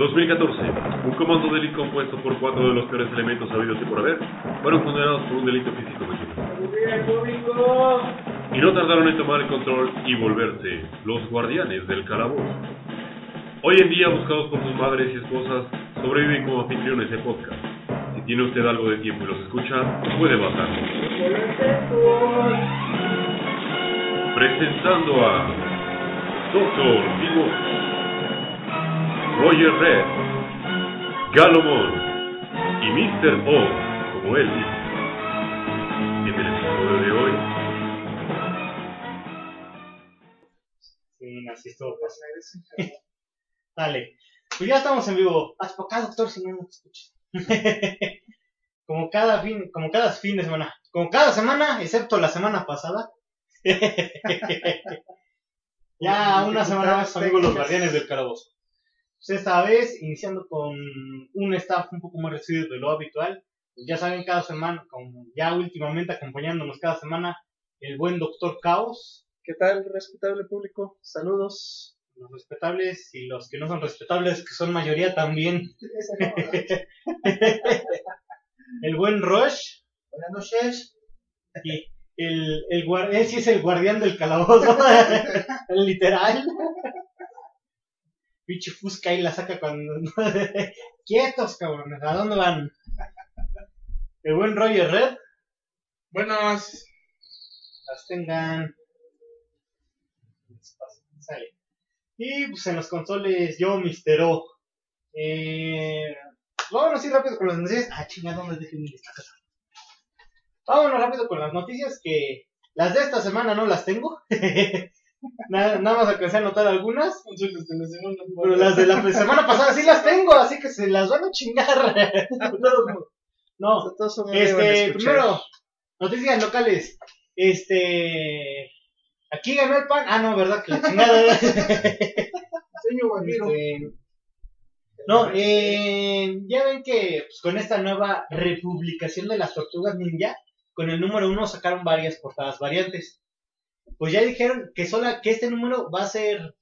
2014. Un comando de élite compuesto por cuatro de los peores elementos sabidos y por haber fueron condenados por un delito físico Y no tardaron en tomar el control y volverse los guardianes del calabozo. Hoy en día, buscados por sus madres y esposas, sobreviven como anfitriones de podcast. Si tiene usted algo de tiempo y los escucha, puede bajarlo. Presentando a Doctor Vivo, Roger Red, Galomon y Mr. O, como él. En el episodio de hoy, Sí, así estuvo pues. Dale. Pues ya estamos en vivo. Por acá, doctor, si no no te escuchas. como cada fin, como cada fin de semana. Como cada semana, excepto la semana pasada. ya una semana más, amigos los guardianes del calabozo. Pues esta vez, iniciando con un staff un poco más reducido de lo habitual. Pues ya saben, cada semana, como ya últimamente acompañándonos cada semana, el buen doctor Caos. ¿Qué tal, respetable público? Saludos. los respetables y los que no son respetables, que son mayoría también. el buen Rush. Buenas noches. Y el, el guar- él sí es el guardián del calabozo. el literal. Pinche Fusca ahí la saca cuando. Quietos, cabrones. ¿A dónde van? El buen Roger Red. Buenas. Las tengan. Sale. Y pues en los consoles, yo, Mister O. Eh, vámonos así rápido con las noticias. Ah, chingada, ¿dónde dejé mi lista? Vámonos rápido con las noticias que las de esta semana no las tengo. nada, nada más alcancé a anotar algunas. Pero las de la semana pasada sí las tengo, así que se las van a chingar. no, este, primero, noticias locales. Este, aquí ganó el pan. Ah, no, verdad que la chingada. Este, no, eh, ya ven que pues, con esta nueva republicación de las tortugas ninja, con el número uno sacaron varias portadas variantes. Pues ya dijeron que sola, que este número va a ser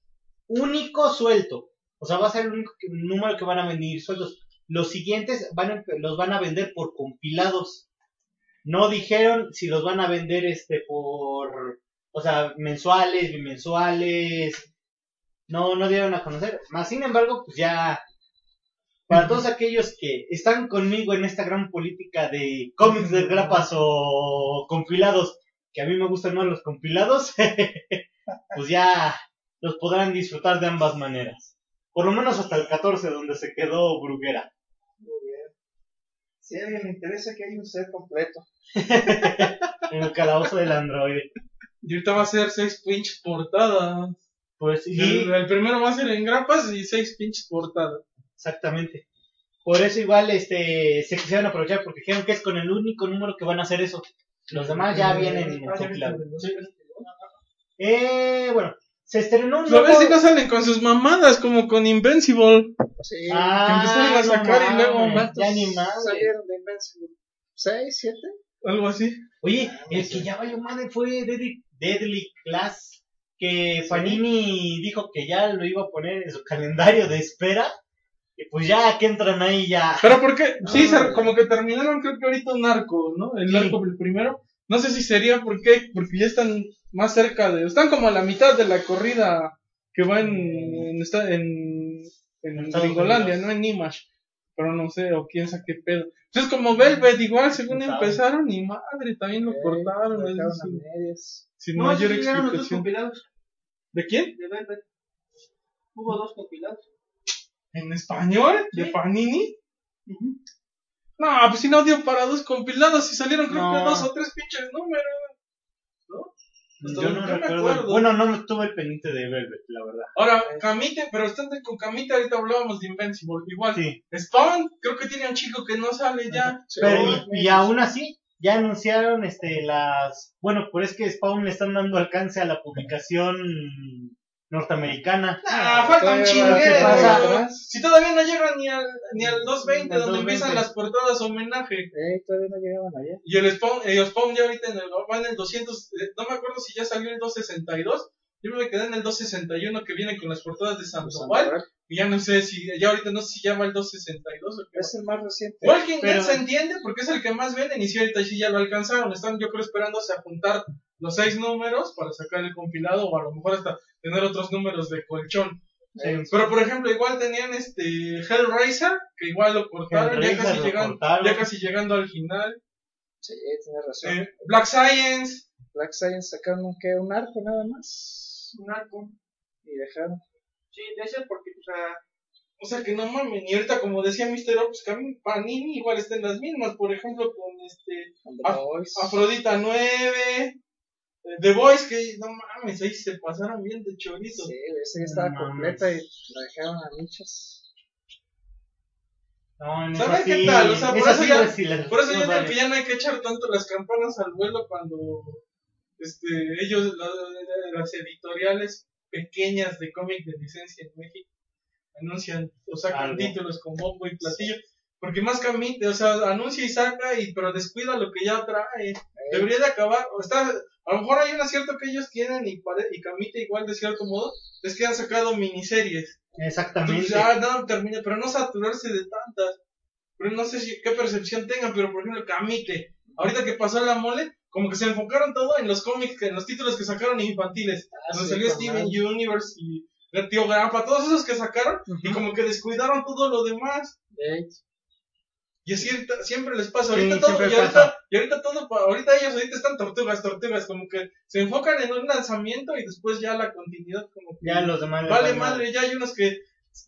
único suelto. O sea, va a ser el único número que van a venir sueltos. Los siguientes van a- los van a vender por compilados. No dijeron si los van a vender este por, o sea, mensuales, bimensuales. No, no dieron a conocer. Más sin embargo, pues ya para todos aquellos que están conmigo en esta gran política de cómics de grapas o compilados, que a mí me gustan más los compilados, pues ya los podrán disfrutar de ambas maneras. Por lo menos hasta el 14, donde se quedó Bruguera. Muy bien. Si a alguien le interesa que hay un set completo. En el calabozo del androide. Y ahorita va a ser seis pinches portadas. Pues sí, El, el primero va a ser en grapas y seis pinches portadas. exactamente. Por eso igual este se quisieron aprovechar porque dijeron que es con el único número que van a hacer eso. Los demás ya vienen compilados. Eh, bueno, se estrenó un A ver si nuevo... no salen con sus mamadas como con Invincible. Sí. Ah, empezaron a sacar y no luego mames, matos ya ni madre. Salieron de Invincible. ¿Seis, siete? Algo así. Oye, el que ya valió madre fue Deadly, Deadly Class, que Panini dijo que ya lo iba a poner en su calendario de espera. Y pues ya que entran ahí ya. Pero porque, sí, se- como que terminaron creo que ahorita un arco, ¿no? El Sí. arco el primero. No sé si sería por qué, porque ya están más cerca de, están como a la mitad de la corrida que va en, en, en, en Gringolandia, Unidos. no en Nimash. Pero no sé, o quién sabe qué pedo. Entonces como Velvet igual, según empezaron, y madre, también lo cortaron, a sin, sin No, mayor sí llegaron los dos explicación. compilados ¿De quién? de Velvet. Hubo dos compilados. ¿En español? ¿De Sí. Panini? No, pues si no dio para dos compilados y salieron creo No. que dos o tres pinches números. Yo Yo no me recuerdo. acuerdo. Bueno, no me tuve el pendiente de Velvet, la verdad. Ahora, Camite, pero estando con Camite ahorita hablábamos de Invincible. Igual, Sí. Spawn, creo que tiene un chico que no sale ya. Pero, Oh, y, y aún así, ya anunciaron este las. Bueno, por es que Spawn le están dando alcance a la publicación norteamericana. Ah, falta un va. Si todavía no llegan ni al, ni al 220, Al donde 220. empiezan las portadas homenaje. Eh, todavía no llegaban allá. Y el Spawn, el Spawn ya ahorita en el, va en el 200, eh, no me acuerdo si ya salió el 262 Yo me quedé en el 261 que viene con las portadas de Sandoval. Sandoval. Y ya no sé si, ya ahorita no sé si llama el 262 o qué. Es el más reciente. Walking Dead se entiende porque es el que más venden y si ahorita sí ya lo alcanzaron. Están yo creo esperándose a juntar los seis números para sacar el compilado o a lo mejor hasta tener otros números de colchón. Eh, Pero por ejemplo, igual tenían este Hellraiser, que igual lo cortaron, ya casi, lo llegando, cortaron. ya casi llegando al final. sí, tienes razón. Eh, Black Science, Black Science sacaron un, ¿qué? un arco nada más. Un arco. Y dejaron. Sí, de ese porque, o sea, o sea que no mamen. Y ahorita, como decía Mr. Ops, que a mí Panini igual están las mismas. Por ejemplo, con este Boys. Afrodita 9, eh, The Boys, que no mames, ahí se pasaron bien de chorizo. Sí, esa ya estaba No completa y la dejaron a nichas. No, en ¿Saben esa qué tal? O sea, por eso ya- las- Por eso yo no digo vale. que ya no hay que echar tanto las campanas al vuelo cuando este, ellos, la- las editoriales pequeñas de cómic de licencia en México, anuncian o sacan Algo. títulos con bombo y platillo. Porque más Camite, o sea, anuncia y saca, y pero descuida lo que ya trae. Debería de acabar, o está, a lo mejor hay un acierto que ellos tienen y, y Camite igual de cierto modo, es que han sacado miniseries. Exactamente. Entonces, no, termina, pero no saturarse de tantas. Pero no sé si, qué percepción tengan, pero por ejemplo, Camite, ahorita que pasó la mole, como que se enfocaron todo en los cómics, en los títulos que sacaron infantiles. Ah, donde sí, salió Steven. Universe y el Tío Grampa, todos esos que sacaron, y como que descuidaron todo lo demás. Y así ahorita- siempre les pasa, Sí, ahorita todo, y ahorita, y ahorita todo, ahorita ellos ahorita están tortugas, tortugas, como que se enfocan en un lanzamiento y después ya la continuidad como que Ya los demás. les vale madre, ya hay unos que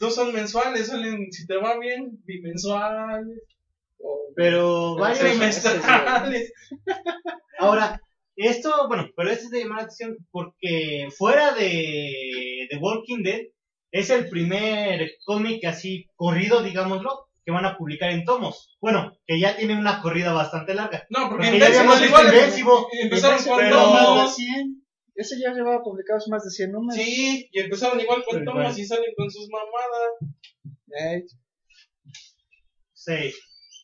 no son mensuales, salen, si te va bien, bimensuales, o- Pero trimestrales. Ahora, esto, bueno, pero esto es de llamar la atención porque fuera de, de Walking Dead es el primer cómic así corrido, digámoslo, que van a publicar en tomos. Bueno, que ya tiene una corrida bastante larga. No, porque Porque ya habíamos visto igual Invincible, empezaron con pero más tomos, de 100. Ese ya llevaba publicados más de 100 números. sí, y empezaron igual con Pero tomos igual. y salen con sus mamadas. Eh, Sí.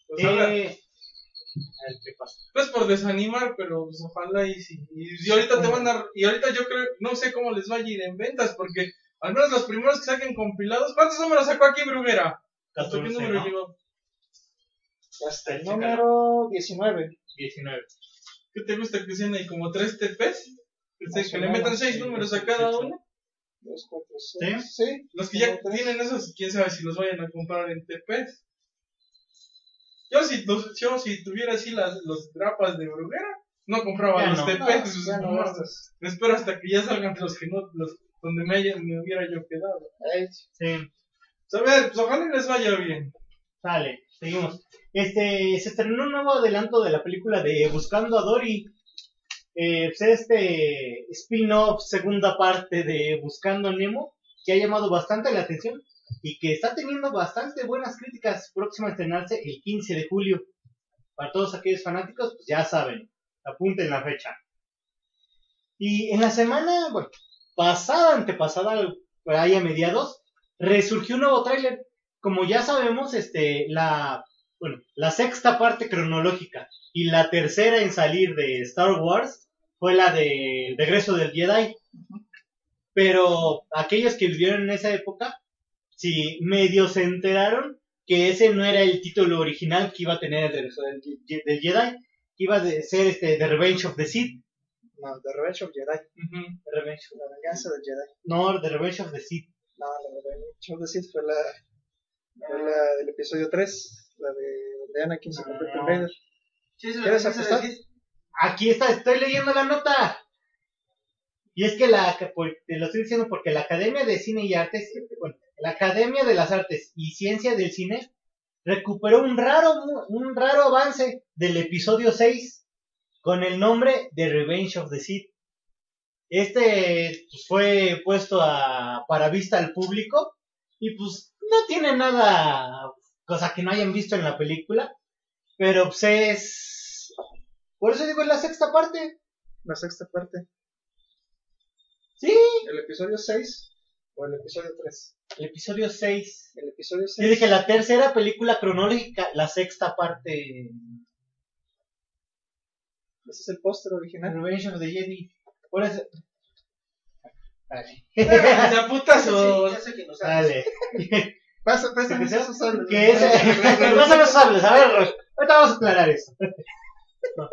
Pues Eh, a ver qué pasa. no es por desanimar, pero pues ojalá y sí. Y, y ahorita te van a, y ahorita yo creo, no sé cómo les va a ir en ventas, porque al menos los primeros que saquen compilados, ¿cuántos números sacó aquí Bruguera? ¿Hasta qué 14, número ¿no? llegó? hasta el número 19. 19. ¿Qué te gusta que sean ahí como tres TPs? Que, le metan seis sí, números a sí, cada sí. uno. 2, 4, 6. Sí. Los que ya tienen esos, quién sabe si los vayan a comprar en TPs. Yo si, los- yo si tuviera así las, los grapas de Bruguera, no compraba Ya los no. TPs. Ya no no, espero hasta que ya salgan los que no, los donde me, haya- me hubiera yo quedado. Sí. Pues, a ver, pues ojalá les vaya bien. Sale, seguimos. Este, se estrenó un nuevo adelanto de la película de Buscando a Dory. Eh, pues este spin-off, segunda parte de Buscando Nemo, que ha llamado bastante la atención y que está teniendo bastante buenas críticas. Próximo a estrenarse el 15 de julio. Para todos aquellos fanáticos, pues ya saben, apunten la fecha. Y en la semana, bueno, pasada, antepasada, por ahí a mediados, resurgió un nuevo tráiler como ya sabemos, este, la, bueno, la sexta parte cronológica y la tercera en salir de Star Wars fue la de regreso del Jedi. Pero aquellos que vivieron en esa época, si medio se enteraron que ese no era el título original que iba a tener el regreso del, Jedi, que iba a ser este The Revenge of the Sith. no, The Revenge of Jedi. The Revenge of- venganza del Jedi. no, The Revenge of the Sith. No, la Revenge of the Sith fue la, fue la del episodio 3. La de donde Anakin se convierte en No. Vader. Sí, ¿Quieres apostar? Aquí está, estoy leyendo la nota. Y es que la, por- te lo estoy diciendo porque la Academia de Cine y Artes, bueno, la Academia de las Artes y Ciencia del Cine recuperó un raro, un raro avance del episodio 6 con el nombre de Revenge of the Sith. Este pues, fue puesto a, para vista al público y pues no tiene nada, cosa que no hayan visto en la película, pero pues es... Por eso digo es la sexta parte. La sexta parte. Sí, ¿El episodio 6 o el episodio 3? el episodio 6. El episodio Yo 6. dije la tercera película cronológica, la sexta parte. Ese es el póster original. Revenge of the Jedi. Por eso- Dale. ¿Se aputas Sí, ya sé que no sabes. Dale. Pasa, pasa, ¿Que sea? esos sables. Que ese... no se los sables, a ver, ahorita vamos a aclarar eso. No.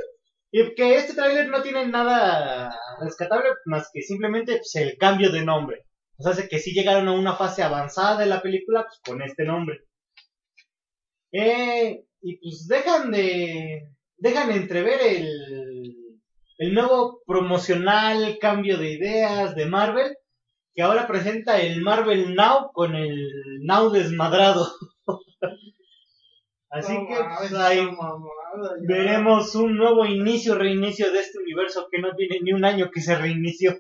Y que este tráiler no tiene nada rescatable más que simplemente pues, el cambio de nombre. O sea, que sí llegaron a una fase avanzada de la película pues, con este nombre. Eh, y pues dejan de dejan entrever el, el nuevo promocional cambio de ideas de Marvel que ahora presenta el Marvel Now con el Now desmadrado. Así No que pues, ahí mamada, veremos un nuevo inicio, reinicio de este universo que no tiene ni un año que se reinició.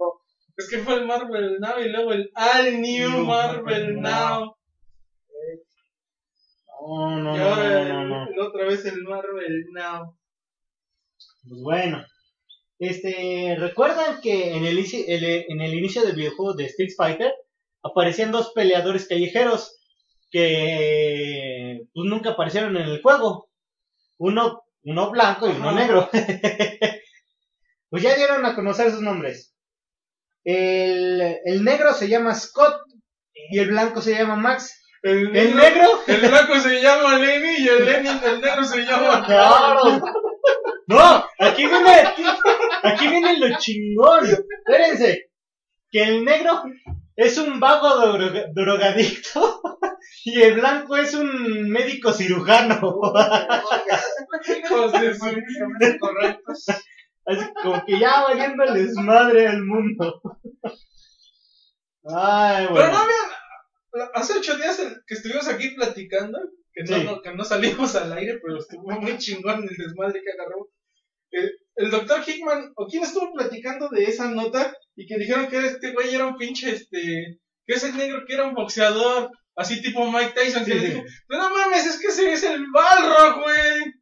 Es que fue el Marvel Now y luego el All New Marvel Now. Now. No, no, y ahora no, no, otra vez el Marvel Now. Pues bueno. Este, ¿recuerdan que en el, inici- el- en el inicio del videojuego de Street Fighter aparecían dos peleadores callejeros que pues nunca aparecieron en el juego? Uno, uno blanco y uno Ajá. negro. pues ya dieron a conocer sus nombres. El, el negro se llama Scott y el blanco se llama Max. El, ¿El negro? El blanco se llama Lenny y el Lenny, el negro se llama Claro. No, aquí viene, aquí viene lo chingón. Espérense, que el negro es un vago droga- drogadicto y el blanco es un médico cirujano. Correctos. Así como que ya valiendo el desmadre al mundo. Ay, Pero bueno. no había, hace ocho días que estuvimos aquí platicando, que no, Sí. no- que no salimos al aire, pero estuvo muy chingón el desmadre que agarró. El, el doctor Hickman, o quién estuvo platicando de esa nota, y que dijeron que este güey era un pinche, este, que ese negro que era un boxeador, así tipo Mike Tyson, que Sí, le sí. dijo, pero no mames, es que ese es el Balrog, güey.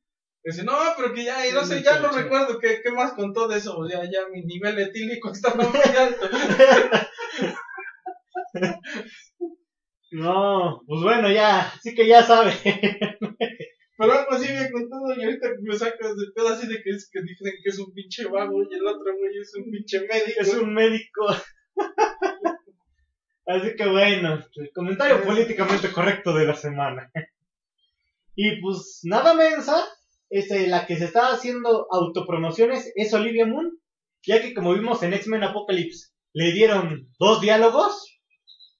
Dice, no, pero que ya, y no Sí, sé, ya sí, no sí. recuerdo qué, qué más contó de eso, ya, ya mi nivel etílico estaba muy alto. No, pues bueno, ya, así que ya sabe. Me ha contado y ahorita me sacas de pedo así de que, es, que dicen que es un pinche vago y el otro güey es un pinche médico. es un médico. Así que bueno, el comentario políticamente correcto de la semana. Y pues nada mensa, este, la que se está haciendo autopromociones es Olivia Moon, ya que como vimos en X-Men Apocalypse, le dieron dos diálogos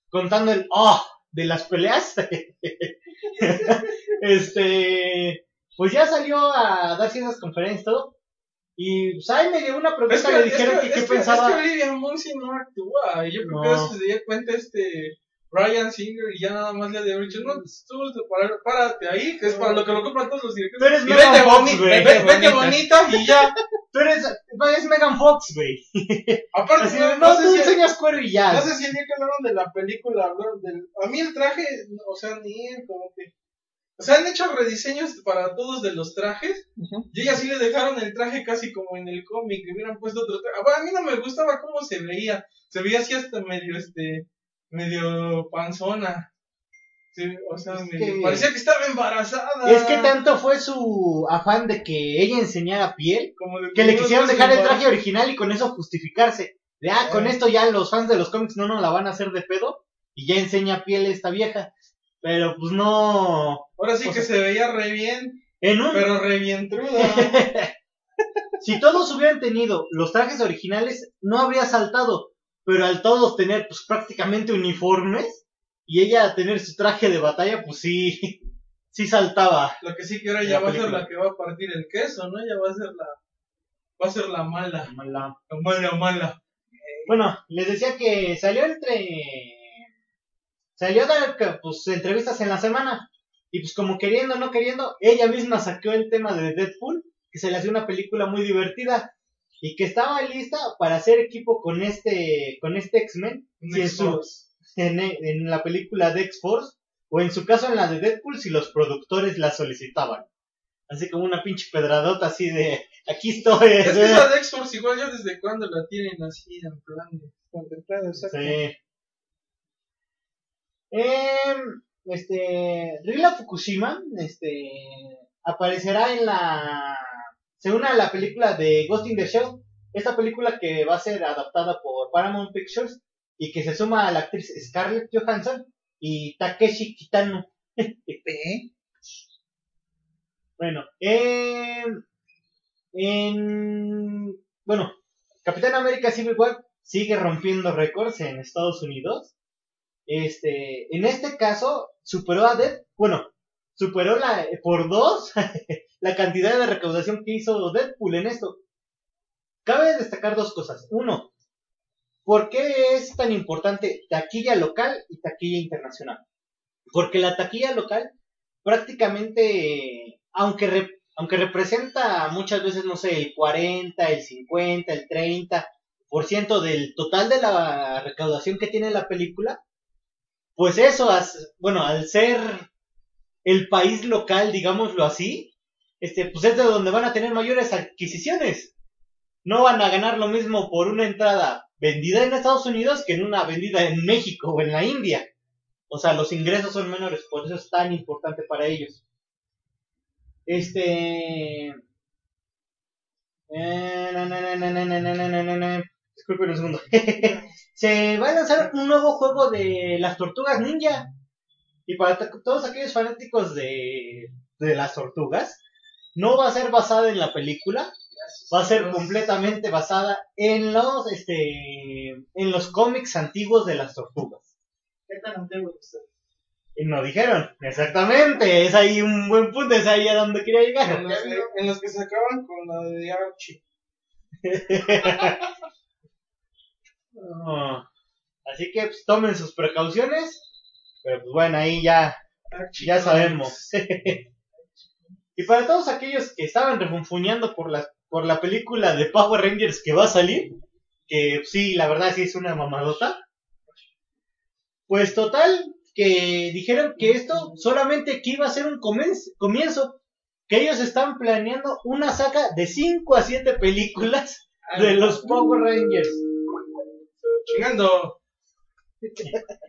contando el oh de las peleas. este, pues ya salió a dar ciertas conferencias y todo. Y pues ahí me dio una pregunta, que, le dijeron que, que, qué pensaba. es que Olivia Munn sí no actúa. y Yo creo que eso se dio cuenta este Brian Singer y ya nada más le había dicho, no, tú para- párate ahí, que es para lo que lo compran todos los Tú directores. eres Y Megan vete, Fox, boni- güey. ve- vete bonita y ya. Tú eres, es Megan Fox, güey. Aparte, Así, no, tú sé si, enseñas cuero y ya. no sé si el día que hablaron de la película, hablaron del... A mí el traje, o sea, ni él, como que... O sea, han hecho rediseños para todos de los trajes. Y ella sí le dejaron el traje casi como en el cómic, hubieran puesto otro traje. Ah, bueno, a mí no me gustaba cómo se veía. Se veía así hasta medio, este, medio panzona. Sí, o sea, Es medio- que- parecía que estaba embarazada. Es que tanto fue su afán de que ella enseñara piel Como de que le quisieron dejar el traje original y con eso justificarse. De, ah, con Eh. esto ya los fans de los cómics no nos la van a hacer de pedo y ya enseña piel esta vieja. Pero pues no. Ahora sí o que sea- se veía re bien, En un. pero re bien si todos hubieran tenido los trajes originales, no habría saltado. Pero al todos tener pues prácticamente uniformes y ella tener su traje de batalla, pues sí. Sí saltaba. Lo que sí que ahora La ya va a ser la que va a partir el queso, ¿no? Ya va a ser la, va a ser la mala, Mala. la mala, mala. Bueno, les decía que salió entre. Salió a dar que, pues, entrevistas en la semana. Y pues, como queriendo o no queriendo, ella misma sacó el tema de Deadpool, que se le hacía una película muy divertida. Y que estaba lista para hacer equipo con este, con este X-Men, si en, en, la película de X-Force, o en su caso en la de Deadpool, si los productores la solicitaban. Así como una pinche pedradota así de, aquí estoy. Es que esa de X-Force igual ya desde cuando la tienen así en plan de... Contemplado, exacto. Sí. Em, este, Rila Fukushima, este, aparecerá en la, se une a la película de Ghost in the Shell, esta película que va a ser adaptada por Paramount Pictures y que se suma a la actriz Scarlett Johansson y Takeshi Kitano. ¿Eh? Bueno, eh, en, bueno, Capitán América Civil War sigue rompiendo récords en Estados Unidos. Este, en este caso, superó a Dead, bueno, superó la, por dos la cantidad de recaudación que hizo Deadpool en esto. Cabe destacar dos cosas. Uno, ¿por qué es tan importante taquilla local y taquilla internacional? Porque la taquilla local prácticamente, aunque, aunque representa muchas veces, no sé, el 40, el 50, el 30 por ciento del total de la recaudación que tiene la película, pues eso, bueno, al ser el país local, digámoslo así, este, pues es de donde van a tener mayores adquisiciones. No van a ganar lo mismo por una entrada vendida en Estados Unidos que en una vendida en México o en la India. O sea, los ingresos son menores, por eso es tan importante para ellos. Este. Eh, Disculpen un segundo. Se va a lanzar un nuevo juego de las tortugas ninja. Y para todos aquellos fanáticos de, de las tortugas, no va a ser basada en la película, va a ser completamente basada en los, este, en los cómics antiguos de las tortugas. ¿Qué tan? Y no dijeron, exactamente, es ahí un buen punto, es ahí a donde quería En llegar. los, que, en los que se acaban con la de Archie. No. Así que pues, tomen sus precauciones, pero pues bueno, ahí ya, ya sabemos. y para todos aquellos que estaban refunfuñando por la, por la película de Power Rangers que va a salir, que sí, la verdad sí es una mamadota, pues total, que dijeron que esto solamente que iba a ser un comienzo, que ellos están planeando una saga de 5 a 7 películas de los Power Rangers. Chingando.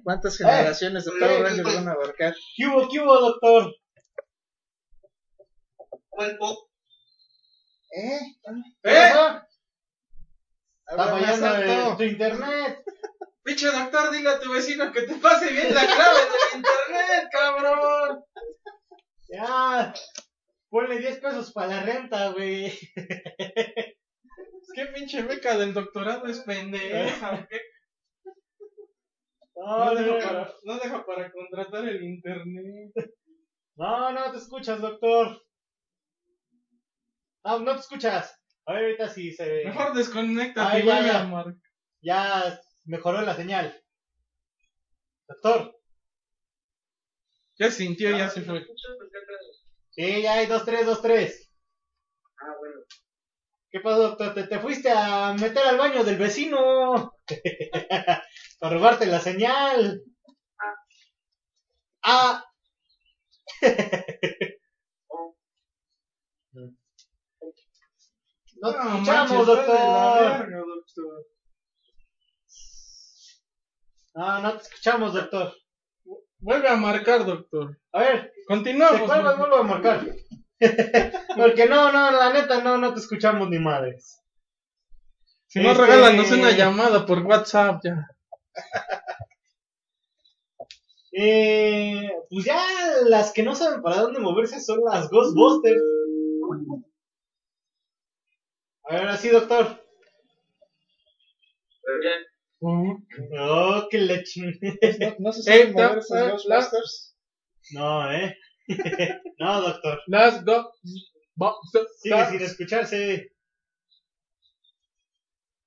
¿Cuántas generaciones de eh, Power Rangers van a abarcar? ¿Qué hubo, qué hubo, doctor? ¿Eh? ¿Qué ¿Eh? Está fallando tu internet. Pinche doctor, dile a tu vecino que te pase bien la clave del internet, cabrón. Ya. Ponle 10 pesos para la renta, güey. Es que pinche beca del doctorado es pendeja. ¿o qué? No, No, deja para, no deja para contratar el internet. no, no te escuchas, doctor. No, no te escuchas. A ver, ahorita sí se. Mejor desconecta Ay, ya, ya. Ya mejoró la señal. Doctor. Ya sintió, ya se fue. Sí, ya hay 2, 3, 2, 3. Ah, bueno. ¿Qué pasó, doctor? ¿Te, te fuiste a meter al baño del vecino? Para robarte la señal. Ah. no te escuchamos, doctor. verga, doctor. No, no te escuchamos, doctor. Vuelve a marcar, doctor. A ver, Continuamos. te vuelvo a marcar. Porque no, no, la neta, no, no te escuchamos ni madres. Si no, Este- regálanos una llamada por WhatsApp ya. Eh, pues ya las que no saben para dónde moverse son las Ghostbusters. A ver, así, doctor. Oh, que la. ¿No, no se Eh, saben no, mover eh, Ghostbusters? No, eh. no, doctor. Las so- Sigue sin escucharse.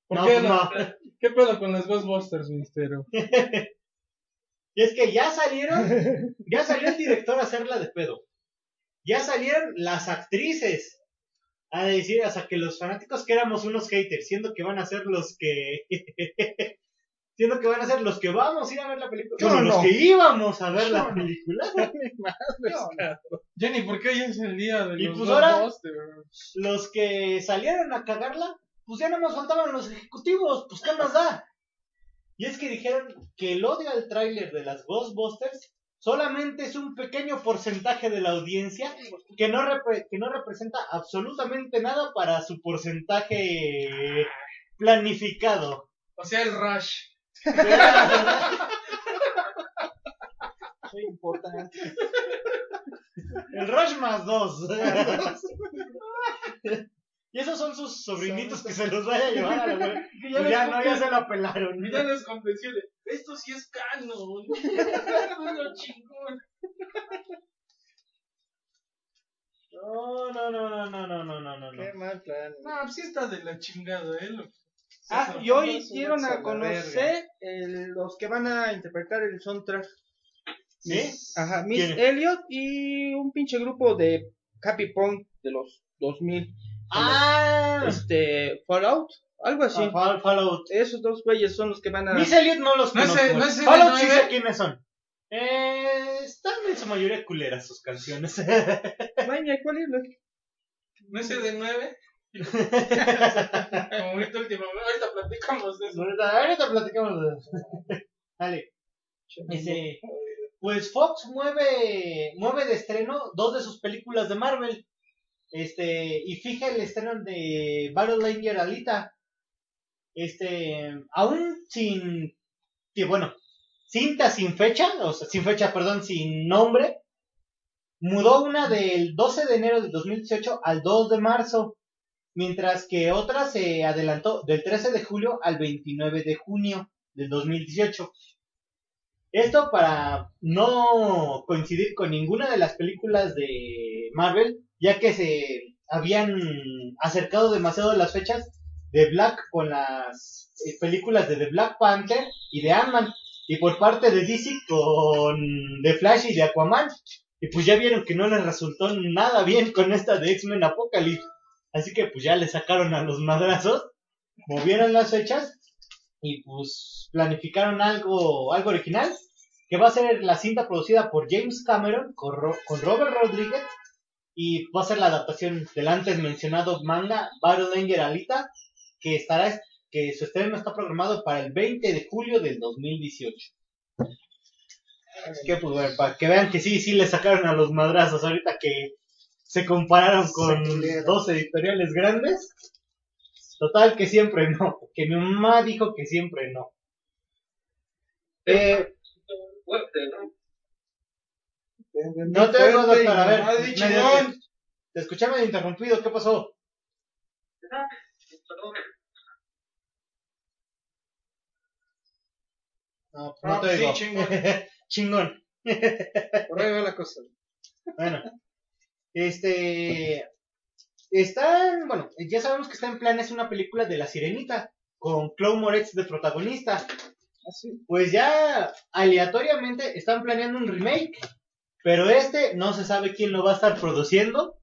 ¿Por No, qué, pues no? no. ¿Qué pedo con los Ghostbusters, misterio? Y es que ya salieron, ya salió el director a hacerla de pedo. Ya salieron las actrices a decir, o sea, que los fanáticos que éramos unos haters, siendo que van a ser los que, siendo que van a ser los que vamos a ir a ver la película, Yo bueno, no. los que íbamos a ver Yo la no. película, Jenny, ¿por qué hoy es el día de Y los pues ahora- Ghostbusters? los que salieron a cagarla, pues ya no nos faltaban los ejecutivos, pues qué más da. Y es que dijeron que el odio al tráiler de las Ghostbusters solamente es un pequeño porcentaje de la audiencia que no, repre- que no representa absolutamente nada para su porcentaje planificado. O sea, el Rush. Soy importante. El Rush más dos. y esos son sus sobrinitos que se los vaya a llevar a la. Que Ya, ya no, ya se la pelaron. y ya les convenció de, esto sí es canon. Es lo chingón. No, no, no, no, no, no, no, no, no, no. Qué mal plan. No, pues sí está de la chingada, eh. Lo... Ah, y hoy dieron a conocer el- los que van a interpretar el soundtrack. ¿Sí? Ajá, Miss. Elliot y un pinche grupo de Happy Punk de los 2000. Ah, Este, Fallout, algo así. ah, Fall- Fallout. Esos dos güeyes son los que van a. Miss Elliot no los No conozco. no Fallout sí nueve. sé quiénes son. Eh, están en su mayoría culeras sus canciones. Vaya, ¿cuál es? ¿No es el de 9? Como ahorita últimamente, ahorita platicamos de eso. ahorita, ahorita platicamos de eso. Dale. Ese, pues Fox mueve, mueve de estreno dos de sus películas de Marvel. Este, y fija el estreno de Battle Ranger Alita. Este, aún sin, bueno, cinta sin fecha, o sea, sin fecha, perdón, sin nombre, mudó una del 12 de enero del 2018 al 2 de marzo, mientras que otra se adelantó del 13 de julio al 29 de junio del 2018. Esto para no coincidir con ninguna de las películas de Marvel, ya que se habían acercado demasiado las fechas de Black con las eh, películas de The Black Panther y de Ant-Man, y por parte de DC con The Flash y de Aquaman. Y pues ya vieron que no les resultó nada bien con esta de X-Men Apocalypse. Así que pues ya le sacaron a los madrazos, movieron las fechas y pues planificaron algo, algo original, que va a ser la cinta producida por James Cameron con, Ro- con Robert Rodríguez y va a ser la adaptación del antes mencionado manga Battle Angel Alita, que estará que su estreno está programado para el 20 de julio del 2018. Así que pues bueno, para que vean que sí, sí le sacaron a los madrazos ahorita que se compararon con dos editoriales grandes. Total que siempre no, que mi mamá dijo que siempre no. Eh, no te oigo, doctor, a ver. Ah, medio chingón. te- escuché medio interrumpido, ¿qué pasó? No, no Ah, te pues sí, oigo. chingón. Chingón. Por ahí va la cosa. Bueno, este. Están, bueno, ya sabemos que está en planes una película de La Sirenita, con Chloe Moretz de protagonista. Así. Pues ya aleatoriamente están planeando un remake, pero este no se sabe quién lo va a estar produciendo.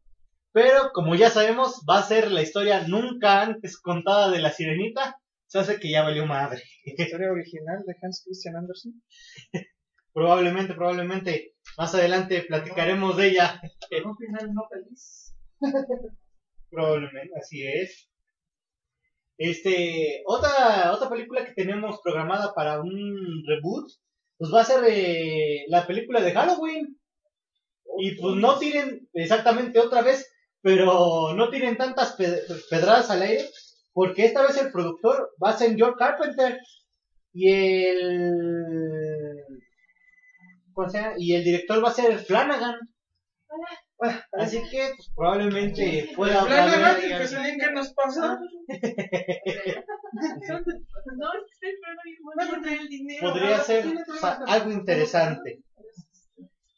Pero como ya sabemos, va a ser la historia nunca antes contada de La Sirenita. Se hace que ya valió madre. Historia original de Hans Christian Andersen. Probablemente, probablemente más adelante platicaremos de ella. En un final no feliz. Probablemente, así es. Este, otra, otra película que tenemos programada para un reboot, pues va a ser eh, la película de Halloween. Y pues no tiren exactamente otra vez, pero no tiren tantas pe- pedradas al aire, porque esta vez el productor va a ser George Carpenter y el y el director va a ser Flanagan. Así que pues, probablemente pueda digan- que se ¿qué nos pasa? No, estoy esperando ir más por el dinero. podría Ah, ser o sea, algo interesante.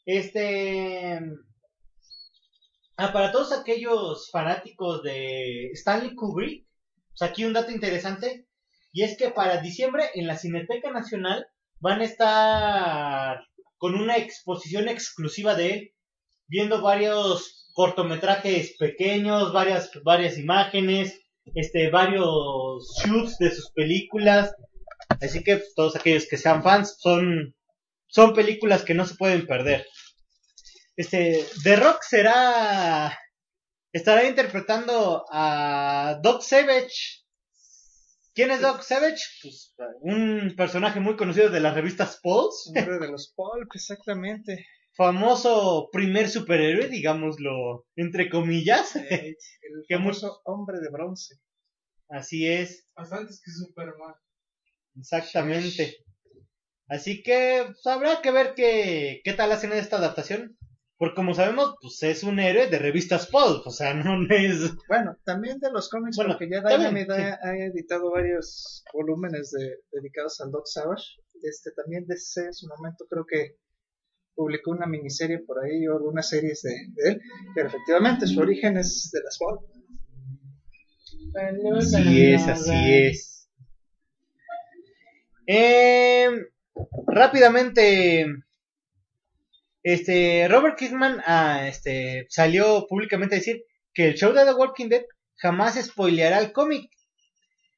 Este. Ah, para todos aquellos fanáticos de Stanley Kubrick, pues aquí un dato interesante. Y es que para diciembre en la Cineteca Nacional van a estar con una exposición exclusiva de él, viendo varios cortometrajes pequeños, varias, varias imágenes, este, varios shoots de sus películas. Así que pues, todos aquellos que sean fans son, son películas que no se pueden perder. Este, The Rock será, estará interpretando a Doc Savage. ¿Quién es Doc Savage? Pues, un personaje muy conocido de las revistas Pulse. Hombre de los Pulp, exactamente. Famoso primer superhéroe, digámoslo, entre comillas. Eh, el famoso hombre de bronce. Así es. Hasta antes que Superman. Exactamente. Así que pues, habrá que ver qué, qué tal hacen esta adaptación. Porque como sabemos, pues es un héroe de revistas Pulp, o sea, no es... Bueno, también de los cómics, Bueno, porque ya Dynamite sí. ha, ha editado varios volúmenes de, dedicados al Doc Savage. Este, también DC en su momento creo que publicó una miniserie por ahí o algunas series de, de él, pero efectivamente su origen es de las Pulp. Así es, así es. Eh, rápidamente, este Robert Kirkman ah, este, salió públicamente a decir que el show de The Walking Dead jamás spoileará el cómic.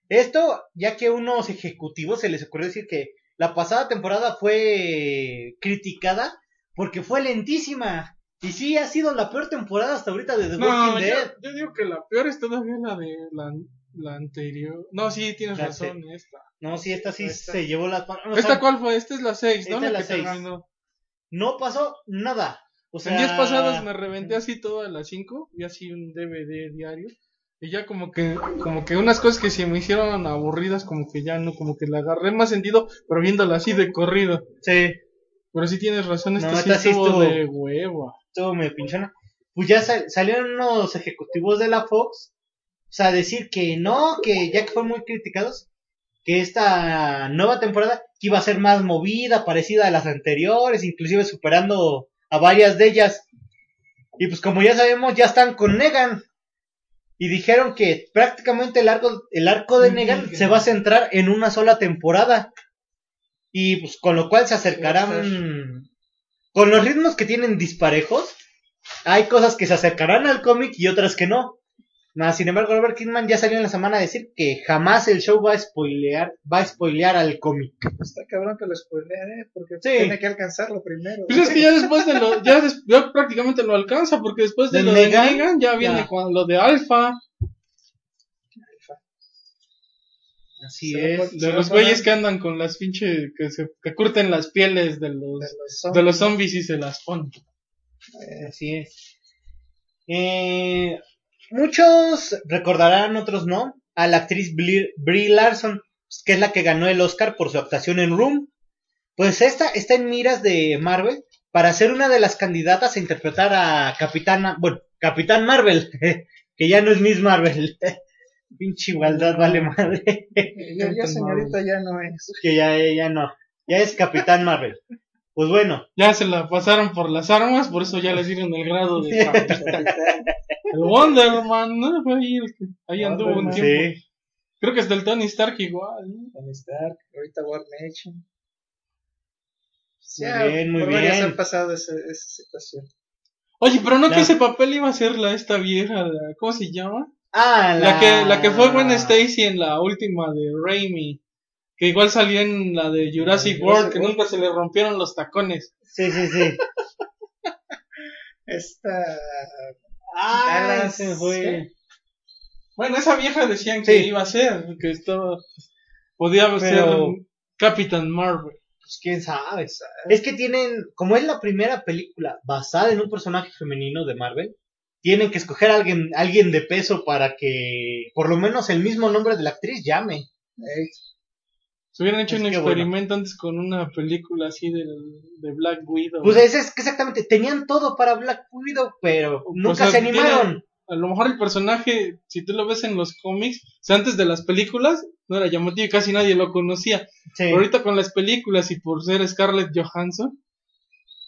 Esto, ya que unos ejecutivos se les ocurrió decir que la pasada temporada fue criticada porque fue lentísima. Y sí, ha sido la peor temporada hasta ahorita de The No, Walking yo, Dead. yo digo que la peor es todavía la de la, la anterior. No, sí, tienes La razón, esta. No, sí, esta sí Esta. se llevó las o sea, ¿Esta cuál fue? Esta es la 6, ¿no? Esta es la que seis. terminó. No pasó nada. O sea, en días pasados me reventé así todas las 5, vi así un DVD diario. Y ya como que, como que unas cosas que se me hicieron aburridas, como que ya no, como que le agarré más sentido, pero viéndola así de corrido. Sí, Pero sí tienes razón, esta No, sí esta sí estuvo estuvo- de hueva. estuvo medio pinchona. Pues ya sal- salieron unos ejecutivos de la Fox. O sea, decir que no, que ya que fueron muy criticados, que esta nueva temporada que iba a ser más movida, parecida a las anteriores, inclusive superando a varias de ellas. Y pues como ya sabemos, ya están con Negan. Y dijeron que prácticamente el arco, el arco de Negan se va a centrar en una sola temporada. Y pues con lo cual se acercarán con los ritmos que tienen disparejos. Hay cosas que se acercarán al cómic y otras que no. Más, sin embargo, Robert Kidman ya salió en la semana a decir que jamás el show va a spoilear, va a spoilear al cómic. Está cabrón que lo spoilean, ¿eh? porque Sí. tiene que alcanzarlo primero. Pues es que ya después de lo, ya, des- ya prácticamente lo alcanza, porque después de ¿De lo Negan? de Negan ya viene Ya. con lo de Alpha, Así Se es. de los güeyes que andan con las pinche, que se, que curten las pieles de los, de los de los zombies. zombies y se las ponen. Así es. Eh, muchos recordarán, otros no, a la actriz Brie, Brie Larson, que es la que ganó el Oscar por su actuación en Room. Pues esta está en miras de Marvel para ser una de las candidatas a interpretar a Capitana, bueno, Capitán Marvel, que ya no es Miss Marvel. Pinche igualdad, vale madre. Ya, ya señorita ya no es. que ya, ya no, ya es Capitán Marvel. Pues bueno, Ya se la pasaron por las armas, por eso ya les dieron el grado de. El Wonder Man, ¿no? Fue ahí, el que- ahí anduvo un tiempo. sí, Creo que es del Tony Stark igual. ¿no? Tony Stark, ahorita War Nation. Muy bien, muy por varias bien. han pasado esa, esa situación. Oye, pero no que ese papel iba a ser la esta vieja, la- ¿cómo se llama? Ah, La que, la que fue Gwen Stacy en la última de Raimi. Que igual salió en la de Jurassic Jurassic World, que nunca se le rompieron los tacones. Sí, sí, sí. Esta. Ah, Dallas, se fue. Bueno, esa vieja decían que Sí. iba a ser, que estaba, podía Pero- ser Capitán Marvel. Pues quién sabe. Es que tienen, como es la primera película basada en un personaje femenino de Marvel, tienen que escoger a alguien, alguien de peso para que por lo menos el mismo nombre de la actriz llame. Ey, Se hubieran hecho Es un bueno. experimento antes con una película así de, de Black Widow. Pues es, es que exactamente, tenían todo para Black Widow, pero nunca sea, se animaron. a lo mejor el personaje, si tú lo ves en los cómics, o sea, antes de las películas, no era llamativo y casi nadie lo conocía. Sí. Pero ahorita con las películas y por ser Scarlett Johansson,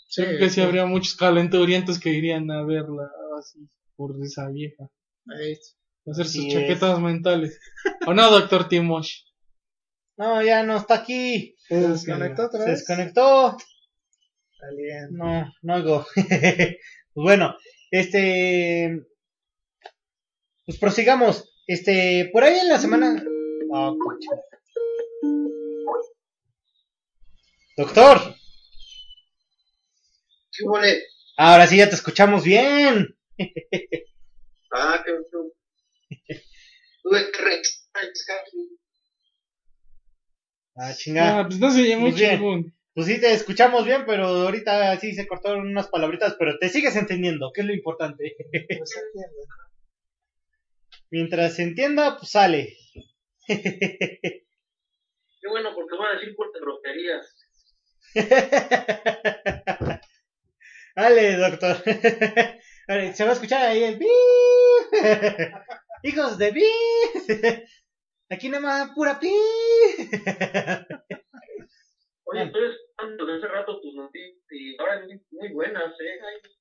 sí, creo que sí sí. habría muchos calenturientos que irían a verla así por esa vieja. Ey, Hacer sus chaquetas mentales. ¿O no, doctor Timosh? No, ya no está aquí. Se desconectó otra Se vez. desconectó. Alien. No, no hago. pues bueno, este. Pues prosigamos. Este, por ahí en la semana. Ah, coche. Doctor, ¿Qué huele? ahora sí ya te escuchamos bien. Ah, qué Tuve que. Ah, chingada. Ah, pues no se oye muy Muy bien. chingón. Pues sí te escuchamos bien, pero ahorita sí se cortaron unas palabritas, pero te sigues entendiendo, que es lo importante. Pues entiendo. Mientras se entienda, pues sale. Qué bueno porque voy a decir puertas groserías. Dale, doctor. Se va a escuchar ahí el. Hijos de pi. Aquí nada más pura pi. Oye, estoy escuchando desde hace rato tus noticias y ahora muy, buenas, ¿eh? Ay,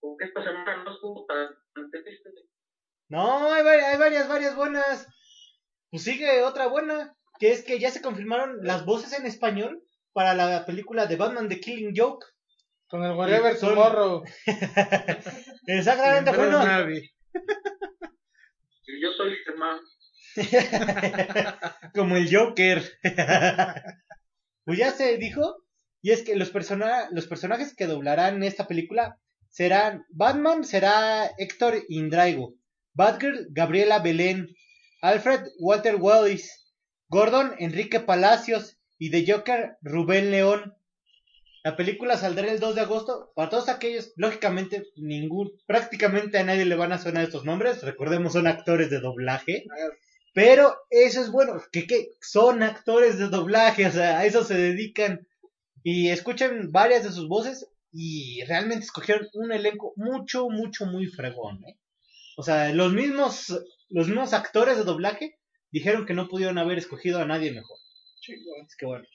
Como que esta semana no estuvo tan, tan triste. No, hay varias, hay varias, varias buenas. Pues sigue otra buena, que es que ya se confirmaron las voces en español para la película de Batman The Killing Joke. Con el Whatever Son- Tomorrow. Exactamente, bueno. Yo soy Germán. Como el Joker. pues ya se dijo. Y es que los, persona los personajes que doblarán esta película serán Batman será Héctor Indraigo, Batgirl Gabriela Belén, Alfred Walter Wallis, Gordon Enrique Palacios y The Joker Rubén León. La película saldrá el 2 de agosto. Para todos aquellos, lógicamente, ningún, prácticamente a nadie le van a sonar estos nombres. Recordemos, son actores de doblaje. Pero eso es bueno, que, que son actores de doblaje, o sea, a eso se dedican. Y escuchan varias de sus voces y realmente escogieron un elenco mucho, mucho, muy fregón. ¿eh? O sea, los mismos, los mismos actores de doblaje dijeron que no pudieron haber escogido a nadie mejor. Es que bueno.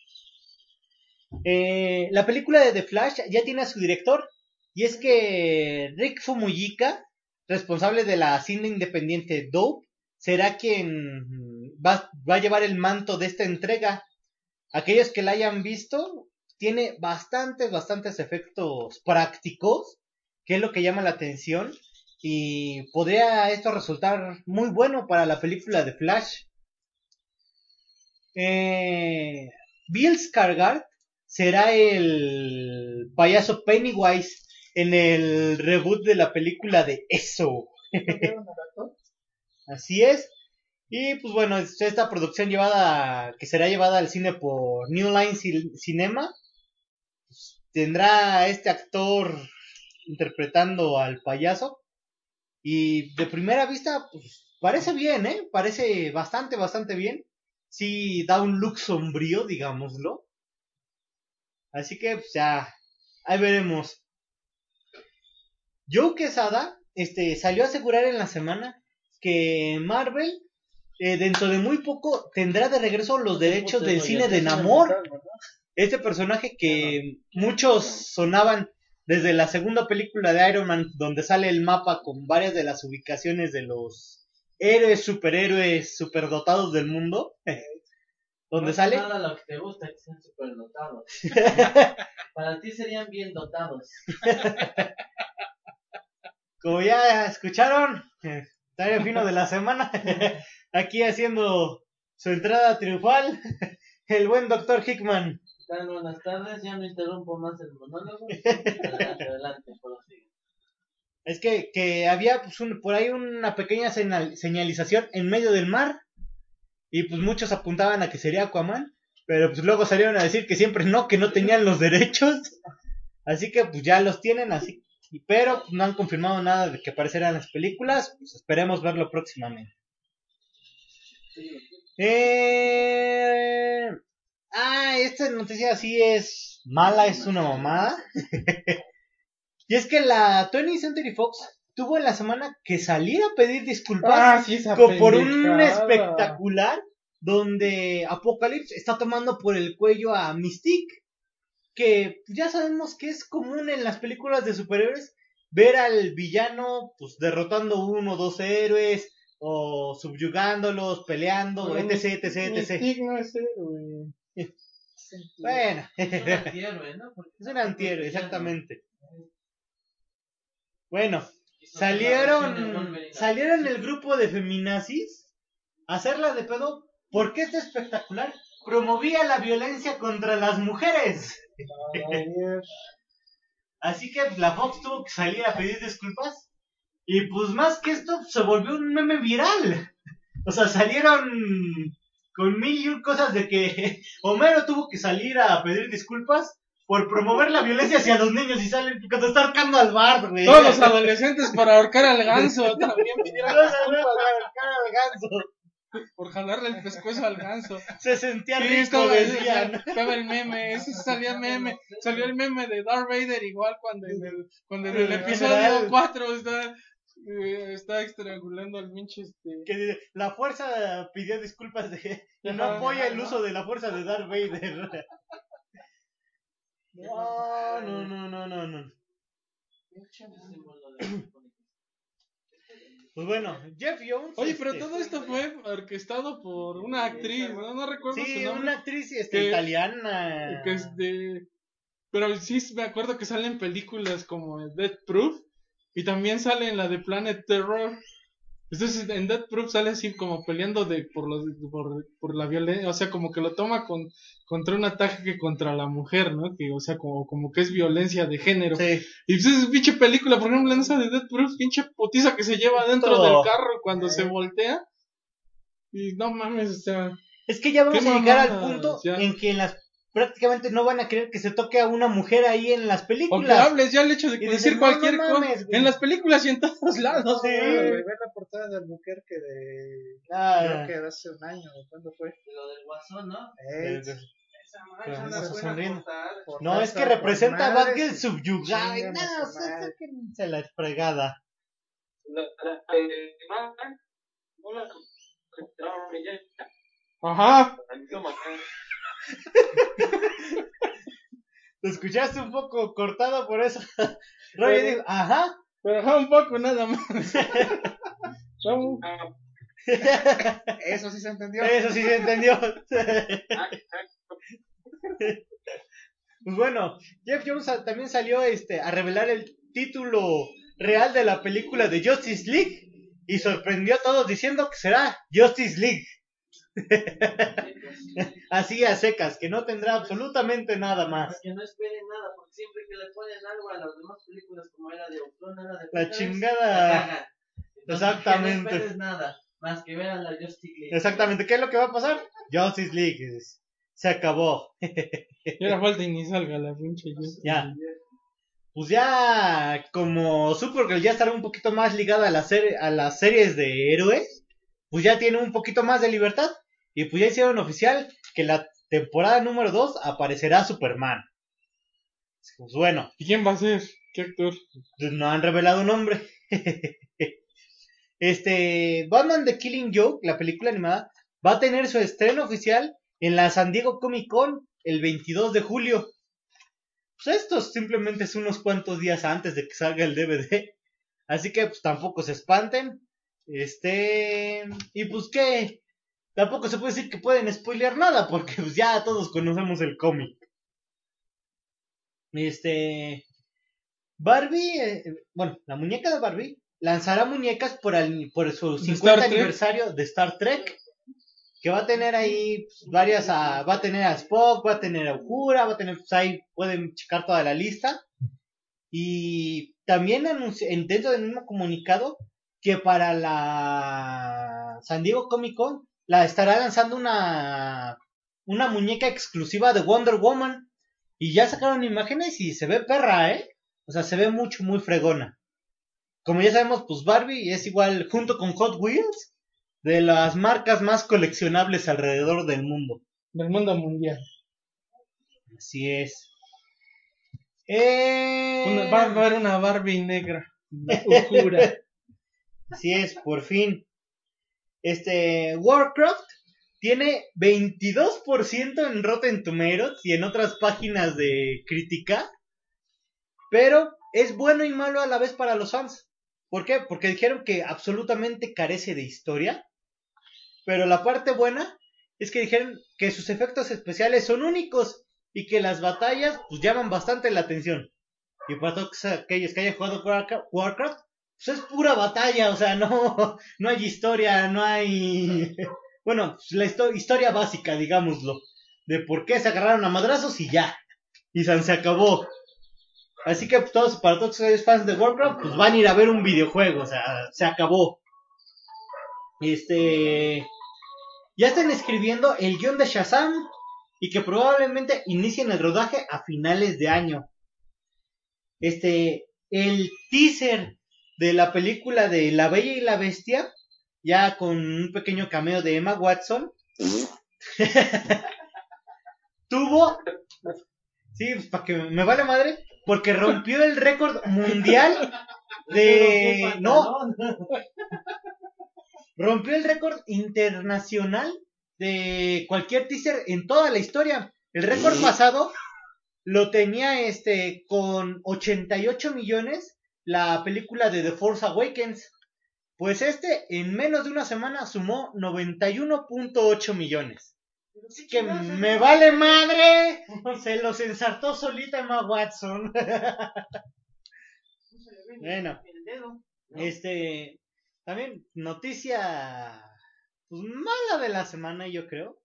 Eh, la película de The Flash ya tiene a su director. Y es que Rick Fumuyika, responsable de la cinta independiente Dope, será quien va, a llevar el manto de esta entrega. Aquellos que la hayan visto, tiene bastantes, bastantes efectos prácticos, que es lo que llama la atención. Y podría esto resultar muy bueno para la película de Flash. Eh, Bill Skarsgård será el payaso Pennywise en el reboot de la película de Eso. Así es. Y pues bueno, es esta producción llevada, que será llevada al cine por New Line Cin- Cinema, pues, tendrá a este actor interpretando al payaso. Y de primera vista, pues parece bien, ¿eh? Parece bastante, bastante bien. Sí, da un look sombrío, digámoslo. Así que, pues ya, ahí veremos. Joe Quesada, este, salió a asegurar en la semana que Marvel, eh, dentro de muy poco, tendrá de regreso los derechos del cine de Namor. Este personaje que muchos sonaban desde la segunda película de Iron Man, donde sale el mapa con varias de las ubicaciones de los héroes, superhéroes, superdotados del mundo. donde sale. Nada lo que te gusta que sean superdotados. Para ti serían bien dotados. Como ya escucharon, tarea fino de la semana, aquí haciendo su entrada triunfal, el buen doctor Hickman. ¿Qué tal? Buenas tardes, ya no interrumpo más el monólogo. Adelante, adelante, prosigue. Es que, que había pues, un- por ahí una pequeña señal- señalización en medio del mar y pues muchos apuntaban a que sería Aquaman, pero pues luego salieron a decir que siempre no, que no tenían los derechos. Así que pues ya los tienen así, y- pero no han confirmado nada de que aparecerán en las películas, pues esperemos verlo próximamente. Eh... Ah, esta noticia sí es mala, es una mamada. y es que la 20th Century Fox tuvo en la semana que salir a pedir disculpas Ah, sí, por un espectacular donde Apocalypse está tomando por el cuello a Mystique, que ya sabemos que es común en las películas de superhéroes ver al villano pues derrotando uno o dos héroes o subyugándolos, peleando, Bueno, etc, etc, etc. Mystique no es héroe. Bueno, Es un antihéroe, ¿no? Porque es un antihéroe, exactamente. Bueno, salieron salieron el grupo de feminazis a hacerla de pedo porque este espectacular promovía la violencia contra las mujeres. Así que pues, la Fox tuvo que salir a pedir disculpas. Y pues más que esto, se volvió un meme viral. O sea, salieron con mil y un cosas de que Homero tuvo que salir a pedir disculpas por promover la violencia hacia los niños y salen cuando está ahorcando al bar, güey. Todos los adolescentes para ahorcar al ganso también pidieron salen para ahorcar al ganso. Por jalarle el pescuezo al ganso. Se sentía Sí, rico, estaba, decían. estaba el meme, ese salía meme, salió el meme de Darth Vader igual cuando en el, cuando en el episodio general. 4 está, eh, está estrangulando al pinche este. Que dice, la fuerza pidió disculpas de y no apoya el uso de la fuerza de Darth Vader. No, no, no, no, no, no. Pues bueno, Jeff Jones. Oye, pero este, todo esto fue orquestado por una actriz, no, no recuerdo Sí, su nombre. una actriz este, que- italiana. que es de pero sí me acuerdo que salen películas como Death Proof y también sale en la de Planet Terror entonces en Death Proof sale así como peleando de por los por, por la violencia o sea como que lo toma con contra un ataque que contra la mujer no que o sea como como que es violencia de género Sí. y pues es pinche película por ejemplo en esa de Death Proof pinche putiza que se lleva dentro Todo. del carro cuando se voltea y no mames o sea Es que ya vamos a llegar al punto ya. en que en las prácticamente no van a querer que se toque a una mujer ahí en las O que películas. hables ya el hecho de Y decir no, cualquier no cosa mames, güey. en las películas y en todos lados. Sí. Güey, ve la portada de Albuquerque de. Ah, Creo que de hace un año, ¿o ¿cuándo fue? Lo del guasón, ¿no? Eh, Esa mancha, no se buena. No, es que representa a chingan a No, su o sea, madre. sáquense la fregada. No Ajá. Lo escuchaste un poco cortado por eso. Roger dijo, ajá. Pero ajá, un poco nada más. Eso sí se entendió. Eso sí se entendió. Pues bueno, Jeff Jones también salió este, a revelar el título real de la película de Justice League y sorprendió a todos diciendo que será Justice League. Así a secas, que no tendrá absolutamente nada más. Que no esperen nada, porque siempre que le ponen algo a las demás películas, como era de Ultron, era de La chingada. la. Entonces, Exactamente. Que no esperes nada, más que ver a la Justice League. Exactamente, ¿qué es lo que va a pasar? Justice League. es- Se acabó. Y ahora falta y ni salga la pinche. Ya. Pues ya, como Supergirl ya estará un poquito más ligada a, la a las series de héroes, pues ya tiene un poquito más de libertad. Y pues ya hicieron oficial que la temporada número 2 aparecerá Superman. Pues bueno, ¿Y quién va a ser? ¿Qué actor? pues no han revelado nombre. este, Batman The Killing Joke, la película animada, va a tener su estreno oficial en la San Diego Comic Con el 22 de julio. Pues esto simplemente es unos cuantos días antes de que salga el DVD. Así que pues tampoco se espanten. Este, y pues que tampoco se puede decir que pueden spoilear nada porque pues ya todos conocemos el cómic. Este, Barbie, eh, bueno, la muñeca de Barbie lanzará muñecas por, el, por su ¿De 50 Star Trek? aniversario de Star Trek. Que va a tener ahí pues, varias, a- va a tener a Spock, va a tener a Uhura, va a tener, pues ahí pueden checar toda la lista. Y también anunci- en- dentro del mismo comunicado que para la San Diego Comic Con la estará lanzando una, una muñeca exclusiva de Wonder Woman. Y ya sacaron imágenes y se ve perra, ¿eh? O sea, se ve mucho, muy fregona. Como ya sabemos, pues Barbie es igual, junto con Hot Wheels, de las marcas más coleccionables alrededor del mundo. Del mundo mundial. Así es. Eh... Una- va a haber una Barbie negra. Así es, por fin. Este, Warcraft tiene 22% en Rotten Tomatoes y en otras páginas de crítica. Pero es bueno y malo a la vez para los fans. ¿Por qué? Porque dijeron que absolutamente carece de historia. Pero la parte buena es que dijeron que sus efectos especiales son únicos y que las batallas pues llaman bastante la atención. Y para todos aquellos que hayan jugado Warcraft, pues es pura batalla, o sea, no, no hay historia, no hay... Bueno, pues, la histo- historia básica, digámoslo, de por qué se agarraron a madrazos y ya, y se acabó. Así que pues, todos, para todos aquellos fans de Warcraft, pues van a ir a ver un videojuego, o sea, se acabó. Este... Ya están escribiendo el guion de Shazam y que probablemente inicien el rodaje a finales de año. Este, el teaser de la película de La Bella y la Bestia ya con un pequeño cameo de Emma Watson. Tuvo, sí, pues para que me vale madre, porque rompió el récord mundial de, no, rompió el récord internacional de cualquier teaser en toda la historia. El récord pasado lo tenía este con 88 millones la película de The Force Awakens. Pues este en menos de una semana sumó 91.8 millones. Así que me vale madre. Se los ensartó solita Emma Watson. bueno, este también noticia pues mala de la semana yo creo.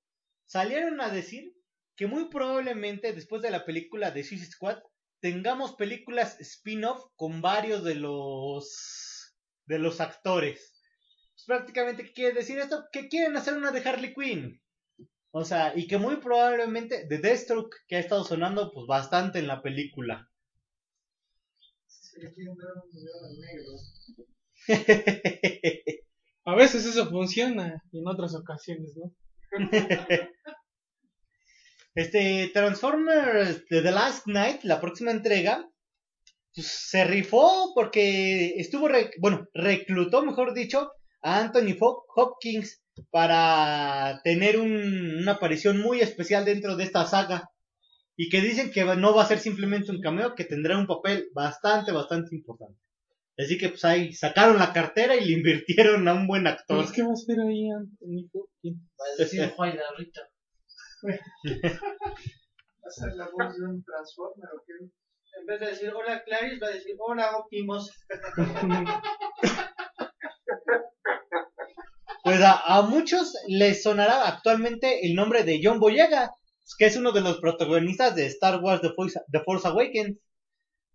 Salieron a decir que muy probablemente después de la película de Suicide Squad tengamos películas spin-off con varios de los de los actores. Pues, prácticamente ¿qué quiere decir esto? Que quieren hacer una de Harley Quinn. O sea, y que muy probablemente de Deathstroke que ha estado sonando pues bastante en la película. Si le quieren dar un video al negro. A veces eso funciona y en otras ocasiones, ¿no? Este Transformers de The Last Night, la próxima entrega, pues, se rifó porque estuvo, re- bueno, reclutó, mejor dicho, a Anthony Hop- Hopkins para tener un- una aparición muy especial dentro de esta saga. Y que dicen que no va a ser simplemente un cameo, que tendrá un papel bastante, bastante importante. Así que pues ahí sacaron la cartera y le invirtieron a un buen actor. Pues, ¿Qué va a hacer ahí Anthony Hopkins? Va a decir Juan Rita. ¿Va a ser la voz de un Transformer o qué? En vez de decir hola Clarice, va a decir hola Optimus. Pues a, muchos les sonará actualmente el nombre de John Boyega, que es uno de los protagonistas de Star Wars The Force, The Force Awakens.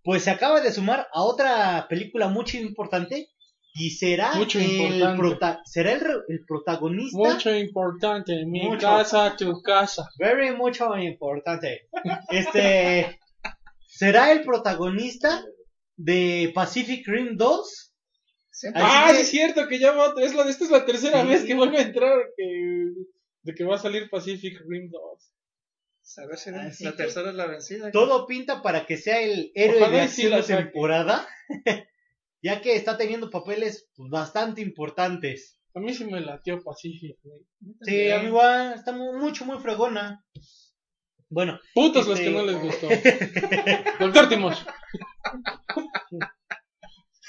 Pues se acaba de sumar a otra película mucho importante y será Mucho el, prota- será el, el protagonista. Mucho importante, mi Mucho. casa, tu casa. Very mucho importante. Este será el protagonista de Pacific Rim 2. Siempre Así ah, que- sí es cierto que ya va, es la, esta es la tercera Sí. vez que vuelve a entrar que, de que va a salir Pacific Rim 2. A ver si Así la tercera es la vencida. Todo pinta para que sea el héroe Ojalá de y sí acción la temporada, ya que está teniendo papeles pues, bastante importantes. A mí sí me latió Pacific Rim. Sí, a mí igual, está mu- mucho, muy fregona. Bueno, Putos los Este- que no les gustó. Doctor Timos.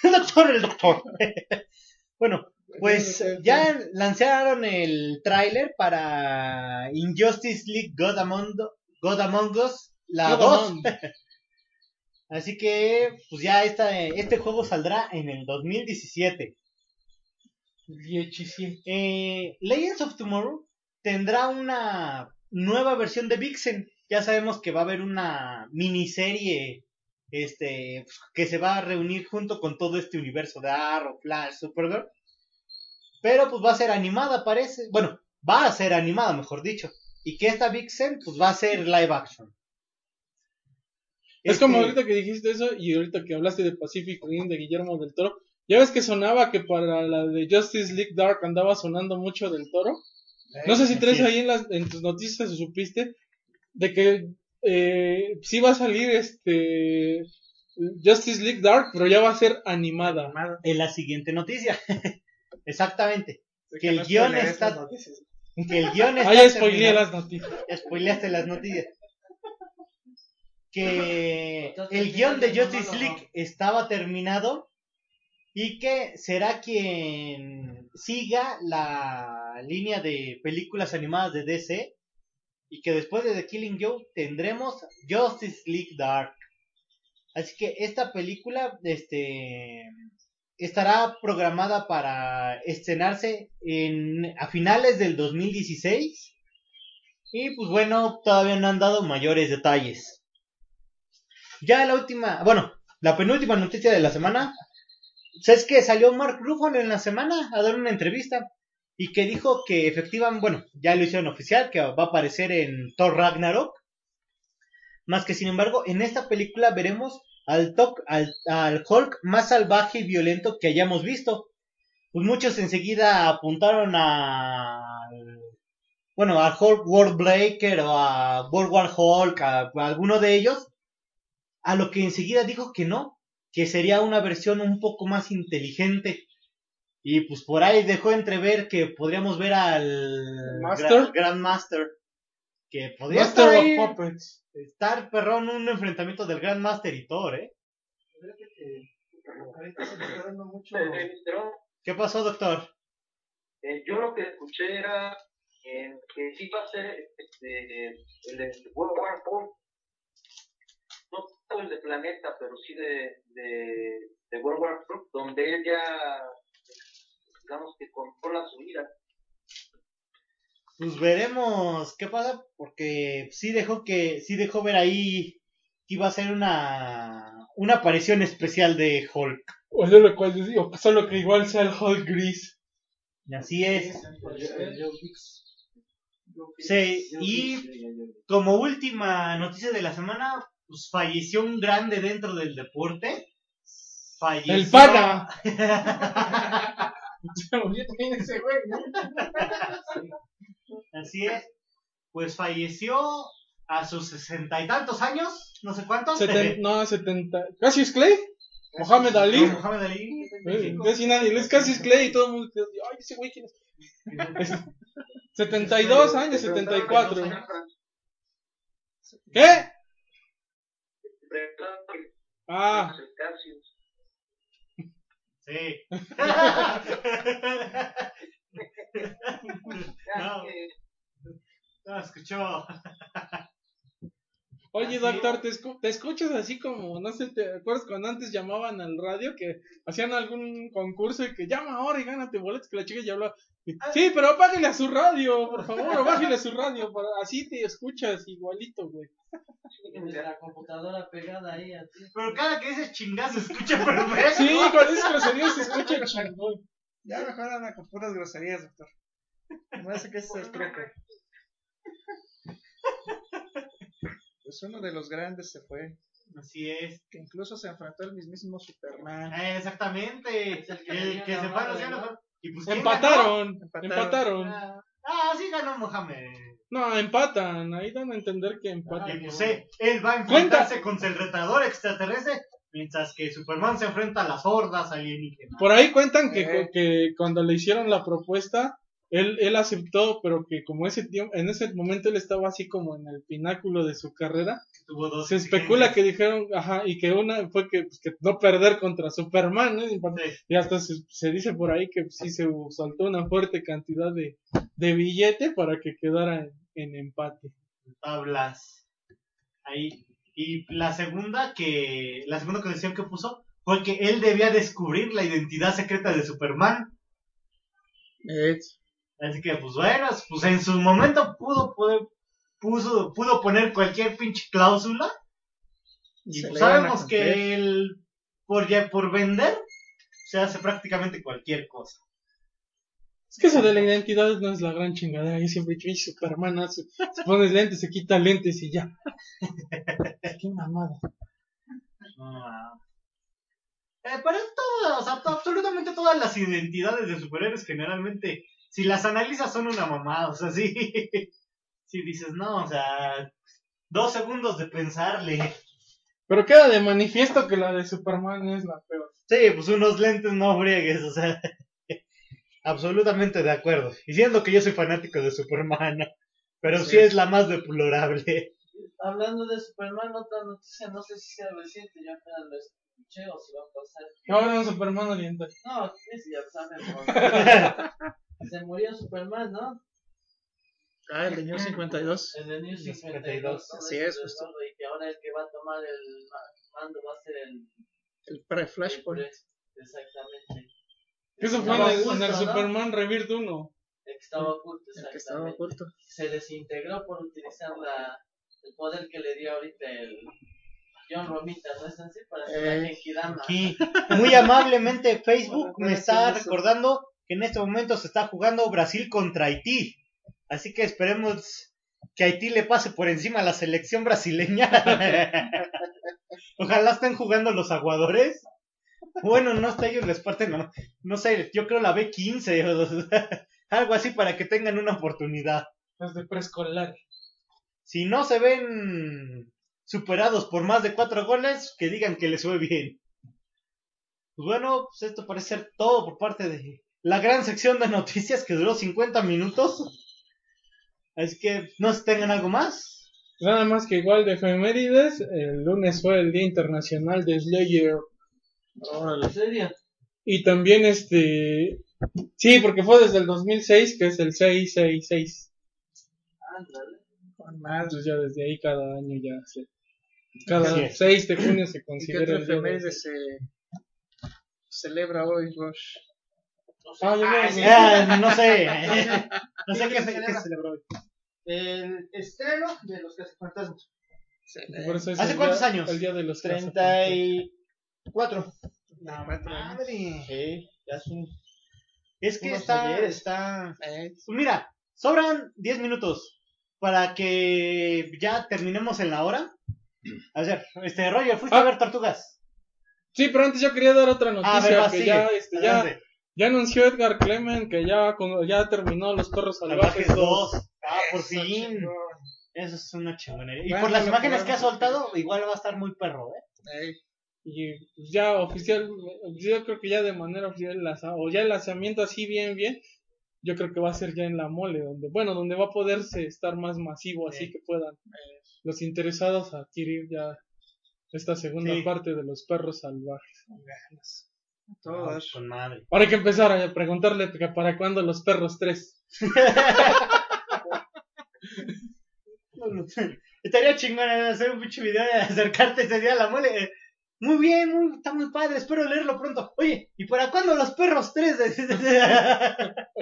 doctor, el doctor. bueno, pues ya lanzaron el tráiler para Injustice League God Among, God Among Us, la God 2. Así que, pues ya esta, este juego saldrá en el 2017. 17. Eh, Legends of Tomorrow tendrá una nueva versión de Vixen. Ya sabemos que va a haber una miniserie este, pues, que se va a reunir junto con todo este universo de Arrow, Flash, Supergirl. Pero pues va a ser animada, parece. Bueno, va a ser animada, mejor dicho. Y que esta Vixen pues va a ser live action. Es como Este, ahorita que dijiste eso y ahorita que hablaste de Pacific Rim de Guillermo del Toro. Ya ves que sonaba que para la de Justice League Dark andaba sonando mucho del Toro. No sé si traes ahí en, las, en tus noticias o supiste de que eh, sí va a salir este Justice League Dark, pero ya va a ser animada. En la siguiente noticia. Exactamente. Que el no guion está-. Que el guion está Ah, ya spoileé las noticias. spoileaste las noticias. Que el guion de Justice. League estaba terminado y que será quien siga la línea de películas animadas de DC y que después de The Killing Joke tendremos Justice League Dark. Así que esta película este estará programada para estrenarse en a finales del 2016 y pues bueno, todavía no han dado mayores detalles. Ya la última, bueno, la penúltima noticia de la semana, pues es que salió Mark Ruffalo en la semana a dar una entrevista y que dijo que efectivamente, bueno, ya lo hicieron oficial, que va a aparecer en Thor Ragnarok. Más que sin embargo, en esta película veremos al, al, al Hulk más salvaje y violento que hayamos visto. pues muchos enseguida apuntaron a bueno, a Hulk World Breaker o a World War Hulk, a, a alguno de ellos, a lo que enseguida dijo que no, que sería una versión un poco más inteligente. Y pues por ahí dejó entrever que podríamos ver al ¿Master? Gra- Grandmaster. Que podría Master estar, of Puppets. estar perrón un enfrentamiento del Grandmaster y Thor, ¿eh? ¿Qué pasó, doctor? eh, yo lo que escuché era eh, que sí va a ser este, el de World War tanto el de Planeta, pero sí de, de, de World War Hulk, donde él ya, digamos que controla su vida. Pues veremos qué pasa, porque sí dejó que, sí dejó ver ahí que iba a ser una, una aparición especial de Hulk. O sea, lo cual digo, solo que igual sea el Hulk gris. Y así es. Sí, y como última noticia de la semana, pues falleció un grande dentro del deporte. Falleció. ¡El pana! Se murió también ese güey, ¿no? Así es. Pues falleció a sus sesenta y tantos años, no sé cuántos. Seten- no, 70. ¿Casi es Clay? Mohamed Ali. No, Muhammad Ali. Eh, Casi nadie. Es casi es Clay y todo el mundo. Ay, ese güey, ¿quién es? Es 72 años, 74. ¿Qué? Ah. Sí. No. No, escuchó. Oye, Así doctor, ¿te, escu- te escuchas así como, no sé, ¿te acuerdas cuando antes llamaban al radio que hacían algún concurso y que llama ahora y gánate boletos? Que la chica ya hablaba. y, Sí, pero apáguele a su radio, por favor, bájale a su radio. para- así te escuchas igualito, güey. La computadora pegada ahí a ti. Pero cada que dices chingazo se escucha perfecto. Sí, con esas groserías se escucha chingón. Ya mejor anda con puras groserías, doctor. Me parece que ese es el truco. Pues uno de los grandes se fue. Así es. Que incluso se enfrentó el mismísimo Superman. Eh, exactamente. Es el que El que se fue. Y pues, ¿quién Empataron, Empataron. empataron. ganó? Ah, sí ganó Mohamed. No, empatan, ahí dan a entender que Y empatan. pues eh, él va a Cuenta. enfrentarse contra el retador extraterrestre. Mientras que Superman se enfrenta a las hordas alienígenas. Por ahí cuentan que, Eh. que cuando le hicieron la propuesta, él, él aceptó, pero que como ese tiempo, en ese momento él estaba así como en el pináculo de su carrera, Tuvo dos se especula que dijeron, ajá, y que una fue que, pues, que no perder contra Superman, ¿no? Y Sí. Y hasta se, se dice por ahí que sí se soltó una fuerte cantidad de, de billete para que quedara en, en empate. tablas. Ahí. Y la segunda que la segunda condición que puso fue que él debía descubrir la identidad secreta de Superman. Así que pues bueno, pues en su momento pudo poder puso, pudo poner cualquier pinche cláusula. Y pues sabemos que él por ya por vender se hace prácticamente cualquier cosa. Es que eso de la identidad no es la gran chingadera. Yo siempre he dicho, "Ay, Superman hace, se pone lentes, se quita lentes y ya. Qué mamada. Ah. Eh, pero es todo, o sea, absolutamente todas las identidades de superhéroes generalmente, si las analizas son una mamada, o sea, sí, sí dices, no, o sea, dos segundos de pensarle. Pero queda de manifiesto que la de Superman es la peor. Sí, pues unos lentes no friegues, o sea, absolutamente de acuerdo. Y siendo que yo soy fanático de Superman, ¿no? pero sí es la más deplorable. Hablando de Superman, otra noticia, no sé si sea reciente, yo apenas lo escuché o si va a pasar. Ahora no Superman oriental. No, es ya saben. Se murió Superman, ¿no? Ah, el de New 52. En el New 52, 52. ¿no? así De es, justo. Y que ahora el que va a tomar el ma- mando va a ser el. El pre-Flashpoint. Exactamente. Eso fue en el, en oculto, el ¿no? Superman Rebirth 1. El que estaba oculto, El que estaba exactamente. oculto. Se desintegró por utilizar la, el poder que le dio ahorita el John Romita, ¿no es así? Para hacer Eh, muy amablemente, Facebook me está eso. recordando en este momento se está jugando Brasil contra Haití. Así que esperemos que Haití le pase por encima a la selección brasileña. Ojalá estén jugando los aguadores Bueno, no hasta ellos les parten, no, no sé, yo creo la B15 o sea, algo así para que tengan una oportunidad. Las de preescolar. Si no se ven superados por más de cuatro goles, que digan que les fue bien. Pues bueno, pues esto parece ser todo por parte de la gran sección de noticias que duró 50 minutos. Así que no sé si tengan algo más. Nada más que igual de efemérides, el lunes fue el Día Internacional de Slayer. ¿En serio? Y también este... Sí, porque fue desde el 2006, que es el 666. Ándale. Más. Entonces ya desde ahí cada año ya se... Cada Así es. 6 de junio se ¿Y qué considera el efeméride se celebra hoy, Rush? Ah, yo Ah, sí, ah, no sé. No sé qué, se qué celebra? se celebró hoy. El estreno de los cazafantasmas. por eso es ¿Hace el cuántos día- años? El día de los 34. No, madre. Sí, ya son. Es que Unos está, ayeres. está... Eh, Pues mira, sobran 10 minutos para que ya terminemos en la hora. A ver, este, Roger, ¿fuiste Ah. a ver Tortugas? Sí, pero antes yo quería dar otra Ah, noticia a ver, va, que sigue. ya, este, ya, Adelante. Ya anunció Edgar Clement que ya, ya terminó Los Perros Salvajes Salvajes 2. 2. Ah, por eso, fin. chingón. Eso es una chingonería. Y por las imágenes que ha soltado, igual va a estar muy perro, ¿eh? eh, Y pues, ya oficial, yo creo que ya de manera oficial, o ya el lanzamiento así bien, bien, yo creo que va a ser ya en la mole, donde, bueno, donde va a poderse estar más masivo, así Sí. que puedan los interesados adquirir ya esta segunda Sí. parte de Los Perros Salvajes. Todas. Con madre. Ahora hay que empezar a preguntarle que para cuándo Los Perros 3. Estaría chingón eh, hacer un pinche video de acercarte ese día a la mole. Muy bien, muy, está muy padre, espero leerlo pronto. Oye, ¿y para cuándo los perros tres?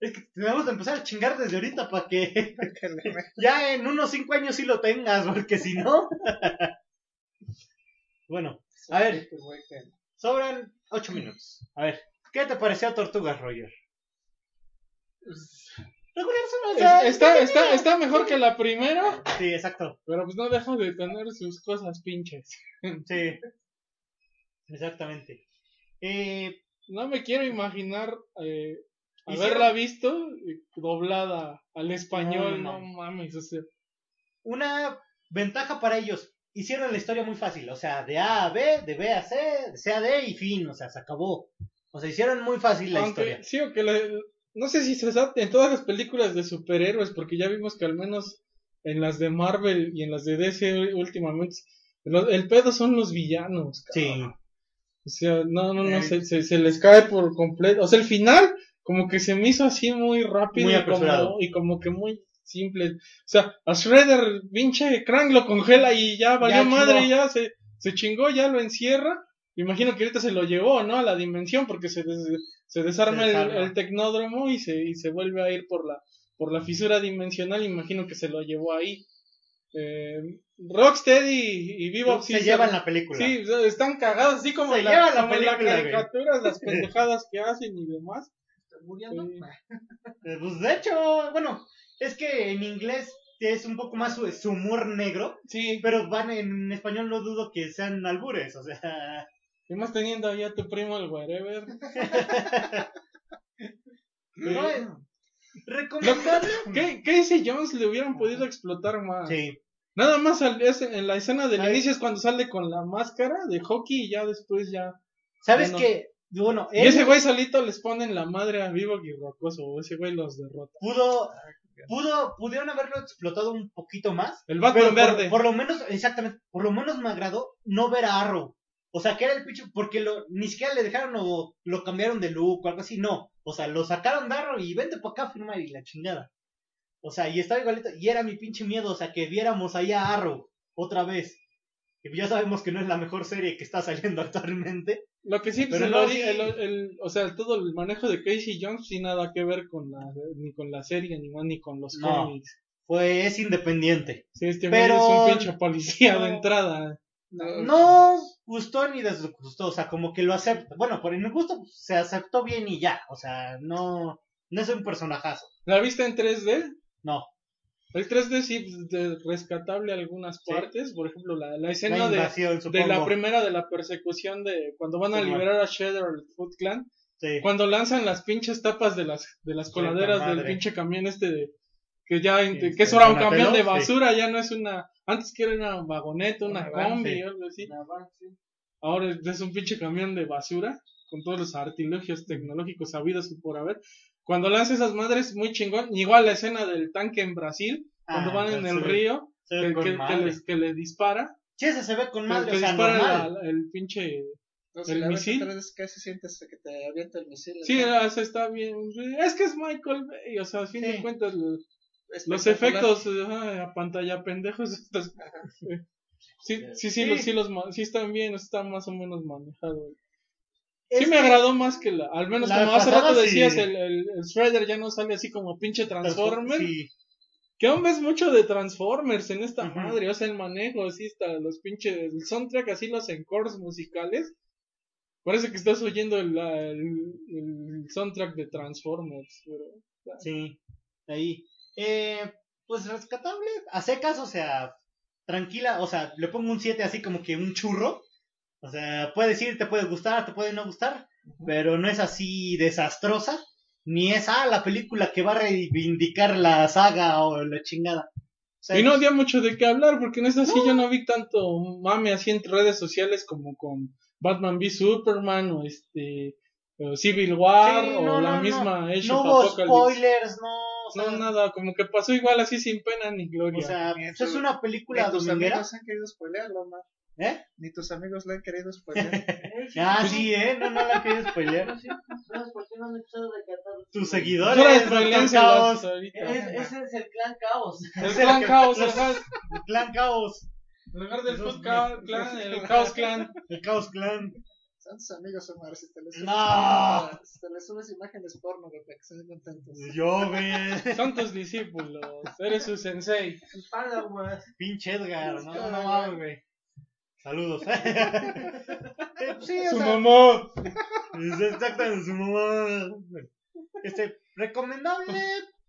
es que tenemos que empezar a chingar desde ahorita para que ya en unos cinco años sí lo tengas, porque si no... bueno, a ver, sobran ocho minutos. A ver, ¿qué te pareció Tortugas, Roger? Regular, o sea, Es- está, está, está mejor que la primera, Sí, exacto. pero pues no deja de tener sus cosas pinches. Sí. Exactamente. Eh, No me quiero imaginar eh, Hicieron- haberla visto eh, doblada al español, No, no, no. mames, o sea, una ventaja para ellos. Hicieron la historia muy fácil. O sea, de A a B, de B a C, de C a D y fin. O sea, se acabó. O sea, hicieron muy fácil la aunque historia. sí, o que la- no sé si se en todas las películas de superhéroes, porque ya vimos que al menos en las de Marvel y en las de DC últimamente, lo- el pedo son los villanos, Sí. cabrón. O sea, no, no, no, Eh. se, se, se les cae por completo. O sea, el final, como que se me hizo así muy rápido Muy y, como, y como que muy simple. O sea, a Shredder, pinche Krang lo congela y ya valió Ya madre, ya se, se chingó, ya lo encierra. Imagino que ahorita se lo llevó, ¿no? A la dimensión, porque se, des- se desarma, Se el- desarma. El, tecnódromo y se, y se vuelve a ir por la, por la fisura dimensional. Imagino que se lo llevó ahí. Eh, Rocksteady y, sí se llevan la película. Sí, están cagados, así como, Se la, llevan la como película, güey. caricaturas, las pendejadas que hacen y demás. muriendo? Eh, Pues de hecho, bueno, es que en inglés es un poco más su, su humor negro. Sí, Pero van en español no dudo que sean albures. O sea, y más teniendo ahí a tu primo el wherever. no, eh, recomendable. ¿Qué, Casey Jones le hubieran podido explotar más? Sí. Nada más es en la escena del Ay. inicio es cuando sale con la máscara de hockey y ya después ya. ¿Sabes Bueno. qué? Bueno, Y él ese güey solito les ponen la madre a Vivo y Rocoso, ese güey los derrota. pudo, pudo, pudieron haberlo explotado un poquito más. El Batman por, verde. por lo menos, exactamente, por lo menos me agradó no ver a Arrow. O sea, que era el pinche, porque lo, ni siquiera le dejaron o lo cambiaron de look o algo así, no. O sea, lo sacaron de Arrow y vente para acá a firmar y la chingada. O sea, y estaba igualito, y era mi pinche miedo, o sea, que viéramos ahí a Arrow otra vez. Y ya sabemos que no es la mejor serie que está saliendo actualmente. Lo que sí, pues, Pero el, no, sí. el- el- o sea, todo el manejo de Casey Jones sin nada que ver con la, ni con la serie, ni, ni con los No. cómics. Pues es independiente. Sí, este Pero- es un pinche policía no. de entrada. No gustó ni desgustó, o sea, como que lo acepta. Bueno, por mi gusto pues, se aceptó bien y ya. O sea, no, no es un personajazo. ¿La viste en 3D? No. El 3D sí pues, de- rescatable algunas Sí. partes, por ejemplo, la, la escena de, invasión, de la primera de la persecución de cuando van a liberar a Shredder el Foot Clan, Sí. cuando lanzan las pinches tapas de las de las coladeras del pinche camión este de que ya Sí, que es ahora un camión de basura, ya no es una antes que era una vagoneta, una combi algo así. Van. Ahora es- es un pinche camión de basura con todos los artilugios tecnológicos sabidos y por haber. Cuando lanza esas madres, muy chingón. Igual la escena del tanque en Brasil, cuando Ah, van en el sí. río, que, que, que les- que le dispara, Sí, ese se ve con madre, que o sea, dispara normal. la- el pinche... No, si ¿El misil? casi sientes que te avienta el misil. Sí, ¿no? ah, se está bien. Es que es Michael Bay, o sea, a fin Sí. de cuentas, lo- los Espectacular. efectos ajá, a pantalla pendejos. estos- Sí, sí, sí, Sí. Los, sí, los, sí están bien, está más o menos manejado. Sí me agradó más que la, al menos la como hace rato sí. decías, el, el, el Shredder ya no sale así como pinche Transformer. Sí. Que aún ves mucho de Transformers en esta madre, o sea, el manejo, así está, los pinches, el soundtrack, así los encores musicales. Parece que estás oyendo el, el soundtrack de Transformers. Pero, Sí, ahí. Eh, pues rescatable, a secas, o sea, tranquila, o sea, le pongo un 7 así como que un churro. O sea, puedes ir, te puede gustar, te puede no gustar, pero no es así desastrosa, ni es, ah, la película que va a reivindicar la saga o la chingada. O sea, y no dio mucho de qué hablar, porque en esta sí yo no vi tanto mame así en redes sociales como con Batman v Superman o este o Civil War sí, o no, la no, misma Age no of hubo spoilers, no, o sea, No, nada, como que pasó igual así sin pena ni gloria. o sea, pues es una película dominguera, amigos han querido spoilearlo, Omar. ¿Eh? Ni tus amigos lo han querido spoilear. Ah, sí, ¿eh? No, no la quieres spoilear. No sé, ¿sabes por qué no han empezado a rescatar? Tus seguidores, Doctor violencia Caos. Es- ese es el clan caos. El Es clan caos, los- el clan- el Caos, en lugar del me- clan, el caos clan. el Caos Clan. Son tus amigos, Omar. Si te les subes, No. si te les subes imágenes porno, güey, para que estén contentos. Yo, güey. Son tus discípulos, eres su sensei. Sus followers. Pinche Edgar, no, no güey. Saludos. Sí, Su sea, mamá. exactamente su mamá. Este, recomendable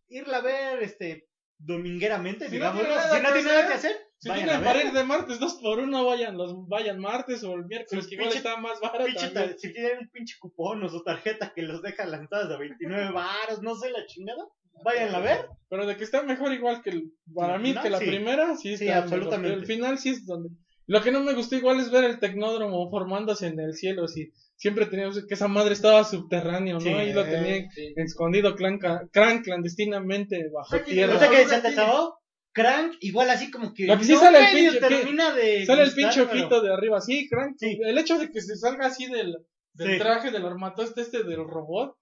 irla a ver, este, domingueramente, Si no digamos. tiene nada Si no que tiene nada que hacer, Si vayan tienen a para ir de martes dos por uno, vayan los vayan martes o el miércoles, que igual pinche- está más barato. Pinche tar- si tienen un pinche cupón o su tarjeta que los deja las entradas de 29 baros, no sé la chingada, vayan a ver. Pero de que está mejor igual que el, para mí que la sí. primera, sí está Sí, absolutamente. El final sí es donde lo que no me gustó igual es ver el tecnódromo formándose en el cielo, sí. Siempre teníamos que esa madre estaba subterráneo, ¿no? Sí, Ahí lo eh, tenían sí. escondido clan, clan clandestinamente bajo tierra. No sé qué de Chavo. Crank, igual así como que. Lo que sí no sale el medio pinche- termina de. Sale el pinche pero- ojito de arriba, sí, crank. Sí. El hecho de que se salga así del, del Sí. traje del armatoste este del robot,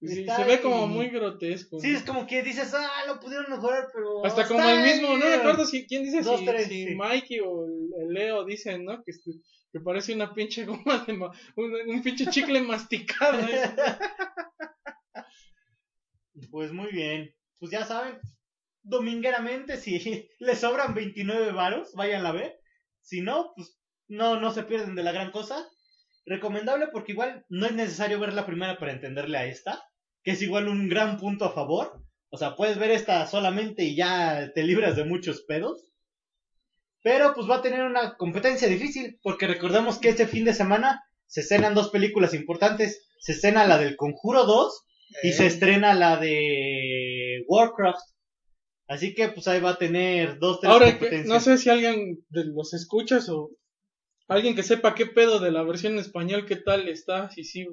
sí, se ve como muy grotesco. Sí, es como que dices, ah, lo pudieron mejorar, pero. Hasta como el mismo, no acuerdo si quién dice Dos, si, tres, si sí. Mikey o Leo dicen, ¿no? Que, este- que parece una pinche goma de ma- un, un pinche chicle masticado. ¿eh? Pues muy bien. Pues ya saben, domingueramente, si les sobran 29 varos, vayan a ver. Si no, pues no, no se pierden de la gran cosa. Recomendable porque igual no es necesario ver la primera para entenderle a esta, que es igual un gran punto a favor. O sea, puedes ver esta solamente y ya te libras de muchos pedos. Pero pues va a tener una competencia difícil, porque recordemos que este fin de semana se estrenan dos películas importantes. Se estrena la del Conjuro 2 y se estrena la de Warcraft. Así que pues ahí va a tener dos, tres Ahora, que, competencias. no sé si alguien de los escuchas o alguien que sepa qué pedo de la versión en español, qué tal está, si sí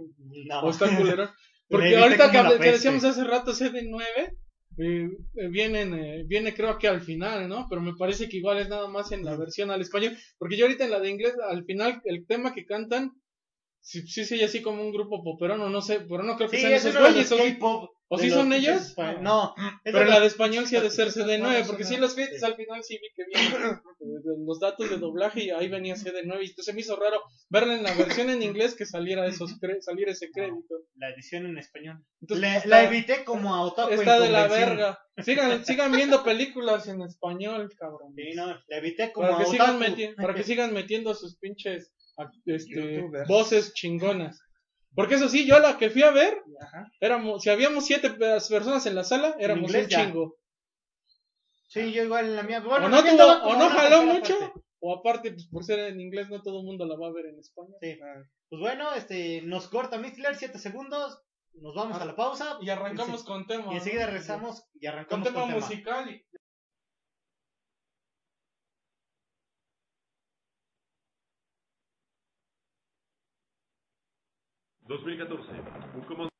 No. o está culero. Porque ahorita que, decíamos hace rato CD9, eh, eh, vienen, eh, viene creo que al final, ¿no? Pero me parece que igual es nada más en la versión al español. Porque yo ahorita en la de inglés, al final, el tema que cantan, sí, sí, sí, así como un grupo poperón, o no sé, pero no creo que Sí, sean es esos güeyes. K-pop. ¿O sí son espa- No, es Pero en la de español sí ha de ser CD9, Bueno, porque sí, no. los créditos al final sí vi que vienen eh, los datos de doblaje y ahí venía CD9 y entonces me hizo raro verla en la versión en inglés que saliera esos saliera ese crédito. la edición en español. La evité como a Otaku en Está de la verga. Sigan, sigan viendo películas en español, cabrón. Sí, no, la evité como para, que sigan para que sigan metiendo sus pinches este, voces chingonas. Porque eso sí, yo la que fui a ver, Ajá. éramos, si habíamos siete pe- personas en la sala, éramos un ya. chingo. Sí, yo igual en la mía. Bueno, o no, tuvo- o no jaló mucho, parte. o aparte, pues por ser en inglés, no todo el mundo la va a ver en España. Sí. Pues bueno, este, nos corta Mixler 7 segundos. Nos vamos a la pausa. Y arrancamos con tema. Y enseguida ¿no? regresamos y Con arrancamos tema con tema. musical. y- 2014. Un comando.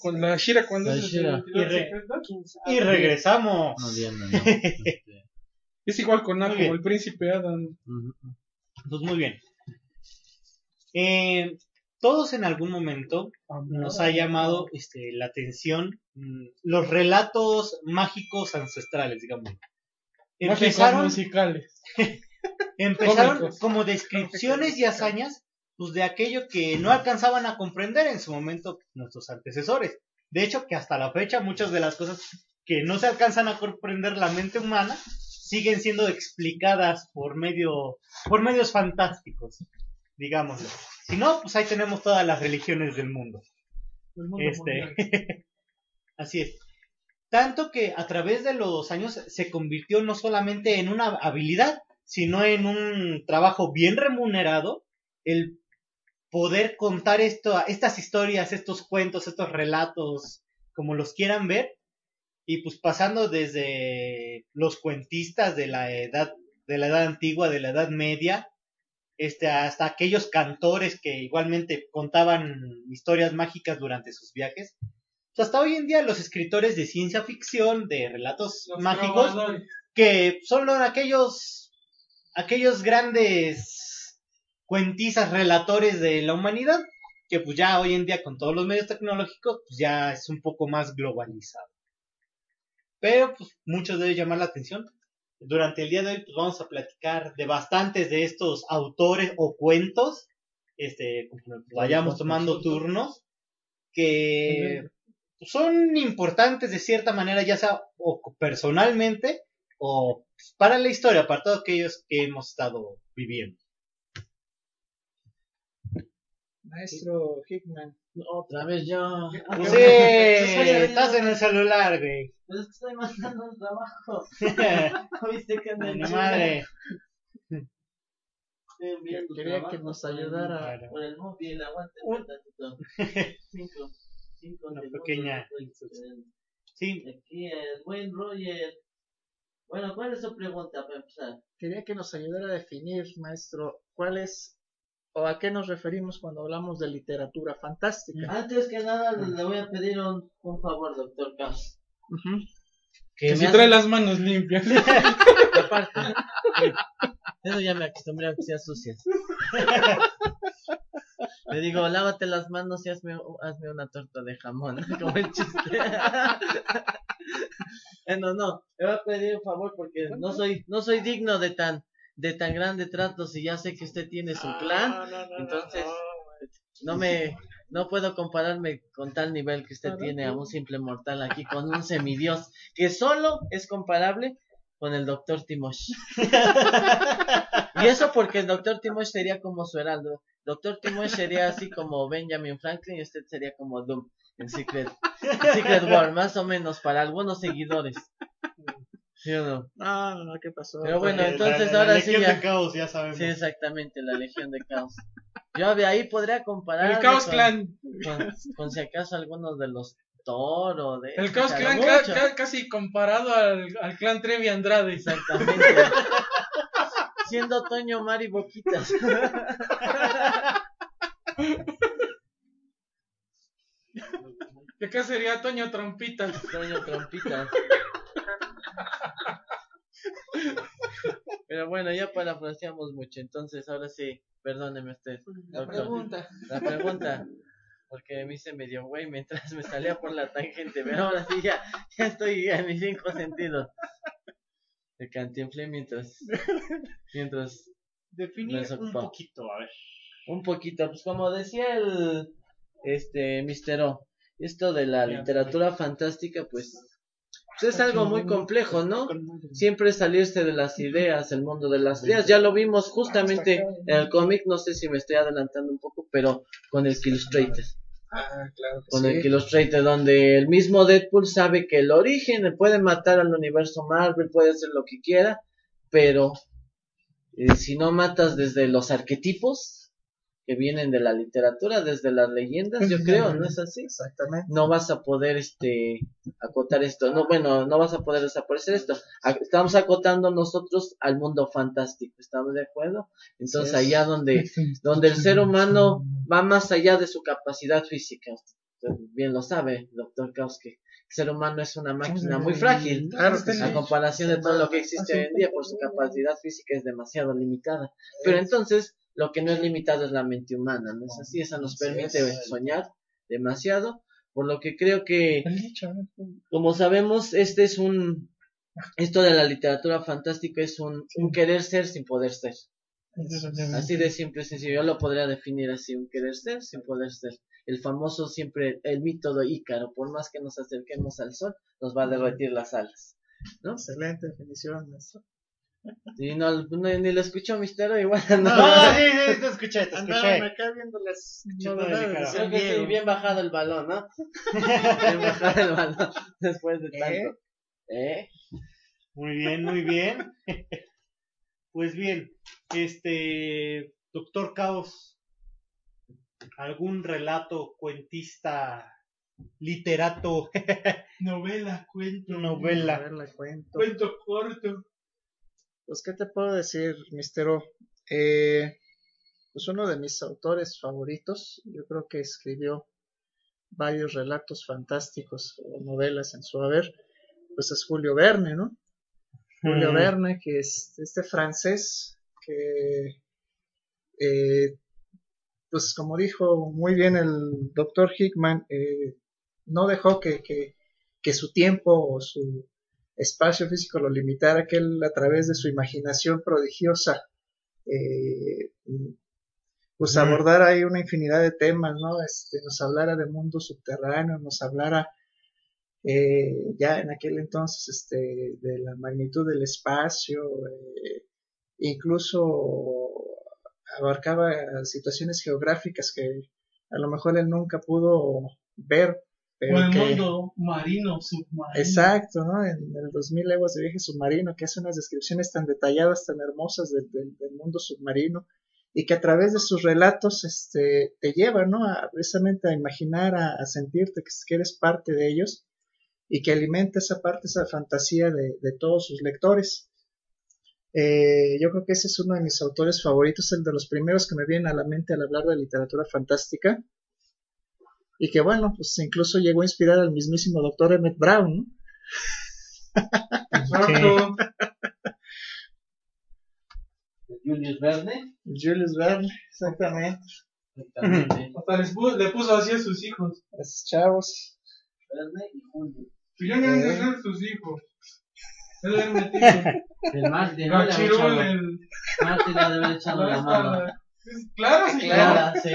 Con la Shira cuando La es el She-Ra. Y, re- secreto. y regresamos. No, bien, no, no. Este, Es igual con bien. el príncipe Adam. ujú. Pues muy bien. Eh, todos en algún momento nos ha llamado este, la atención mm, los relatos mágicos ancestrales, digamos. Mágicos Empezaron, musicales. empezaron cómicos. como descripciones y hazañas pues, de aquello que no alcanzaban a comprender en su momento nuestros antecesores. De hecho, que hasta la fecha muchas de las cosas que no se alcanzan a comprender la mente humana siguen siendo explicadas por medio por medios fantásticos, digámoslo. Si no, pues ahí tenemos todas las religiones del mundo. Este, así es. Tanto que a través de los años se convirtió no solamente en una habilidad, sino en un trabajo bien remunerado el poder contar esto, estas historias, estos cuentos, estos relatos, como los quieran ver, y pues pasando desde los cuentistas de la edad, de la edad antigua, de la edad media, este, hasta aquellos cantores que igualmente contaban historias mágicas durante sus viajes. Pues hasta hoy en día los escritores de ciencia ficción, de relatos Los mágicos, que son aquellos aquellos grandes cuentistas relatores de la humanidad que pues ya hoy en día con todos los medios tecnológicos pues ya es un poco más globalizado. Pero pues muchos deben llamar la atención. Durante el día de hoy pues vamos a platicar de bastantes de estos autores o cuentos este conforme vayamos tomando turnos que son importantes de cierta manera ya sea o personalmente o para la historia, para todos aquellos que hemos estado viviendo. Maestro Hickman. Otra vez yo. Yo sí, estás en el celular, güey. Pues estoy mandando un trabajo. ¿Viste que me Mi madre. Estoy enviando Quería trabajo que nos ayudara. Por el móvil, aguante Un- tantito. Cinco. Cinco Una pequeña Sí, Aquí el buen Roger. Bueno, ¿cuál es su pregunta para empezar? Quería que nos ayudara a definir, maestro, cuál es o a qué nos referimos cuando hablamos de literatura fantástica. Antes que nada, le voy a pedir un, un favor, doctor. Ujú. Que Que me si hace- trae las manos limpias. Aparte. Eso ya me acostumbré a que sean sucias. Le digo, lávate las manos y hazme, hazme una torta de jamón. Como el chiste. bueno, no, le voy a pedir un favor porque no soy, no soy digno de tan, de tan grande trato si ya sé que usted tiene su clan. No, no, no, entonces- no. No me, no puedo compararme con tal nivel que usted tiene a un simple mortal aquí con un semidios que solo es comparable con el doctor Timosh. y eso porque el doctor Timosh sería como su heraldo. Doctor Timosh sería así como Benjamin Franklin y usted sería como Doom en Secret, en Secret War, más o menos para algunos seguidores. ¿Sí o no? No, no, no, ¿qué pasó? Pero bueno, la- entonces la- la ahora sí Legión ya- de caos, ya sabemos. Sí, exactamente, la Legión de Caos. Yo de ahí podría comparar. El Caos con, Clan. Con, con si acaso algunos de los Thor o de. El Caos sea, Clan ca- ca- casi comparado al, al clan Trevi Andrade. Exactamente. Siendo Toño Mari Boquitas. Que acá sería Toño Trompitas. Toño Trompitas. Pero bueno, ya parafraseamos mucho, entonces ahora sí, perdóneme usted. La doctor. pregunta. La pregunta. Porque me hice medio güey mientras me salía por la tangente, pero ahora sí ya, ya estoy en mis cinco sentidos. Me cantinflé mientras, mientras Definir un poquito, a ver. un poquito, pues como decía el, este, Mister O, esto de la literatura fantástica, pues, pues es algo muy complejo, ¿no? Siempre salirse de las ideas, el mundo de las ideas. Ya lo vimos justamente en el cómic, no sé si me estoy adelantando un poco, pero con el Illustrated. Ah, claro que Con sí. el Illustrated, donde el mismo Deadpool sabe que el origen le puede matar al universo Marvel, puede hacer lo que quiera, pero eh, si no matas desde los arquetipos que vienen de la literatura, desde las leyendas, yo creo, ¿no es así? Exactamente. no vas a poder este acotar esto no bueno no vas a poder desaparecer esto estamos acotando nosotros al mundo fantástico estamos de acuerdo entonces allá donde donde el ser humano va más allá de su capacidad física bien lo sabe, doctor que el ser humano es una máquina muy frágil. Claro. A comparación de todo lo que existe hoy en día, por su capacidad física es demasiado limitada. Pero entonces, lo que no es limitado es la mente humana, ¿no es así? Esa nos permite soñar demasiado, por lo que creo que, ¿no? como sabemos, este es un, esto de la literatura fantástica es un, un querer ser sin poder ser. Así de simple y sencillo, yo lo podría definir así, un querer ser sin poder ser. El famoso siempre, el mito de Ícaro, por más que nos acerquemos al sol, nos va a derretir las alas. ¿No? Excelente definición. maestro. Y no, no- ni lo escuchó Mistero, igual no. No, sí, sí, te escuché, te Andaban escuché. acá viendo las. Creo que sí, Diego. bien bajado el balón, ¿no? bien bajado el balón después de tanto. ¿Eh? Muy bien, muy bien. Pues bien, este, doctor Caos, algún relato, cuentista, literato, Novela, cuento. Novela. ver, la cuento. Cuento corto. Pues, ¿qué te puedo decir, Mistero? Eh, pues uno de mis autores favoritos, yo creo que escribió varios relatos fantásticos o novelas en su haber, pues es Julio Verne, ¿no? Julio. Verne, que es este francés que, eh, pues como dijo muy bien el doctor Hickman, eh, no dejó que, que, que su tiempo o su espacio físico lo limitara, que él a través de su imaginación prodigiosa, eh, pues abordara ahí una infinidad de temas, ¿no? Este, nos hablara de mundo subterráneo, nos hablara eh, ya en aquel entonces este, de la magnitud del espacio, eh, incluso abarcaba situaciones geográficas que a lo mejor él nunca pudo ver, pero o el que... mundo marino, submarino. Exacto, ¿no? En el 2000 leguas de viaje submarino, que hace unas descripciones tan detalladas, tan hermosas del, del- del mundo submarino, y que a través de sus relatos este, te lleva, ¿no? A, precisamente a imaginar, a, a sentirte que, que eres parte de ellos, y que alimenta esa parte, esa fantasía de, de todos sus lectores. Eh, yo creo que ese es uno de mis autores favoritos, el de los primeros que me vienen a la mente al hablar de literatura fantástica. Y que bueno, pues incluso llegó a inspirar al mismísimo doctor Emmett Brown, ¿no? Exacto. Julius Verne. Julius Verne, exactamente. Exactamente. Hasta les pu- le puso así a sus hijos. Chavos. Verne y Julio. Pues yo no Eh. sé ser sus hijos. Él le metido. El ¿no? Ha Gachirul, echado- el. Martin le ha de haber echado la mano. Claro, sí, claro. sí.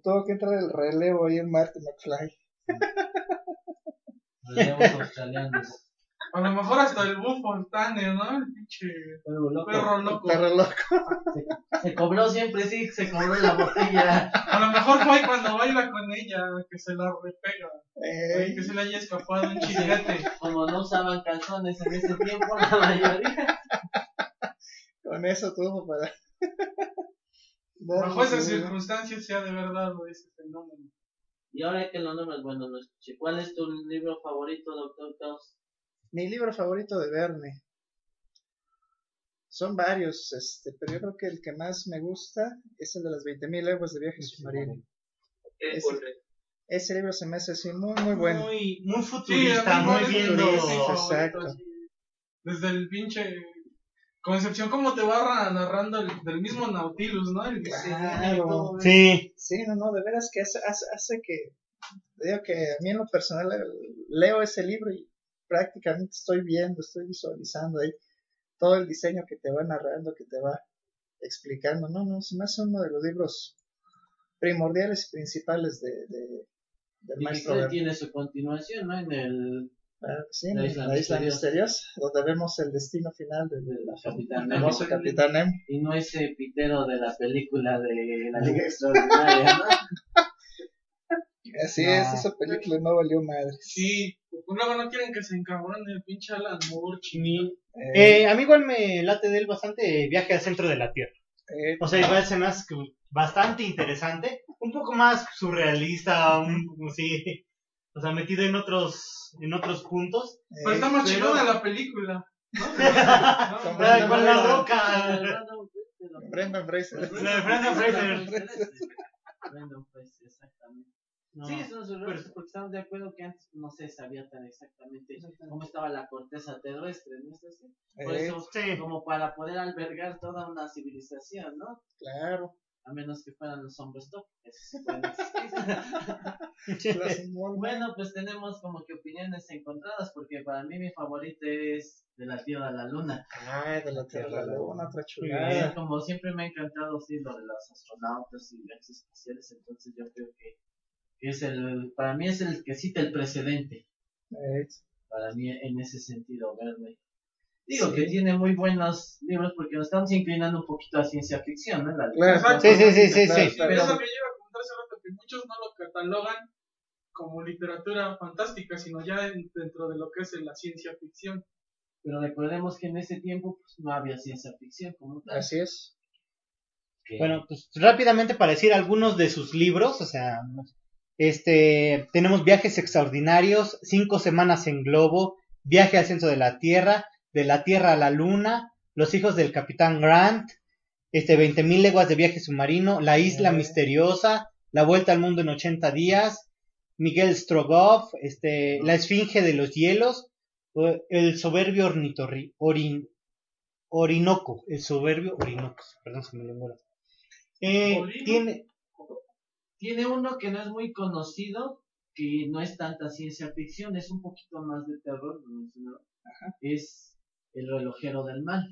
Tuvo que entrar el relevo ahí en Martin McFly. Relevos australianos. A lo mejor hasta el bufo Tanner, ¿no? El pinche Perro loco. perro loco. Perro loco. Se cobró siempre, sí, se cobró la botella. A lo mejor fue cuando baila con ella que se la repega. Eh, que se le haya escapado un chilete. Como no usaban calzones en ese tiempo, la mayoría. con eso tuvo para. Bajo esas circunstancias sea de verdad ese fenómeno. Y ahora que lo nombres, bueno, lo escuché. ¿Cuál es tu libro favorito, Doctor Caos? Mi libro favorito de Verne. Son varios, este, pero yo creo que el que más me gusta es el de las 20.000 leguas de viaje submarino. ¿Qué Ese- libro se me hace así muy, muy bueno. Muy, muy Sí, futurista, mí muy viendo. favorito, Exacto. Desde el pinche. Concepción, como te va narrando el, del mismo Nautilus, ¿no? El Claro. Sí, Sí, no, no, de veras que hace, hace, hace que, digo que a mí en lo personal leo ese libro y prácticamente estoy viendo, estoy visualizando ahí todo el diseño que te va narrando, que te va explicando. No, no, se me hace uno de los libros primordiales y principales de, de- del Y maestro tiene su continuación, ¿no? En el sí, La en isla la isla misteriosa. donde vemos el destino final de, de la Capitán del Nemo. famoso Capitán Nemo. Y no ese pitero de la película de la Liga Extraordinaria, ¿no? Así No. es, esa película no valió madre. Sí, pues luego no quieren que se encabrone el pinche Alan Moore, chini. Eh, a mí igual me late de él bastante Viaje al centro de la Tierra. eh, O sea, igual se me hace que bastante interesante, un poco más surrealista, un poco así, o sea, metido en otros, en otros puntos. Pero está más pero- chingona la película. ¿no? Con ¿No? Ah, con la roca. Brendan Fraser. La de Brendan Fraser. Brendan Fraser, exactamente. No. Sí, son sus errores, Pero- porque estamos de acuerdo que antes no se sabía tan exactamente cómo estaba la corteza terrestre, ¿no es así? Por Eh, eso, Sí. como para poder albergar toda una civilización, ¿no? claro. A menos que fueran los hombres top. La Simón, bueno, pues tenemos como que opiniones encontradas, porque para mí mi favorita es de la Tierra a la Luna. Ay, de la Tierra a la Luna, otra chulada. como siempre me ha encantado sí, lo de los astronautas y viajes espaciales, entonces yo creo que, que es el, para mí es el que cita el precedente, para mí en ese sentido, verme. Digo Sí. que tiene muy buenos libros porque nos estamos inclinando un poquito a ciencia ficción, ¿no? La Claro. Sí, sí, sí, sí, Claro, sí. claro. Eso que yo iba a comentar hace rato, que muchos no lo catalogan como literatura fantástica, sino ya en- dentro de lo que es la ciencia ficción. Pero recordemos que en ese tiempo pues, no había ciencia ficción como tal. Así es. Bueno, pues rápidamente para decir algunos de sus libros, o sea, este, tenemos Viajes Extraordinarios, Cinco Semanas en Globo, Viaje al Centro de la Tierra, De la Tierra a la Luna, Los Hijos del Capitán Grant, este, 20.000 leguas de viaje submarino, La Isla. Misteriosa, La Vuelta al Mundo en 80 días, Miguel Strogoff, este, La Esfinge de los Hielos, El Soberbio Ornitorri, Orin, Orinoco, El Soberbio Orinoco, perdón, se me lengua Eh, tiene, Tiene uno que no es muy conocido, que no es tanta ciencia ficción, es un poquito más de terror, lo mencionaba. Es El relojero del mal.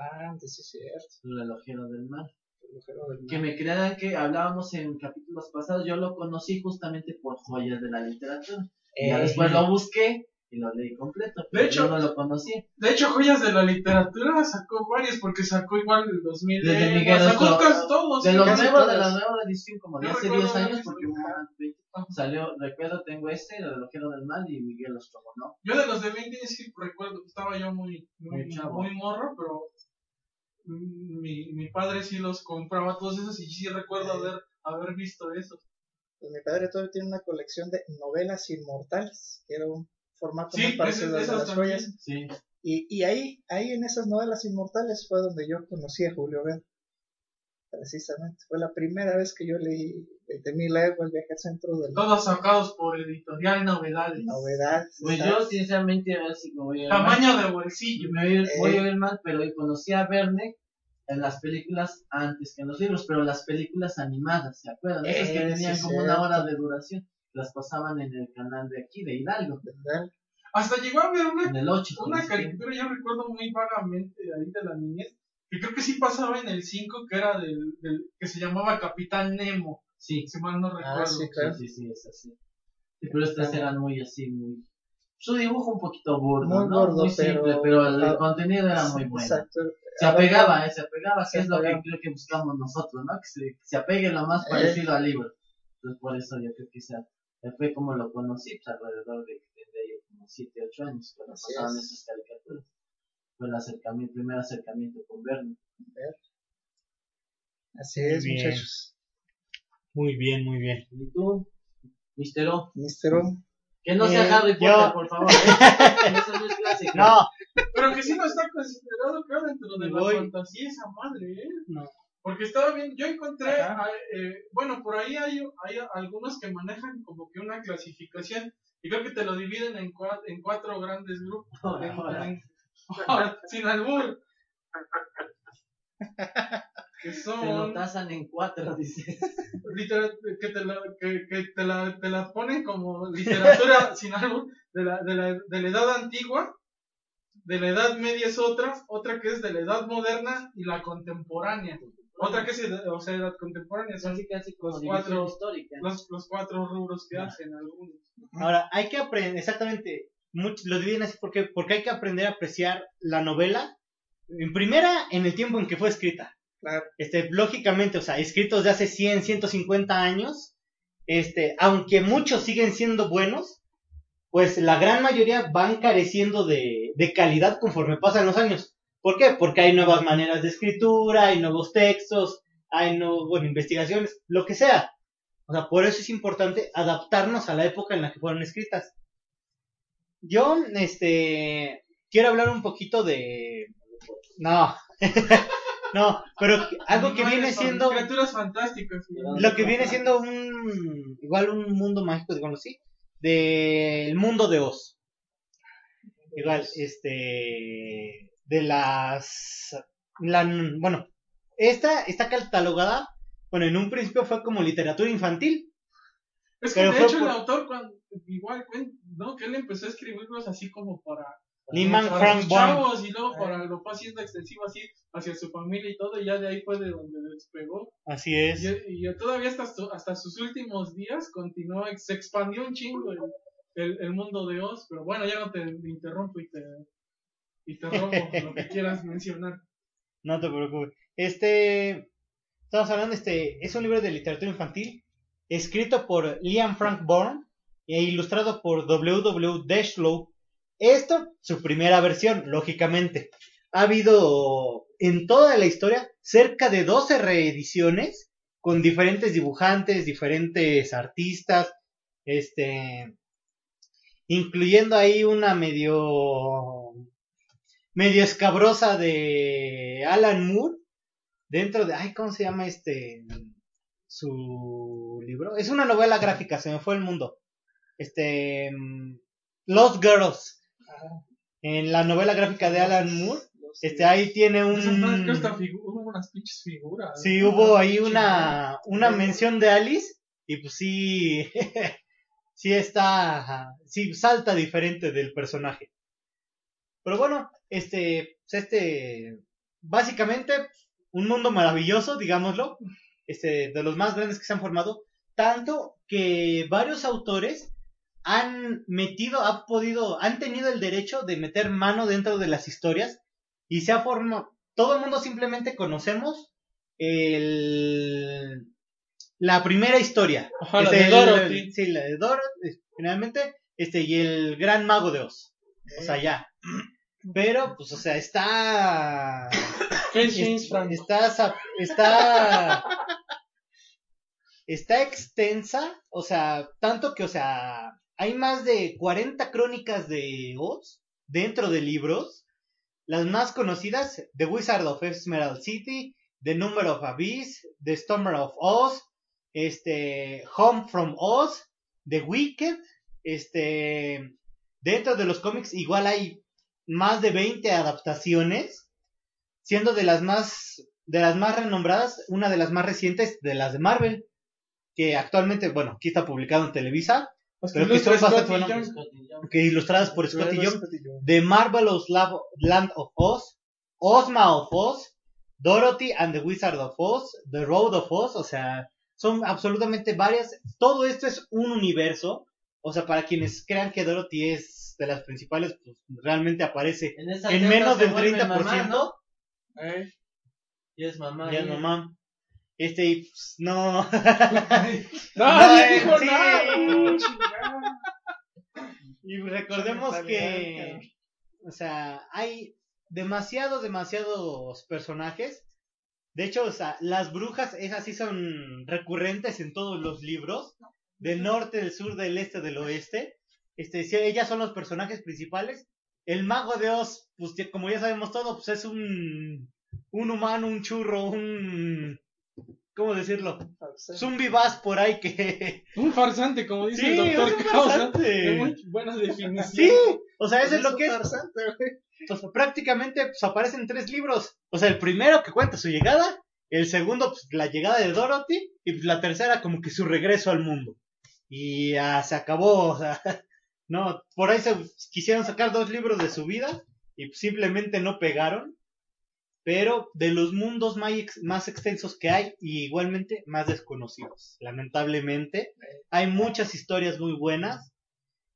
Ah, antes sí es cierto. El relojero del mal. El agujero del Que mar. me crean que hablábamos en capítulos pasados, yo lo conocí justamente por joyas de la literatura. Y Eh, después lo busqué y lo leí completo. pero hecho- yo no lo conocía. De hecho, Joyas de la Literatura sacó varios, porque sacó igual el 2000. Desde eh, Miguel sacó Ostro- casi todos. De los casi nuevos, de la nueva edición, como de Yo hace recuerdo 10 años, porque visto- hubo más de- salió, recuerdo, tengo este, el relojero del mal y Miguel Ostrogonoff. Yo de los de 20 sí recuerdo que estaba yo muy, muy, Muy chavo. muy morro, pero mm, mi, mi padre sí los compraba todos esos y sí recuerdo haber, haber visto eso. Pues mi padre todavía tiene una colección de novelas inmortales, que era un formato Sí, muy parecido esas las también. joyas. Sí. Y, y ahí, ahí en esas novelas inmortales fue donde yo conocí a Julio Verne. Precisamente. Fue la primera vez que yo leí 20.000 leguas, viaje al centro de la Todos sacados por Editorial Novedades. novedad. Pues yo, sinceramente, a ver si me voy a. Tamaño de bolsillo. Me voy a voy Eh. a ir mal, pero conocí a Verne en las películas antes que en los libros, pero las películas animadas, ¿se acuerdan? Esas que Eh, tenían sí, como una hora de duración. Las pasaban en el canal de aquí, de Hidalgo, ¿verdad? Hasta llegó a ver una en el 8. Una caricatura, yo recuerdo muy vagamente ahí de la niñez, que creo que sí pasaba en el 5, que era del, del que se llamaba Capitán Nemo, Sí, si mal no recuerdo. Ah, sí, claro. sí, sí, sí, es así. Sí, pero estas eran muy así, muy... Su dibujo un poquito burdo, Muy ¿no? gordo, muy simple, pero- pero el ah, contenido era muy bueno. Exacto. Se apegaba, eh, se apegaba, que Se es lo que creo que buscamos nosotros, ¿no? Que se, que se apegue lo más Eh. parecido al libro. Entonces, por eso yo creo que esa, fue como lo conocí, pues alrededor de que tendría yo como 7, 8 años, cuando Así pasaban es. esas caricaturas. Fue el acercamiento, el primer acercamiento con Verne. Así es, Bien. muchachos. muy bien, muy bien. ¿Y tú, Mister O? Mister O. Que no Eh, sea Harry yo- Potter, por favor. ¿eh? Eso no es clásico. No, Pero que sí no está considerado, creo, dentro de Me la voy. fantasía esa madre, ¿eh? no. Porque estaba bien, yo encontré, ah, eh, bueno, por ahí hay, hay algunos que manejan como que una clasificación, y creo que te lo dividen en, cua- en cuatro grandes grupos. En- en- sin albur. que Te lo son tasan en cuatro, dice. litera- que, te la, que, que te, la, te la ponen como literatura sin albur de la, de, la, de la edad antigua, de la edad media es otra, otra que es de la edad moderna y la contemporánea. Otra que es, de- o sea, edad contemporánea, son Casi, casi como Los cuatro- histórica. los, los cuatro rubros que hacen algunos. Ahora, hay que aprender, exactamente, much- lo dividen así porque, porque hay que aprender a apreciar la novela, en primera, en el tiempo en que fue escrita. Claro. Este, lógicamente, o sea, escritos de hace 100, 150 años, este, aunque muchos siguen siendo buenos, pues la gran mayoría van careciendo de, de calidad conforme pasan los años. ¿Por qué? Porque hay nuevas maneras de escritura, hay nuevos textos, hay no, bueno, investigaciones, lo que sea. O sea, por eso es importante adaptarnos a la época en la que fueron escritas. Yo, este, quiero hablar un poquito de... No. No, pero algo que viene siendo Criaturas fantásticas. lo que viene siendo un igual un mundo mágico, digamos así, del mundo de Oz. Igual, este de las la, bueno, esta está catalogada, bueno, en un principio fue como literatura infantil, Es que Pero de hecho por- el autor, cuando, igual, ¿no? Que él empezó a escribirlos así como para, para Frank chavos y luego para, lo fue haciendo extensivo así hacia su familia y todo, y ya de ahí fue de donde despegó. Así es. Y, y todavía hasta, hasta sus últimos días continuó, se expandió un chingo el, el, el mundo de Oz, pero bueno, ya no te interrumpo y te, y te robo lo que quieras mencionar. No te preocupes. Este, estamos hablando, este, es un libro de literatura infantil escrito por Liam Frank Bourne e ilustrado por W.W. Deshlow. Esto, su primera versión, lógicamente. Ha habido en toda la historia cerca de 12 reediciones con diferentes dibujantes, diferentes artistas, este, incluyendo ahí una medio medio escabrosa de Alan Moore dentro de ay cómo se llama este su libro. Es una novela gráfica se me fue el mundo. Este mm, Lost Girls. En la novela gráfica de Alan Moore este ahí tiene un hubo unas pinches figuras. sí hubo ahí una una mención de Alice y pues sí sí está sí salta diferente del personaje pero bueno este pues, este básicamente un mundo maravilloso digámoslo este de los más grandes que se han formado tanto que varios autores han metido han podido han tenido el derecho de meter mano dentro de las historias y se ha formado todo el mundo simplemente conocemos el la primera historia Ajá, la Este, el- sí la de Dorothy finalmente este y el gran mago de Oz. O sea ya pero pues o sea está está está está extensa o sea tanto que o sea hay más de 40 crónicas de Oz dentro de libros. Las más conocidas The Wizard of Emerald City The Number of Abyss The Stormer of Oz este Home from Oz The Wicked este dentro de los cómics igual hay más de 20 adaptaciones siendo de las más de las más renombradas una de las más recientes de las de Marvel que actualmente bueno aquí está publicado en Televisa pero que que ilustra son bastante que ilustradas por Scott y Young. The Marvelous Land of Oz, Ozma of Oz, Dorothy and the Wizard of Oz, The Road of Oz, o sea, son absolutamente varias. Todo esto es un universo, o sea, para quienes crean que Dorothy es de las principales, pues realmente aparece En, esa en teta menos del vuelve 30%. mamá, ¿no? Eh, Y es mamá. Ya y- mamá. Este, y, pues, no. Nadie No, dijo sí. nada. Y recordemos que, o sea, hay demasiados, demasiados personajes. De hecho, o sea, las brujas, esas sí son recurrentes en todos los libros. Del norte, del sur, del este, del oeste. Este, sí, ellas son los personajes principales. El mago de Oz, pues como ya sabemos todo, pues es un, un humano, un churro, un, ¿cómo decirlo? Es un vivaz por ahí que, Un farsante, como dice Sí, el doctor es un Causa. muy buena definición. sí, o sea, eso es un lo que es. farsante, güey. pues prácticamente pues, aparecen tres libros. O sea, el primero que cuenta su llegada, el segundo pues, la llegada de Dorothy y pues, la tercera como que su regreso al mundo. Y ya se acabó, o sea, no, por ahí se quisieron sacar dos libros de su vida y simplemente no pegaron. Pero de los mundos más, más extensos que hay, y igualmente más desconocidos. Lamentablemente, hay muchas historias muy buenas.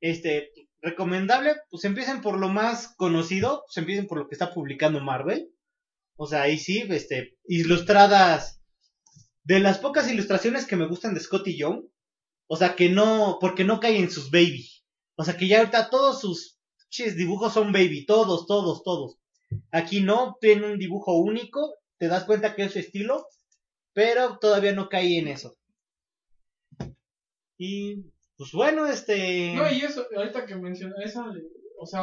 Este, recomendable, pues empiecen por lo más conocido, pues empiecen por lo que está publicando Marvel. O sea, ahí sí, este, ilustradas, de las pocas ilustraciones que me gustan de Scott y Young, o sea, que no, porque no caen en sus baby. O sea, que ya ahorita todos sus pinches dibujos son baby, todos, todos, todos. Aquí no, tiene un dibujo único, te das cuenta que es su estilo, pero todavía no cae en eso. Y, pues bueno, este... No, y eso, ahorita que mencioné esa, o sea,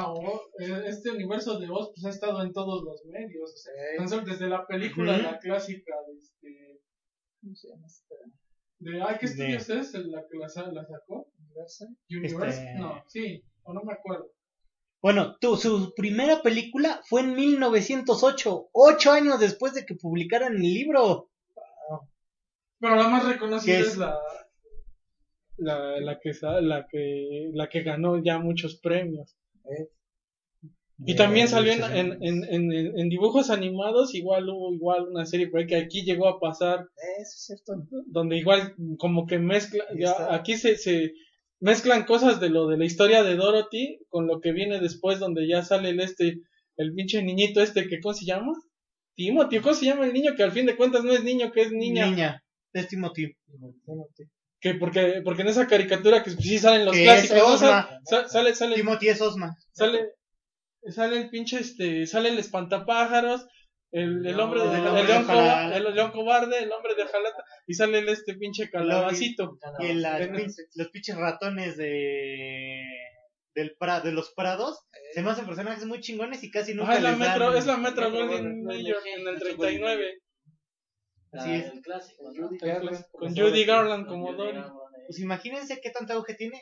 eh, este universo de Oz pues ha estado en todos los medios, o sea, desde la película, la clásica este, ¿Cómo se llama esta? De, ay, ¿qué De- estudio es ese? la que la, la sacó? Universal. Este- no, sí, o no me acuerdo. Bueno, tu, su primera película fue en 1908, ocho años después de que publicaran el libro. Pero la más reconocida ¿Qué es, es? la, la, la que la que la que ganó ya muchos premios. Y también salió en, en, en, dibujos animados, igual hubo igual una serie por ahí que aquí llegó a pasar, Eh, Eso es cierto. donde igual como que mezcla, ya aquí se, se mezclan cosas de lo de la historia de Dorothy con lo que viene después, donde ya sale el este, el pinche niñito este que, ¿cómo se llama? Timothy, ¿cómo se llama el niño? Que al fin de cuentas no es niño, que es niña. Niña. Es Timothy. Que porque, porque en esa caricatura que sí salen los Que clásicos, es. Sa- sale, sale, Timothy es Osma. sale, sale el pinche este, sale el espantapájaros, el, el hombre de, el el, hombre de león coba- Ojalata. el león cobarde, el hombre de jalata, y sale el este pinche calabacito. Y los pinches ratones de del pra- de los prados se me hacen personajes muy chingones y casi nunca Ajá, es la les metro, dan- es la metro Mayer Mayer, en el Metro 39. Así es. Con. Judy Garland como Dory. Eh. Pues imagínense qué tanto auge tiene.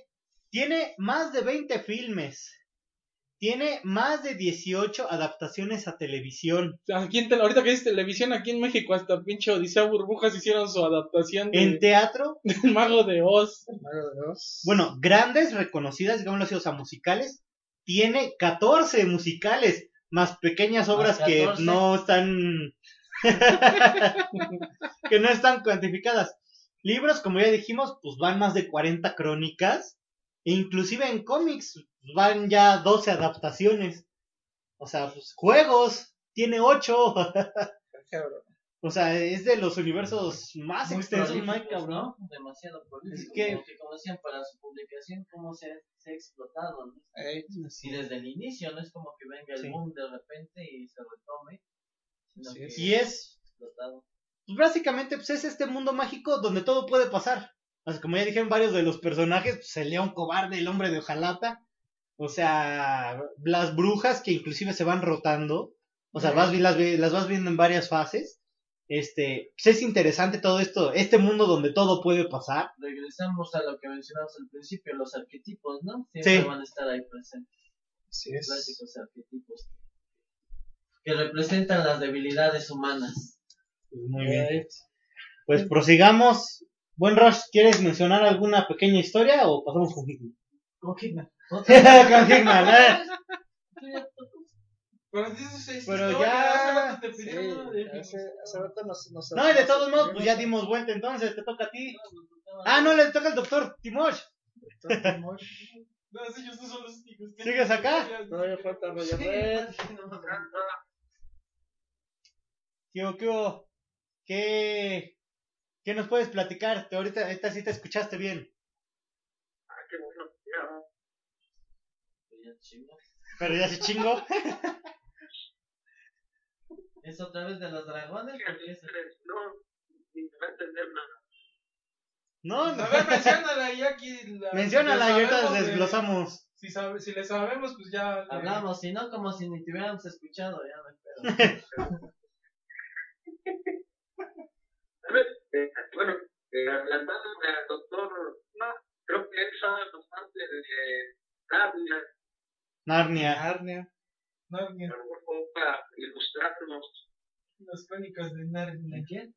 Tiene más de 20 filmes. Tiene más de 18 adaptaciones a televisión. Aquí en tele- ahorita que es televisión aquí en México, hasta pinche Odisea Burbujas hicieron su adaptación de, En teatro, del Mago de Oz. Mago de Oz. bueno, grandes, reconocidas, digámoslo así, o sea, musicales. Tiene 14 musicales, más pequeñas obras que 14. no están. que no están cuantificadas. Libros, como ya dijimos, pues van más de 40 crónicas. E inclusive en cómics van ya 12 adaptaciones. O sea, pues juegos, tiene 8. Cabrón. o sea, es de los universos más Muy extensos, cabrón. ¿no? Demasiado. Es que- Como que como decían, para su publicación, cómo se, se ha explotado, ¿no? Y desde el inicio, no es como que venga el Sí. boom de repente y se retome, que es. Y es explotado. pues básicamente pues es este mundo mágico donde todo puede pasar. O sea, como ya dijeron varios de los personajes, pues el león cobarde, el hombre de hojalata, o sea, las brujas que inclusive se van rotando, o sea, vas, las, las vas viendo en varias fases. Este, pues es interesante todo esto, este mundo donde todo puede pasar. Regresamos a lo que mencionamos al principio, los arquetipos, ¿no? Siempre Sí. van a estar ahí presentes, Así es. clásicos arquetipos que representan las debilidades humanas. Muy bien. Pues prosigamos. Buen Rush, ¿quieres mencionar alguna pequeña historia o pasamos con no? con Hickman, ¿eh? Pero dices Pero ya- hace rato te Sí, pidió de- hace, hace rato nos, nos No, y de todos modos, pues ya dimos vuelta entonces, te toca a ti. Ah, no, le toca al doctor Timosh. No, sí, ellos no son los únicos que- ¿Sigues acá? Todavía falta Roger Red. ¿Qué qué hubo? ¿Qué, qué nos puedes platicar? Te- ahorita esta sí te escuchaste bien, Ah, qué bueno. ya. Ya, chingo. pero ya se chingó. ¿Es otra vez de los dragones? Es- No, ni va a entender nada. No, no. A ver, menciónala y aquí. La, Menciónala y ahorita de- desglosamos. Si, sabe, si le sabemos, pues ya. le- Hablamos, si no, como si ni te hubiéramos escuchado, ya no. A ver, eh, bueno, eh, adelantándome al doctor, no, creo que él sabe bastante de Narnia, Narnia. Narnia. Narnia, ilustrarnos. las crónicas de Narnia. ¿De quién?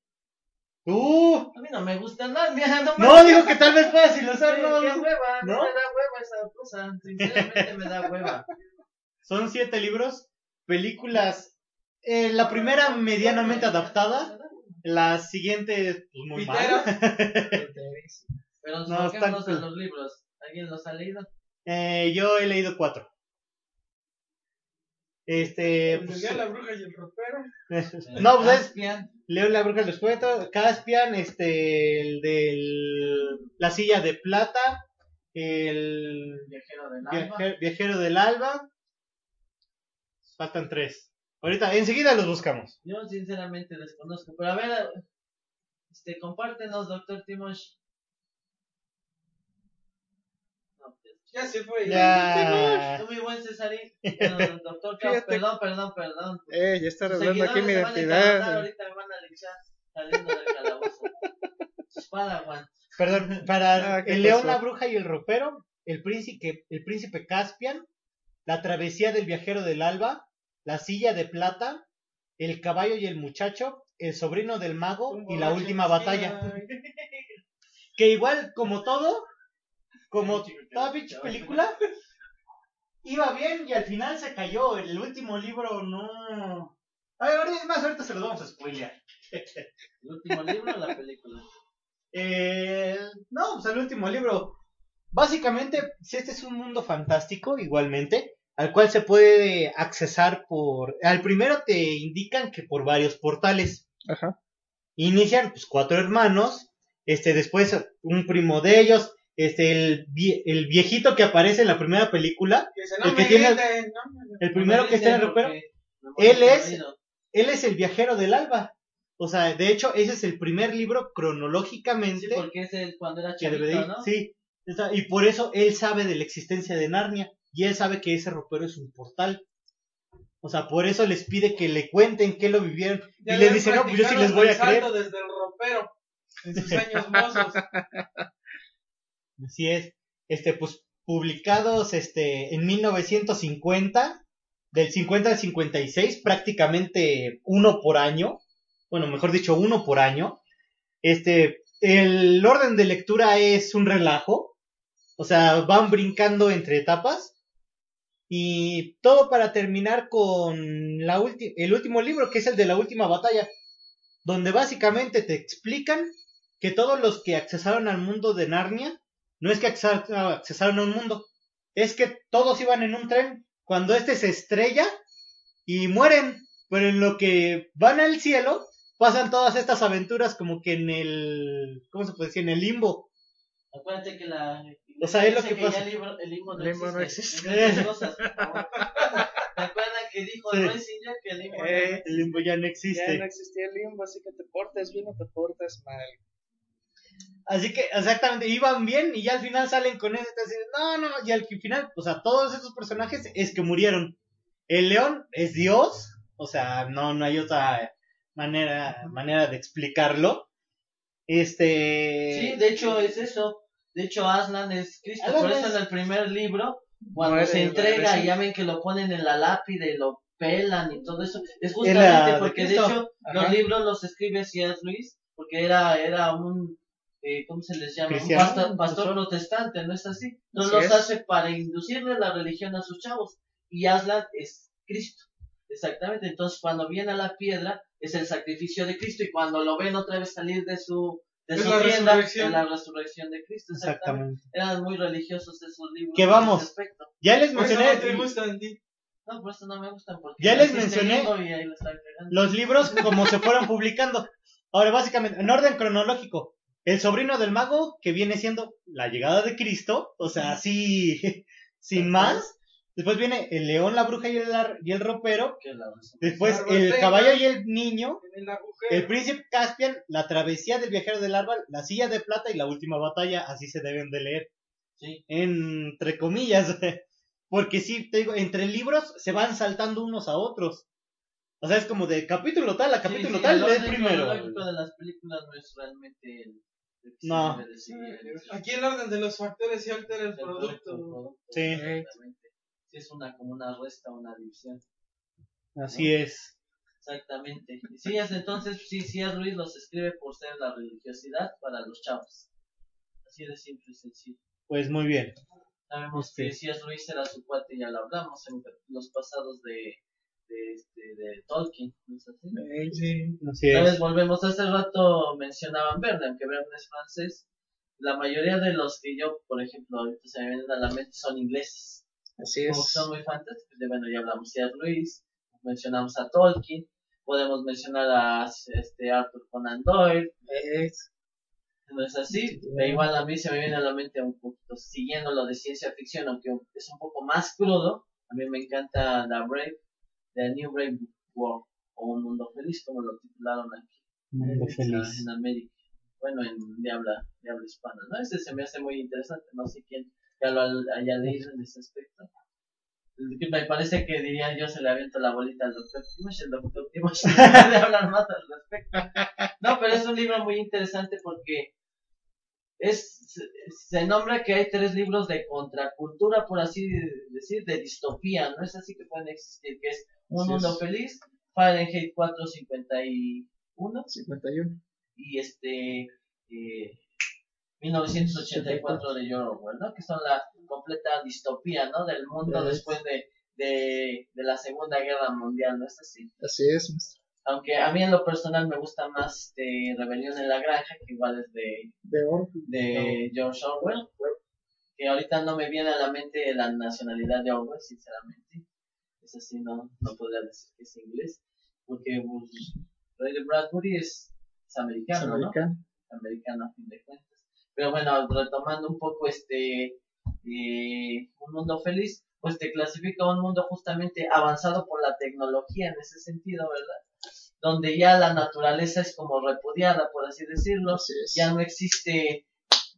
Uh, A mí no me gusta Narnia, no me no, digo que tal vez puedas ilustrar, Qué no. hueva, ¿No? no me da hueva esa cosa. Sinceramente me da hueva. Son siete libros, películas. eh, la primera medianamente adaptada, la siguiente pues muy mal. Pero No, están en cool. los libros. ¿Alguien los ha leído? Eh, yo he leído cuatro. Este, pues, de la bruja y el ropero. no, pues es Caspian, Leo la bruja del escueto, Caspian, este, el del la silla de plata, el Viajero del viaje- viajero del alba. Faltan tres. Ahorita, enseguida los buscamos. Yo sinceramente desconozco. Pero a ver, este, compártenos, doctor Timosh. No, pues, Ya se fue. Ya. Tú, mi buen Cesarín. Doctor Caos, perdón, perdón, perdón. Eh, ya está Sus revelando aquí mi identidad. Ahorita me van a linchar saliendo del calabozo. Sus Padawan. Perdón, para Ah, ¿qué el león, la bruja y el ropero, el príncipe, el príncipe Caspian, la travesía del viajero del alba, la silla de plata, el caballo y el muchacho, el sobrino del mago y la última batalla. Que igual, como todo, como toda pinche película, iba bien y al final se cayó. El último libro no. A ver, ahora es más, ahorita se los vamos a spoilear. ¿El último libro o la película? Eh, no, pues el último libro. Básicamente, si este es un mundo fantástico, igualmente, al cual se puede accesar por. Al primero te indican que por varios portales. Ajá. Inician, pues, cuatro hermanos. Este, después un primo de ellos. Este, el, vie- el viejito que aparece en la primera película. Que El que tiene- El primero que está en el ropero. Él es-. Él es el viajero del alba. O sea, de hecho, ese es el primer libro cronológicamente. Sí, porque es el cuando era que debe de ¿no? sí. Está- y por eso él sabe de la existencia de Narnia y él sabe que ese ropero es un portal. O sea, por eso les pide que le cuenten qué lo vivieron Ya y le habían dice, no, pues yo sí les voy a creer. desde el ropero. En sus años mozos. Así es. Este, pues publicados este en 1950, del 50 al 56, prácticamente uno por año. Bueno, mejor dicho, uno por año. Este, el orden de lectura es un relajo. O sea, van brincando entre etapas. Y todo para terminar con la el último libro, que es el de la última batalla. Donde básicamente te explican que todos los que accesaron al mundo de Narnia no es que accesa- accesaron a un mundo, es que todos iban en un tren. Cuando este se estrella y mueren, pero en lo que van al cielo, pasan todas estas aventuras como que en el, ¿cómo se puede decir? En el limbo. Acuérdate que la. O sea, es lo que ya pasa. el, libro, el limbo no Limbo no existe. existe. Inventes cosas, por favor. ¿Te acuerdas que dijo Sí. Roy Singer que el limbo no Eh, existe? El limbo ya no Ya existe. no existía el limbo, así que te portes bien o te portes mal. Así que, exactamente, iban bien y ya al final salen con eso. así, no, no, y al final, o sea, todos esos personajes es que murieron. El león es Dios, o sea, no, no hay otra manera, manera de explicarlo. Este. Sí, de hecho es eso. De hecho, Aslan es Cristo. Aslan Por eso es- en el primer libro, cuando Muere se entrega y ya ven que lo ponen en la lápide y lo pelan y todo eso, es justamente de porque de hecho Ajá. los libros los escribe C.S. Luis, porque era, era un, eh, ¿cómo se les llama? Un pastor, pastor pastor. protestante, ¿no es así? Así los es. hace para inducirle la religión a sus chavos. Y Aslan es Cristo. Exactamente. Entonces cuando viene a la piedra es el sacrificio de Cristo y cuando lo ven otra vez salir de su de Es su la tienda resurrección. es la resurrección de Cristo. Exactamente. Exactamente. Eran muy religiosos esos libros. Que vamos. Ya les mencioné. no te gustan, ti. No, por eso no me gustan. Porque Ya les mencioné los libros como se fueron publicando. Ahora, básicamente, en orden cronológico, el sobrino del mago, que viene siendo la llegada de Cristo, o sea, así, sin más. Después viene el león, la bruja y el, y el ropero. Después el caballo y el niño. El príncipe Caspian, la travesía del viajero del árbol, la silla de plata y la última batalla, así se deben de leer. Sí. Entre comillas. Porque sí, te digo, entre libros se van saltando unos a otros. O sea, es como de capítulo tal a capítulo Sí, sí, tal, el es orden primero. de las películas no es realmente el, No. Es Aquí el orden de los factores se altera el producto. Sí. exactamente. Sí, es una como una resta, una división. Así es. Exactamente. Y Sí, es entonces, sí, sí, es Ruiz los escribe por ser la religiosidad para los chavos. Así de simple y sencillo. Pues muy bien. Sabemos Este. que C.S. Luis era su cuate, ya lo hablamos en los pasados de, de, este, de Tolkien. ¿no es así? Sí. Así es. volvemos, hace rato mencionaban Verne, aunque Verne es francés. La mayoría de los que yo, por ejemplo, ahorita se me vienen a la mente son ingleses. Así Como es. son muy fantásticos. Bueno, ya hablamos de Luis, mencionamos a Tolkien, podemos mencionar a este Arthur Conan Doyle, Es- ¿no es así? E igual a mí se me viene a la mente un poquito siguiendo lo de ciencia ficción, aunque es un poco más crudo. A mí me encanta The Brave, The New Brave World, o Un Mundo Feliz, como lo titularon aquí Mundo en- feliz. en América. Bueno, en de habla, de habla hispana, ¿no? Ese se me hace muy interesante, no sé quién ya lo haya leído en ese aspecto. Me parece que diría yo se le avienta la bolita al doctor Timosh, el doctor Timosh no puede hablar más al respecto. No, pero es un libro muy interesante porque es, se- nombra que hay tres libros de contracultura, por así decir, de distopía, no es así que pueden existir, que es Un Así Mundo es. Feliz, Fahrenheit 451 51. y este eh, 1984 de Orwell, ¿no? Que son la completa distopía, ¿no? Del mundo después de, de, de la Segunda Guerra Mundial, ¿no es así? Así es, maestro. Aunque a mí en lo personal me gusta más este, Rebelión en la Granja, que igual es de, De de George Orwell, que ahorita no me viene a la mente la nacionalidad de Orwell, sinceramente. Es así, no, no podría decir que es inglés, porque pues, Ray Bradbury es, es americano, ¿no? americano. americano a fin de cuentas. Pero bueno, retomando un poco este eh, un mundo feliz, pues te clasifica un mundo justamente avanzado por la tecnología en ese sentido, ¿verdad? Donde ya la naturaleza es como repudiada, por así decirlo, Así ya no existe,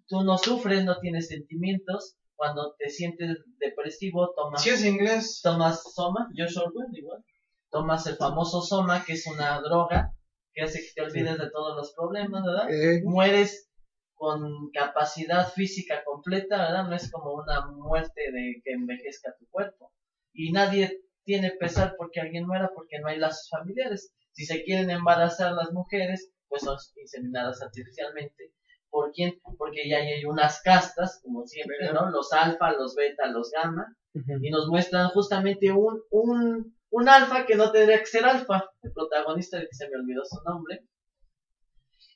tú no sufres, no tienes sentimientos, cuando te sientes depresivo tomas Si es inglés. tomas Soma, Josh Orwell igual, tomas el famoso Soma, que es una droga que hace que te olvides de todos los problemas, ¿verdad? Eh, Mueres con capacidad física completa, ¿verdad? No es como una muerte de que envejezca tu cuerpo. Y nadie tiene pesar porque alguien muera porque no hay lazos familiares. Si se quieren embarazar las mujeres, pues son inseminadas artificialmente. ¿Por quién? Porque ya hay unas castas, como siempre, ¿no? Los alfa, los beta, los gamma y nos muestran justamente un, un, un alfa que no tendría que ser alfa, el protagonista que se me olvidó su nombre,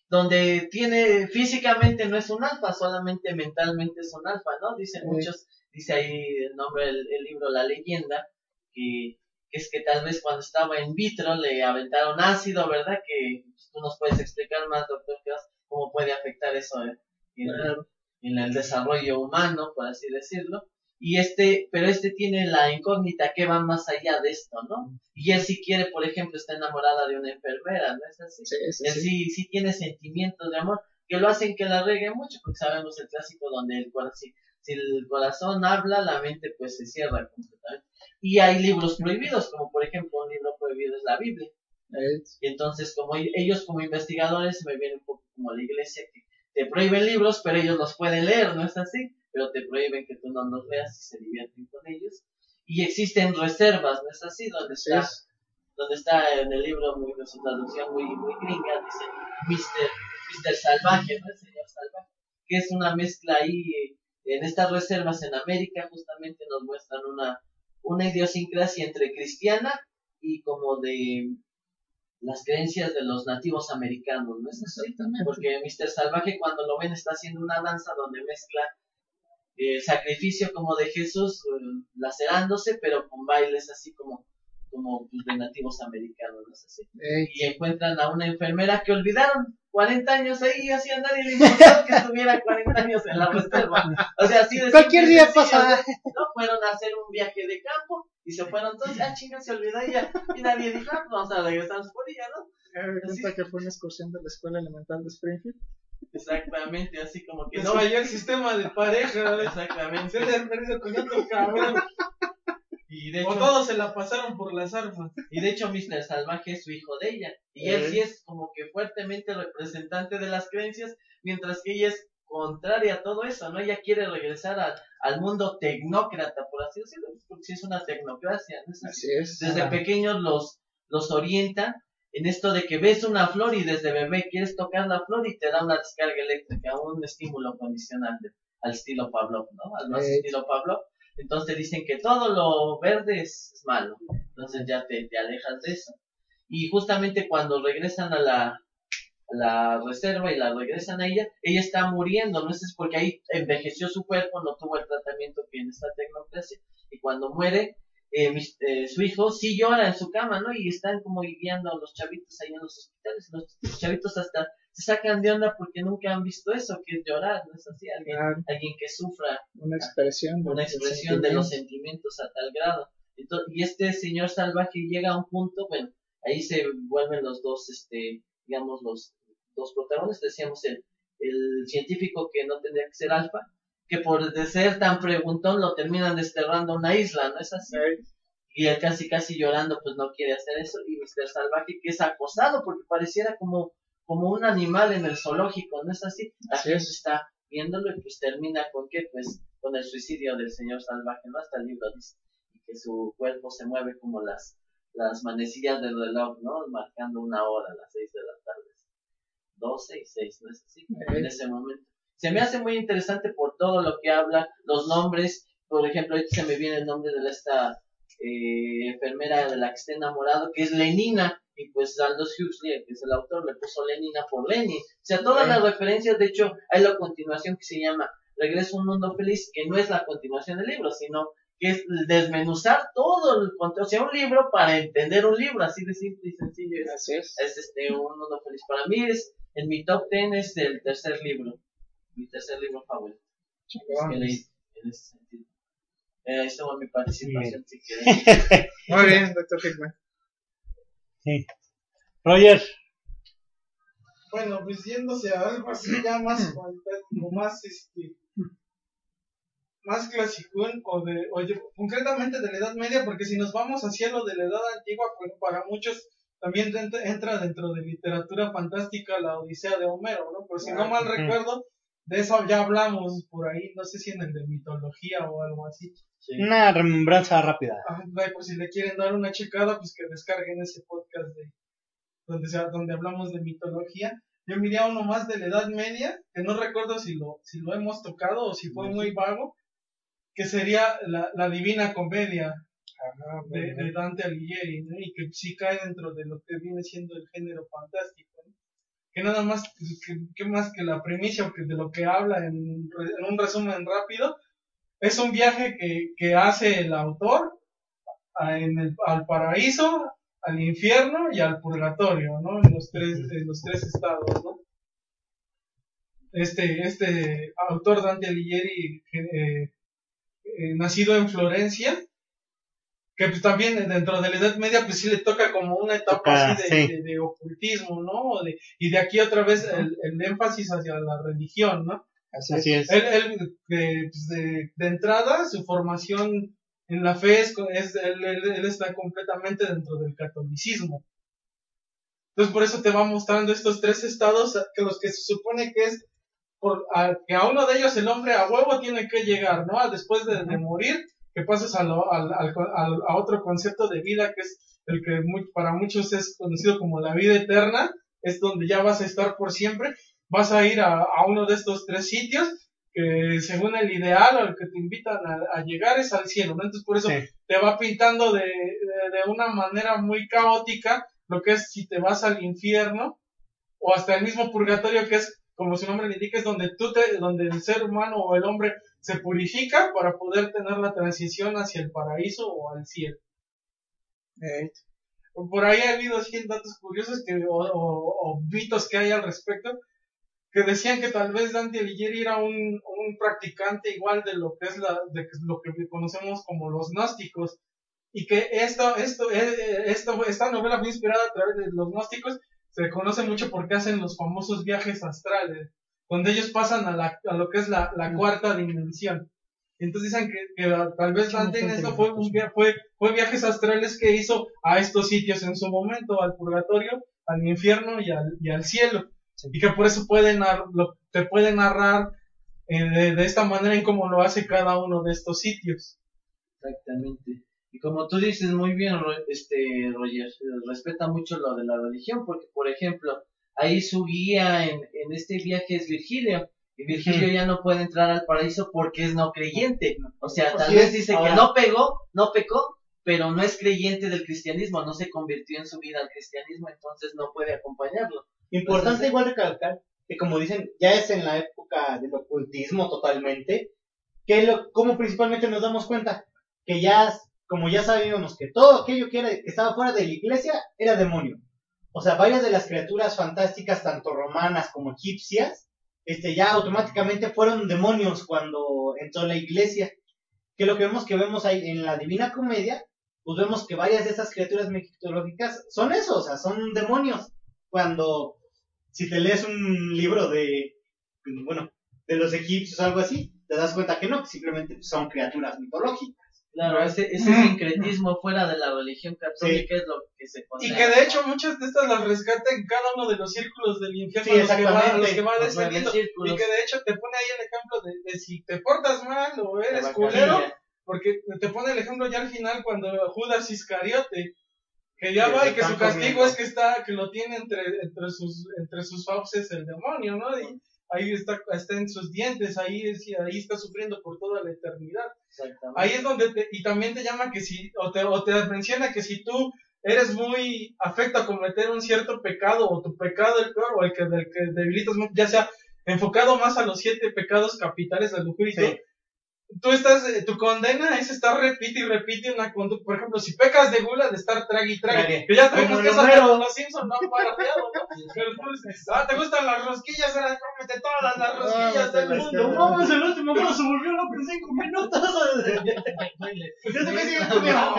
donde tiene, físicamente no es un alfa, solamente mentalmente es un alfa, ¿no? Dicen Sí. muchos, dice ahí el nombre del el libro La leyenda, que, que es que tal vez cuando estaba in vitro le aventaron ácido, ¿verdad? Que pues, tú nos puedes explicar más, doctor, cómo puede afectar eso eh, en, Claro. en el desarrollo humano, por así decirlo. Y este, pero este tiene la incógnita que va más allá de esto, ¿no? Y él si quiere, por ejemplo, está enamorada de una enfermera, ¿no es así? sí, sí, Él sí. sí, sí tiene sentimientos de amor que lo hacen que la regue mucho, porque sabemos el clásico donde el corazón, si, si el corazón habla, la mente pues se cierra completamente. Y hay libros prohibidos, como por ejemplo un libro prohibido es la Biblia. Y entonces, como ellos como investigadores, me viene un poco como la iglesia, que te prohíben libros, pero ellos los pueden leer, ¿no es así? Pero te prohíben que tú no los leas y se divierten con ellos. Y existen reservas, ¿no es así? Donde está, es. donde está en el libro, muy, en su traducción muy, muy gringa, dice Mr. Mr. Salvaje, ¿no? El señor Salvaje. Que es una mezcla ahí, en estas reservas en América, justamente nos muestran una, una idiosincrasia entre cristiana y como de las creencias de los nativos americanos, ¿no es así? Porque Mr. Salvaje cuando lo ven está haciendo una danza donde mezcla el sacrificio como de Jesús eh, lacerándose, pero con bailes así como, como de nativos americanos, ¿no es así? Eh, Y encuentran a una enfermera que olvidaron 40 años ahí, así a nadie le importó que estuviera 40 años en la reserva. O sea, así de Cualquier día pasa. ¿no? Fueron a hacer un viaje de campo y se fueron todos, ah, chinga, se olvidó ella. Y nadie dijo, ah, vamos a regresarnos por ella, ¿no? cuenta que fue una excursión de la escuela elemental de Springfield. Exactamente, así como que no. no falló el sistema de pareja. Exactamente. Se le perdido con otro cabrón. Y de O hecho, todos se la pasaron por las armas. y de hecho Mr. Salvaje es su hijo de ella. Y él Eh. sí es como que fuertemente representante de las creencias, mientras que ella es contraria a todo eso, ¿no? Ella quiere regresar al, al mundo tecnócrata, por así decirlo, porque sí es una tecnocracia, ¿no? Así es. Desde Ah, pequeños los, los orienta en esto de que ves una flor y desde bebé quieres tocar la flor y te da una descarga eléctrica, un estímulo condicional de- al estilo Pavlov, ¿no? Al más Eh. estilo Pavlov. Entonces dicen que todo lo verde es, malo. Entonces ya te, alejas de eso. Y justamente cuando regresan a la, la reserva y la regresan a ella, ella está muriendo, ¿no? Es porque ahí envejeció su cuerpo, no tuvo el tratamiento que en esta tecnocracia. Y cuando muere, eh, mis- eh, su hijo sí llora en su cama, ¿no? Y están como guiando a los chavitos ahí en los hospitales. Los chavitos hasta se sacan de onda porque nunca han visto eso, que es llorar, ¿no es así? Alguien, claro, alguien que sufra una expresión. de- una expresión de los sentimiento. sentimientos a tal grado. Entonces, y este señor salvaje llega a un punto, bueno, ahí se vuelven los dos, este, digamos, los dos protagonistas, decíamos el, el científico que no tendría que ser alfa, que por de ser tan preguntón lo terminan desterrando a una isla, ¿no es así? Y él casi casi llorando pues no quiere hacer eso y Mr. Salvaje que es acosado porque pareciera como, como un animal en el zoológico, ¿no es así? La Así gente es. está viéndolo y pues termina con qué, pues con el suicidio del señor Salvaje, ¿no? Hasta el libro dice, y que su cuerpo se mueve como las, las manecillas del reloj, ¿no? Marcando una hora a las seis de la tarde. 12 y 6, ¿no es así? En ese momento. Se me hace muy interesante por todo lo que habla, los nombres, por ejemplo, se me viene el nombre de esta eh, enfermera de la que está enamorado, que es Lenina, y pues Aldous Huxley, que es el autor, le puso Lenina por Lenin. O sea, todas las referencias, de hecho, hay la continuación que se llama Regreso a un mundo feliz, que no es la continuación del libro, sino que es desmenuzar todo el contenido, o sea, un libro para entender un libro, así de simple y sencillo es Así es. es este un mundo feliz para mí es en mi top 10 es el tercer libro mi tercer libro favorito Chingón. que leí en ese sentido eh, ahí estuvo mi participación si quieren Muy bien, doctor Hickman. Sí. Roger, Bueno, pues yéndose a algo así ya más fantástico, más este más clasicón o de oye, concretamente de la Edad Media, porque si nos vamos hacia lo de la Edad Antigua, pues para muchos también entra dentro de literatura fantástica la Odisea de Homero, ¿no? Pero si no mal recuerdo, de eso ya hablamos por ahí, no sé si en el de mitología o algo así. Sí. una remembranza rápida. Ah, por si le quieren dar una checada, pues que descarguen ese podcast de donde sea, donde hablamos de mitología. Yo miré a uno más de la Edad Media, que no recuerdo si lo, si lo hemos tocado o si fue muy vago, que sería la, la Divina Comedia de Dante Alighieri, ¿no? y que sí cae dentro de lo que viene siendo el género fantástico. Que nada más, que, que más que la que de lo que habla en un resumen rápido, es un viaje que, que hace el autor a- en el- al paraíso, al infierno y al purgatorio, ¿no? En los tres, en los tres estados, ¿no? Este, este autor Dante Alighieri, eh, eh, nacido en Florencia, que pues también dentro de la Edad Media pues sí le toca como una etapa Toca, así de, sí. de- de ocultismo, ¿no? De- y de aquí otra vez el, el énfasis hacia la religión, ¿no? Así es. Así es. Él, él, de, pues, de, de entrada, su formación en la fe es, es- él, él- está completamente dentro del catolicismo. Entonces por eso te va mostrando estos tres estados que los que se supone que es por, a, que a uno de ellos el hombre a huevo tiene que llegar, ¿no? Después de, de morir, que pasas a, lo- al- al- al- a otro concepto de vida que es el que para muchos es conocido como la vida eterna, es donde ya vas a estar por siempre, vas a ir a, a uno de estos tres sitios que según el ideal al que te invitan a, a llegar es al cielo, ¿no? Entonces por eso Sí. te va pintando de, de, de una manera muy caótica lo que es si te vas al infierno o hasta el mismo purgatorio que es como su nombre le indica es donde tú te, donde el ser humano o el hombre se purifica para poder tener la transición hacia el paraíso o al cielo. Eh, Por ahí ha habido así datos curiosos que, o, o- o mitos que hay al respecto que decían que tal vez Dante Alighieri era un, un practicante igual de lo que es la, de lo que conocemos como los gnósticos y que esto, esto, eh, esto, esta novela fue inspirada a través de los gnósticos. Se conoce mucho porque hacen los famosos viajes astrales donde ellos pasan a, la, a lo que es la, la cuarta dimensión entonces dicen que, que tal vez Dante en esto fue, un via- fue, fue viajes astrales que hizo a estos sitios en su momento, al purgatorio, al infierno y al, y al cielo. Y que por eso puede lo, te puede narrar eh, de, de esta manera en cómo lo hace cada uno de estos sitios. Exactamente. Y como tú dices muy bien, este Roger, eh, respeta mucho lo de la religión, porque por ejemplo, ahí su guía en, en este viaje es Virgilio, y Virgilio ya no puede entrar al paraíso porque es no creyente. O sea, tal vez dice Ahora- que no pegó, no pecó, pero no es creyente del cristianismo, no se convirtió en su vida al cristianismo, entonces no puede acompañarlo. Importante Entonces, igual recalcar que como dicen, ya es en la época del ocultismo totalmente, que lo, como principalmente nos damos cuenta, que ya, como ya sabíamos que todo aquello que, era, que estaba fuera de la iglesia era demonio. O sea, varias de las criaturas fantásticas, tanto romanas como egipcias, este, ya automáticamente fueron demonios cuando entró la iglesia. Que lo que vemos que vemos ahí en la Divina Comedia, pues vemos que varias de esas criaturas mitológicas son eso, o sea, son demonios. Cuando, si te lees un libro de, bueno, de los egipcios o algo así, te das cuenta que no, que simplemente son criaturas mitológicas. Claro, ese, ese sincretismo fuera de la religión católica es lo que se Y que de hecho muchas de estas las rescata en cada uno de los círculos del infierno Sí, los que va, a exactamente. los que descendiendo. círculos. Y que de hecho te pone ahí el ejemplo de, de si te portas mal o eres culero, porque te pone el ejemplo ya al final cuando Judas Iscariote, que ya Que va y que su castigo comiendo. es que está, que lo tiene entre, entre sus, entre sus fauces el demonio, ¿no? Y ahí está, está en sus dientes, ahí, es- ahí está sufriendo por toda la eternidad. Exactamente. Ahí es donde te, y también te llama que si, o te, o te menciona que si tú eres muy afecto a cometer un cierto pecado, o tu pecado el peor, o el que, del que debilitas, ya sea enfocado más a los siete pecados capitales lujuria y Sí. Tú estás, eh, tu condena es estar repite y repite una conducta, por ejemplo, si pecas de gula, de estar trague y trague, que ya el que de los Simpsons no han parajeado, ¿no? Pero tú dices, ah, te gustan las rosquillas, ahora cómete todas las rosquillas del mundo, ¿no? mames, el último me se volvió loco en cinco minutos. Yo te me sigue comiendo.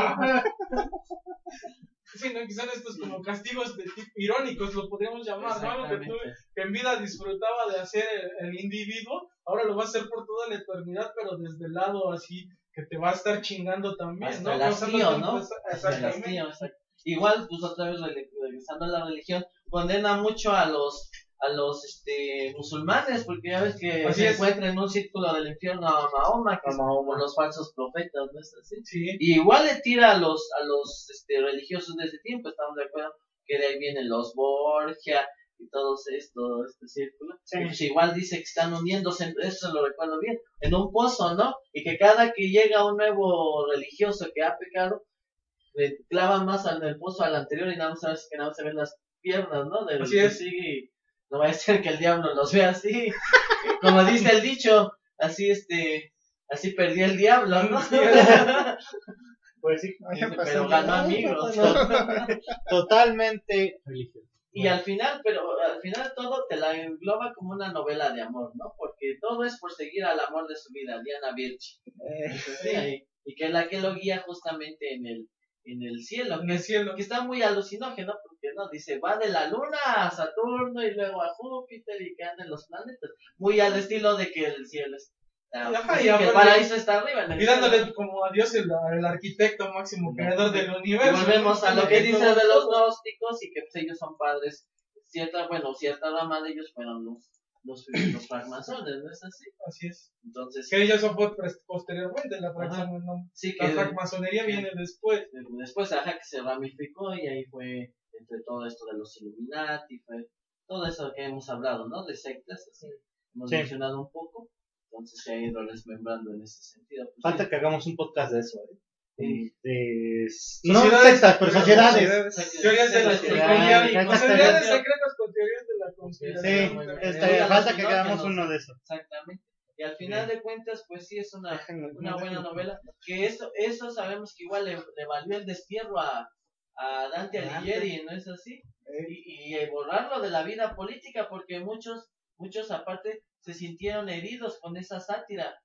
Sí, ¿no? Que son estos como castigos de tipo irónicos, lo podríamos llamar, ¿no? Algo que tú en vida disfrutaba de hacer el, el individuo, ahora lo va a hacer por toda la eternidad, pero desde el lado así que te va a estar chingando también, Hasta ¿no? el hastío, ¿no? el Exactamente. hastío. Igual, pues otra vez regresando a la religión, condena mucho a los a los este musulmanes, porque ya ves que Así se encuentra en un círculo del infierno a Mahoma, que es los falsos profetas, ¿no es así? Sí, Y igual le tira a los a los este, religiosos de ese tiempo, estamos de acuerdo que de ahí vienen los Borgia y todos esto, este círculo. Sí. Y pues igual dice que están uniéndose, eso lo recuerdo bien, en un pozo, ¿no? Y que cada que llega un nuevo religioso que ha pecado, le clava más al del pozo al anterior y nada más sabes que nada más se ven las piernas, ¿no? Del Así que es. sigue no vaya a ser que el diablo los vea así. Como dice el dicho, así este, así perdió el diablo, ¿no? Pues sí, Oye, pues, pero ganó amigos. totalmente religioso. Y al final, pero al final todo te la engloba como una novela de amor, ¿no? Porque todo es por seguir al amor de su vida, Diana Birch. Sí, ahí. y que es la que lo guía justamente en el en el cielo, en el cielo. que está muy alucinógeno porque no dice va de la luna a Saturno y luego a Júpiter y que anda en los planetas, muy al estilo de que el cielo es Ajá, y el paraíso está arriba Y dándole como a Dios el, el arquitecto máximo creador del universo. volvemos a lo que dice de los gnósticos y que pues, ellos son padres. Cierta bueno cierta rama de ellos fueron los los, los francmasones no es así Así es. entonces Que ellos son pres- posteriormente, la, no, sí la que francmasonería viene después. después ajá que se ramificó y ahí fue entre todo esto de los Illuminati fue todo eso que hemos hablado no de sectas así hemos Sí. mencionado un poco entonces se ha ido desmembrando en ese sentido Pues, Falta sí. que hagamos un podcast de eso, ¿eh? Sí. De... No sectas, pero sociedades. Teorías de la Sí, conspiración. sí, Sociedades sí. secretas con teorías de la Sí, conspiración. este, Digan falta que hagamos uno de esos. Exactamente. Y al final de cuentas, pues sí es una, una buena novela. Que eso, eso sabemos que igual le, le valió el destierro a, a Dante Alighieri, ¿no es así? Y, y borrarlo de la vida política, porque muchos, muchos aparte se sintieron heridos con esa sátira,